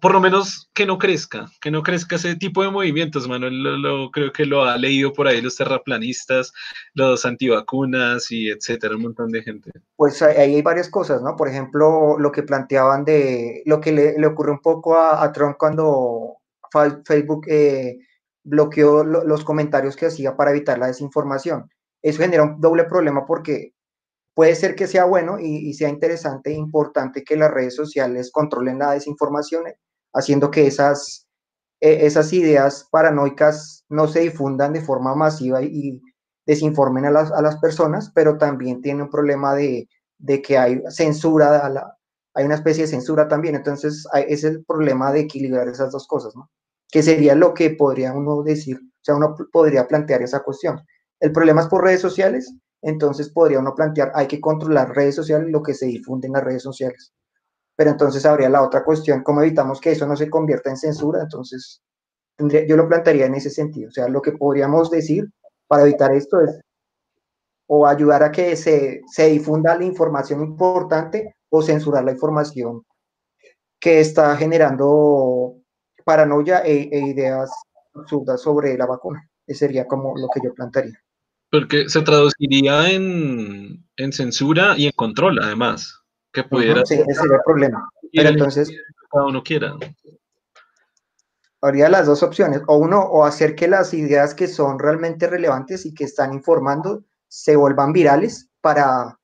por lo menos que no crezca, que no crezca ese tipo de movimientos, Manuel, lo, creo que lo ha leído por ahí los terraplanistas, los antivacunas y etcétera, un montón de gente. Pues ahí hay varias cosas, ¿no? Por ejemplo, lo que planteaban de, lo que le, le ocurrió un poco a, Trump cuando Facebook eh, bloqueó los comentarios que hacía para evitar la desinformación. Eso genera un doble problema porque puede ser que sea bueno y, sea interesante e importante que las redes sociales controlen la desinformación, haciendo que esas, e, esas ideas paranoicas no se difundan de forma masiva y, desinformen a las, a las, personas, pero también tiene un problema de, de que hay censura, a la, hay una especie de censura también, entonces es el problema de equilibrar esas dos cosas. Que sería lo que podría uno decir, o sea, uno podría plantear esa cuestión. El problema es por redes sociales, entonces podría uno plantear, hay que controlar redes sociales, lo que se difunde en las redes sociales. Pero entonces habría la otra cuestión, ¿cómo evitamos que eso no se convierta en censura? Entonces, yo lo plantearía en ese sentido. O sea, lo que podríamos decir para evitar esto es o ayudar a que se, se difunda la información importante o censurar la información que está generando paranoia e, e ideas absurdas sobre la vacuna. Ese sería como lo que yo plantearía. Porque se traduciría en, censura y en control, además. Que pudiera. sí, ese sería el problema. Pero entonces. Cada uno quiera. Habría las dos opciones. O uno, o hacer que las ideas que son realmente relevantes y que están informando se vuelvan virales para,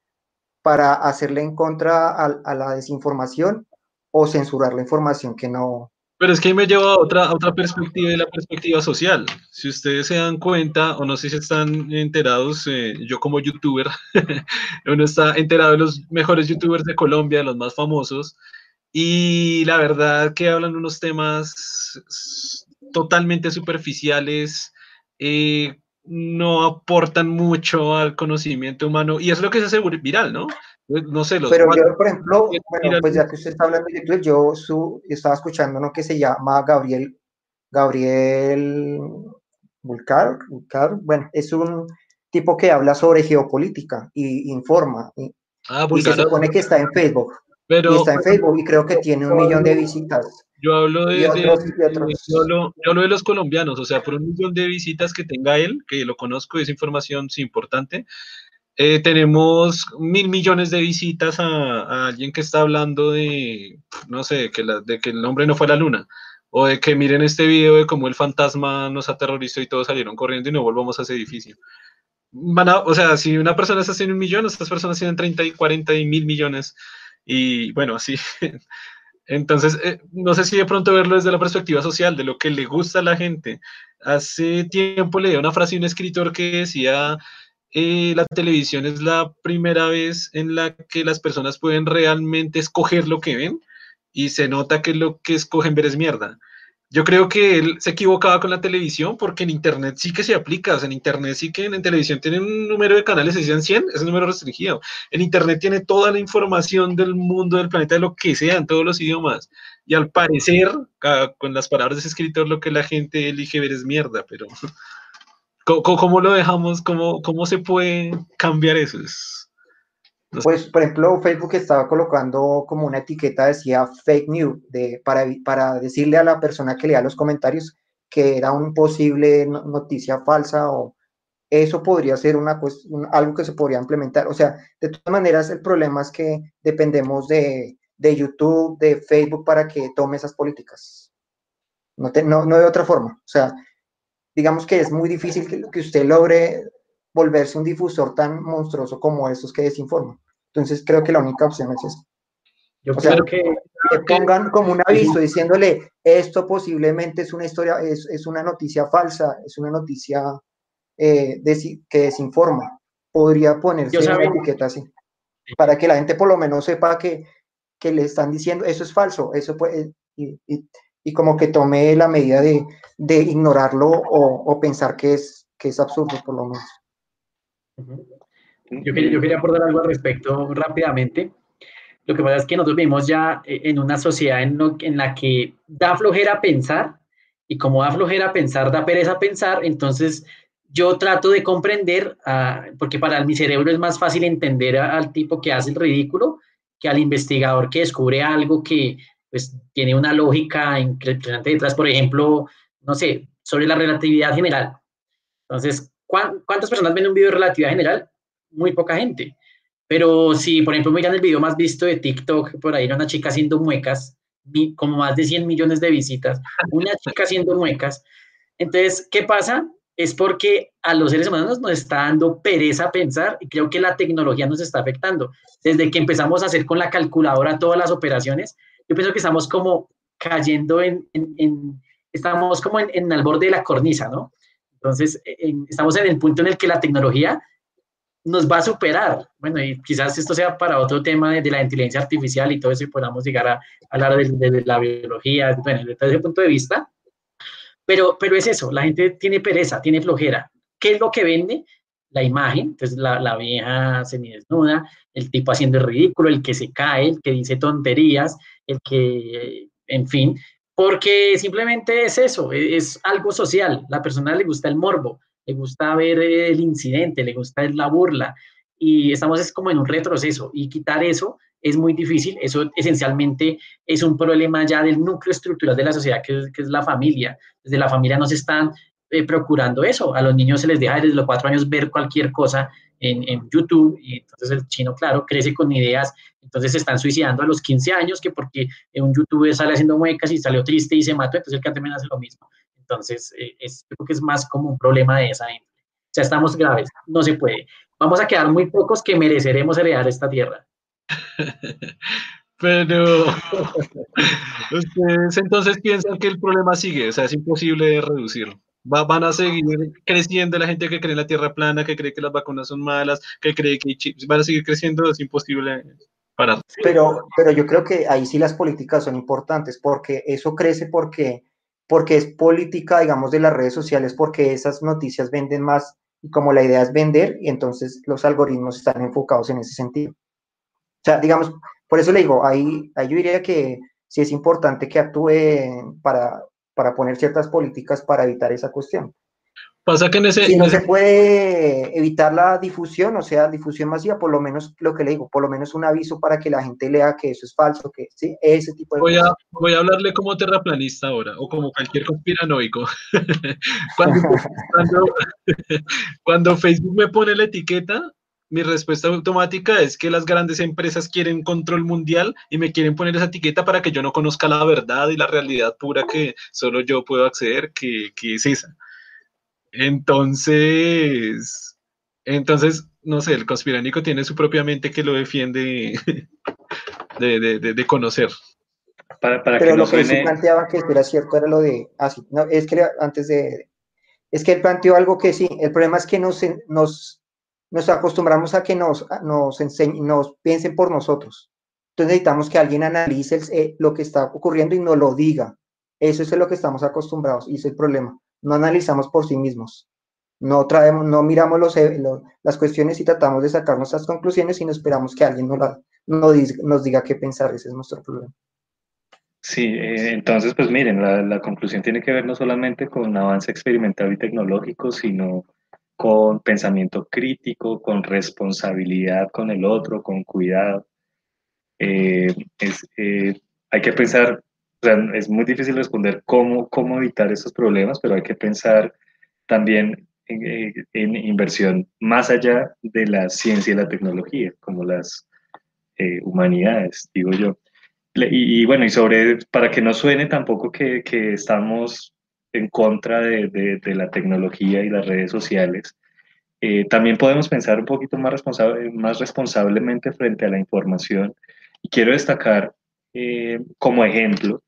para hacerle en contra a la desinformación o censurar la información que no, pero es que me lleva a otra, otra perspectiva de la perspectiva social. Si ustedes se dan cuenta, o no sé si están enterados, eh, yo como youtuber, uno está enterado de los mejores youtubers de Colombia, los más famosos, y la verdad que hablan unos temas totalmente superficiales, eh, no aportan mucho al conocimiento humano, y es lo que se hace viral, ¿no? No sé, los Pero yo, por ejemplo, bueno, pues ya que usted está hablando de YouTube, yo su, estaba escuchando uno que se llama Gabriel, Gabriel Vulcar, bueno, es un tipo que habla sobre geopolítica y informa. Y, Ah, y se supone que está en Facebook. Pero y está en Facebook y creo que tiene un millón de visitas. yo hablo de, de- otros, otros. yo hablo, yo hablo de los colombianos, o sea, por un millón de visitas que tenga él, que lo conozco, es información sí, importante. Eh, tenemos mil millones de visitas a, a alguien que está hablando de, no sé, que la- de que el hombre no fue la luna, o de que miren este video de cómo el fantasma nos aterrorizó y todos salieron corriendo y no volvamos a ese edificio. Van a- o sea, si una persona está haciendo un millón, estas personas tienen 30 y 40 y mil millones. Y bueno, así. Entonces, eh, no sé si de pronto verlo desde la perspectiva social, de lo que le gusta a la gente. Hace tiempo leí una frase de un escritor que decía, eh, la televisión es la primera vez en la que las personas pueden realmente escoger lo que ven y se nota que lo que escogen ver es mierda. Yo creo que él se equivocaba con la televisión porque en Internet sí que se aplica, o sea, en Internet sí que en, televisión tienen un número de canales, decían 100, es un número restringido. En Internet tiene toda la información del mundo, del planeta, de lo que sea, en todos los idiomas. Y al parecer, con las palabras de escritor, lo que la gente elige ver es mierda, pero ¿cómo, cómo- lo dejamos? ¿Cómo, ¿Cómo se puede cambiar eso? Es- Pues, por ejemplo, Facebook estaba colocando como una etiqueta, decía fake news, de, para, para decirle a la persona que lea los comentarios que era un posible no- noticia falsa o eso podría ser una, pues, un- algo que se podría implementar. O sea, de todas maneras, el problema es que dependemos de, de YouTube, de Facebook para que tome esas políticas. No, te- no, no de otra forma. O sea, digamos que es muy difícil que, que usted logre volverse un difusor tan monstruoso como esos que desinforman. Entonces creo que la única opción es eso. Yo O sea, creo que Que pongan como un aviso diciéndole esto posiblemente es una historia, es, es una noticia falsa, es una noticia eh, que desinforma. Podría ponerse una etiqueta así, para que la gente por lo menos sepa que, que le están diciendo eso es falso, eso puede, y, y- y como que tome la medida de, de ignorarlo o, o pensar que es, que es absurdo por lo menos. Yo yo quería aportar algo al respecto rápidamente. Lo que pasa es que nosotros vivimos ya eh, en una sociedad en, lo- en la que da flojera pensar y como da flojera pensar, da pereza pensar, entonces yo trato de comprender, ah, porque para mi cerebro es más fácil entender a- al tipo que hace el ridículo que al investigador que descubre algo que pues tiene una lógica impresionante detrás, por ejemplo, no sé, sobre la relatividad general. Entonces, ¿cuán- ¿cuántas personas ven un video de relatividad general? Muy poca gente. Pero si, por ejemplo, miran el video más visto de TikTok, por ahí era una chica haciendo muecas, como más de 100 millones de visitas, una chica haciendo muecas. Entonces, ¿qué pasa? Es porque a los seres humanos nos está dando pereza pensar y creo que la tecnología nos está afectando. Desde que empezamos a hacer con la calculadora todas las operaciones, yo pienso que estamos como cayendo en, en- en- estamos como en, en el borde de la cornisa, ¿no? Entonces, en- estamos en el punto en el que la tecnología nos va a superar. Bueno, y quizás esto sea para otro tema de, de la inteligencia artificial y todo eso, y podamos llegar a, hablar de, de- de la biología, bueno, desde ese punto de vista. Pero, pero es eso, la gente tiene pereza, tiene flojera. ¿Qué es lo que vende? La imagen, entonces la, la vieja semidesnuda, el tipo haciendo el ridículo, el que se cae, el que dice tonterías, el que, en fin, porque simplemente es eso, es, es algo social. La persona le gusta el morbo, le gusta ver el incidente, le gusta la burla, y estamos es como en un retroceso, y quitar eso es muy difícil, eso esencialmente es un problema ya del núcleo estructural de la sociedad, que es, que es la familia. Desde la familia no se están eh, procurando eso, a los niños se les deja desde los cuatro años ver cualquier cosa en, en YouTube, y entonces el chino, claro, crece con ideas, entonces se están suicidando a los 15 años, que porque un youtuber sale haciendo muecas y salió triste y se mató, entonces el que también hace lo mismo. Entonces, eh, es, creo que es más como un problema de esa índole. O sea, estamos graves, no se puede. Vamos a quedar muy pocos que mereceremos heredar esta tierra. Pero ustedes entonces piensan que el problema sigue, o sea, es imposible reducirlo. Va- van a seguir creciendo la gente que cree en la tierra plana, que cree que las vacunas son malas, que cree que hay chips, van a seguir creciendo, es imposible parar. Pero, pero yo creo que ahí sí las políticas son importantes porque eso crece porque, porque es política, digamos, de las redes sociales, porque esas noticias venden más y como la idea es vender, y entonces los algoritmos están enfocados en ese sentido. O sea, digamos, por eso le digo, ahí, ahí yo diría que sí es importante que actúe para, para poner ciertas políticas para evitar esa cuestión. Pasa que en ese... Si no se puede evitar la difusión, o sea, difusión masiva, por lo menos lo que le digo, por lo menos un aviso para que la gente lea que eso es falso, que sí, ese tipo de voy A, voy a hablarle como terraplanista ahora, o como cualquier conspiranoico. cuando, cuando, cuando Facebook me pone la etiqueta, mi respuesta automática es que las grandes empresas quieren control mundial y me quieren poner esa etiqueta para que yo no conozca la verdad y la realidad pura que solo yo puedo acceder, que, que es esa. Entonces, entonces, no sé, el conspiránico tiene su propia mente que lo defiende de, de, de, conocer. Para, para Pero lo que se planteaba que era cierto era lo de, ah, no, es que antes de, es que él planteó algo que sí, el problema es que nos, nos, nos acostumbramos a que nos, nos, nos piensen por nosotros. Entonces necesitamos que alguien analice eh, lo que está ocurriendo y nos lo diga. Eso es lo que estamos acostumbrados y ese es el problema no analizamos por sí mismos. No traemos, no miramos los, eh, las cuestiones y tratamos de sacar nuestras conclusiones y no esperamos que alguien nos, la, nos, diga qué pensar. Ese es nuestro problema. Sí, eh, entonces, pues miren, la, la, conclusión tiene que ver no solamente con avance experimental y tecnológico, sino con pensamiento crítico, con responsabilidad con el otro, con cuidado. Eh, es, hay que pensar o sea, es muy difícil responder cómo, cómo evitar esos problemas, pero hay que pensar también en, eh, en inversión más allá de la ciencia y la tecnología, como las eh, humanidades, digo yo. Y, bueno, y sobre, para que no suene tampoco que, que estamos en contra de, de, la tecnología y las redes sociales, eh, también podemos pensar un poquito más, responsable, más responsablemente frente a la información. Y quiero destacar como ejemplo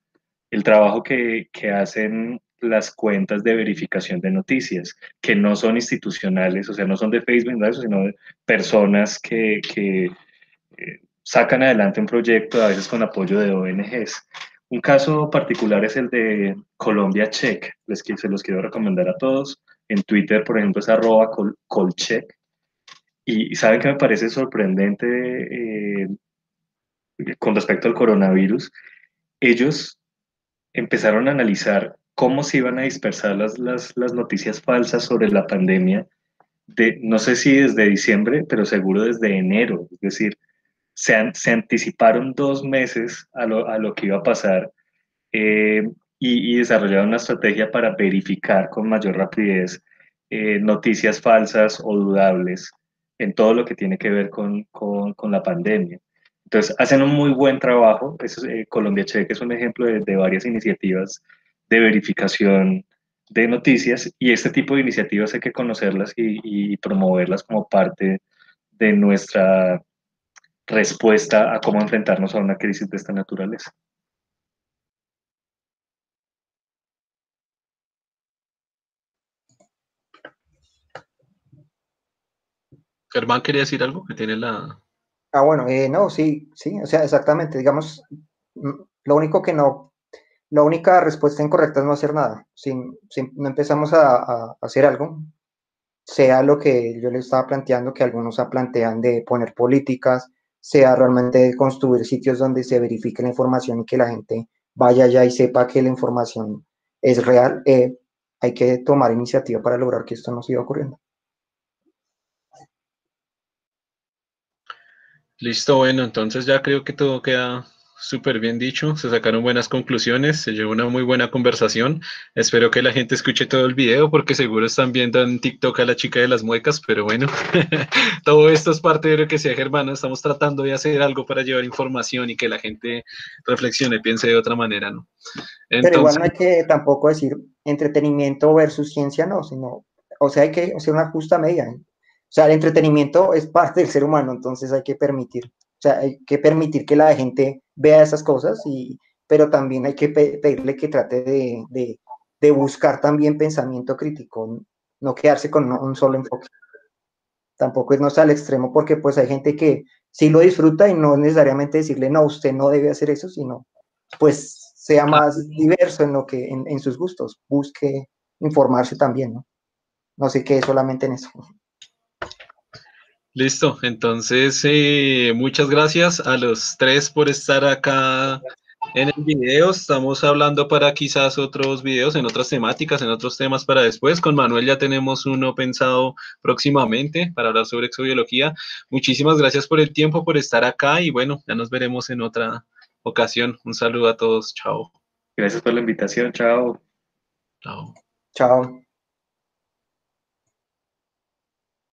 el trabajo que, que hacen las cuentas de verificación de noticias, que no son institucionales, o sea, no son de Facebook, sino de personas que, que eh, sacan adelante un proyecto, a veces con apoyo de ONGs. Un caso particular es el de Colombia Check, les, se los quiero recomendar a todos. En Twitter, por ejemplo, es arroba colcheck. Y, saben que me parece sorprendente eh, con respecto al coronavirus. Ellos empezaron a analizar cómo se iban a dispersar las, noticias falsas sobre la pandemia, de, no sé si desde diciembre, pero seguro desde enero. Es decir, se, anticiparon dos meses a lo, que iba a pasar eh, y, desarrollaron una estrategia para verificar con mayor rapidez eh, noticias falsas o dudables en todo lo que tiene que ver con, la pandemia. Entonces, hacen un muy buen trabajo. Eso, eh, Colombia Check es un ejemplo de, varias iniciativas de verificación de noticias y este tipo de iniciativas hay que conocerlas y, promoverlas como parte de nuestra respuesta a cómo enfrentarnos a una crisis de esta naturaleza. Germán quería decir algo, que tiene la, Ah, bueno, eh, no, sí, sí, o sea, exactamente, digamos, mm, lo único que no, la única respuesta incorrecta es no hacer nada. Si, no empezamos a, hacer algo, sea lo que yo le estaba planteando, que algunos plantean de poner políticas, sea realmente construir sitios donde se verifique la información y que la gente vaya allá y sepa que la información es real, eh, hay que tomar iniciativa para lograr que esto no siga ocurriendo. Listo, bueno, entonces ya creo que todo queda súper bien dicho, se sacaron buenas conclusiones, se llevó una muy buena conversación. Espero que la gente escuche todo el video porque seguro están viendo en TikTok a la chica de las muecas, pero bueno, todo esto es parte de lo que sea Germán, estamos tratando de hacer algo para llevar información y que la gente reflexione, piense de otra manera, ¿no? pero igual no hay que tampoco decir entretenimiento versus ciencia, no, sino, o sea, hay que hacer una justa medida. ¿eh? O sea, el entretenimiento es parte del ser humano, entonces hay que permitir, sea, hay que permitir que la gente vea esas cosas, y, pero también hay que pedirle que trate de, de, de buscar también pensamiento crítico, no quedarse con un solo enfoque. Tampoco es no al extremo, porque pues hay gente que sí lo disfruta y no necesariamente decirle, no, usted no debe hacer eso, sino pues sea más diverso en lo que, en, en sus gustos, busque informarse también, ¿no? No sé qué solamente en eso. Listo, entonces eh, muchas gracias a los tres por estar acá en el video. Estamos hablando para quizás otros videos en otras temáticas, en otros temas para después. Con Manuel ya tenemos uno pensado próximamente para hablar sobre exobiología. Muchísimas gracias por el tiempo, por estar acá y bueno, ya nos veremos en otra ocasión. Un saludo a todos. Chao. Gracias por la invitación. Chao. Chao. Chao.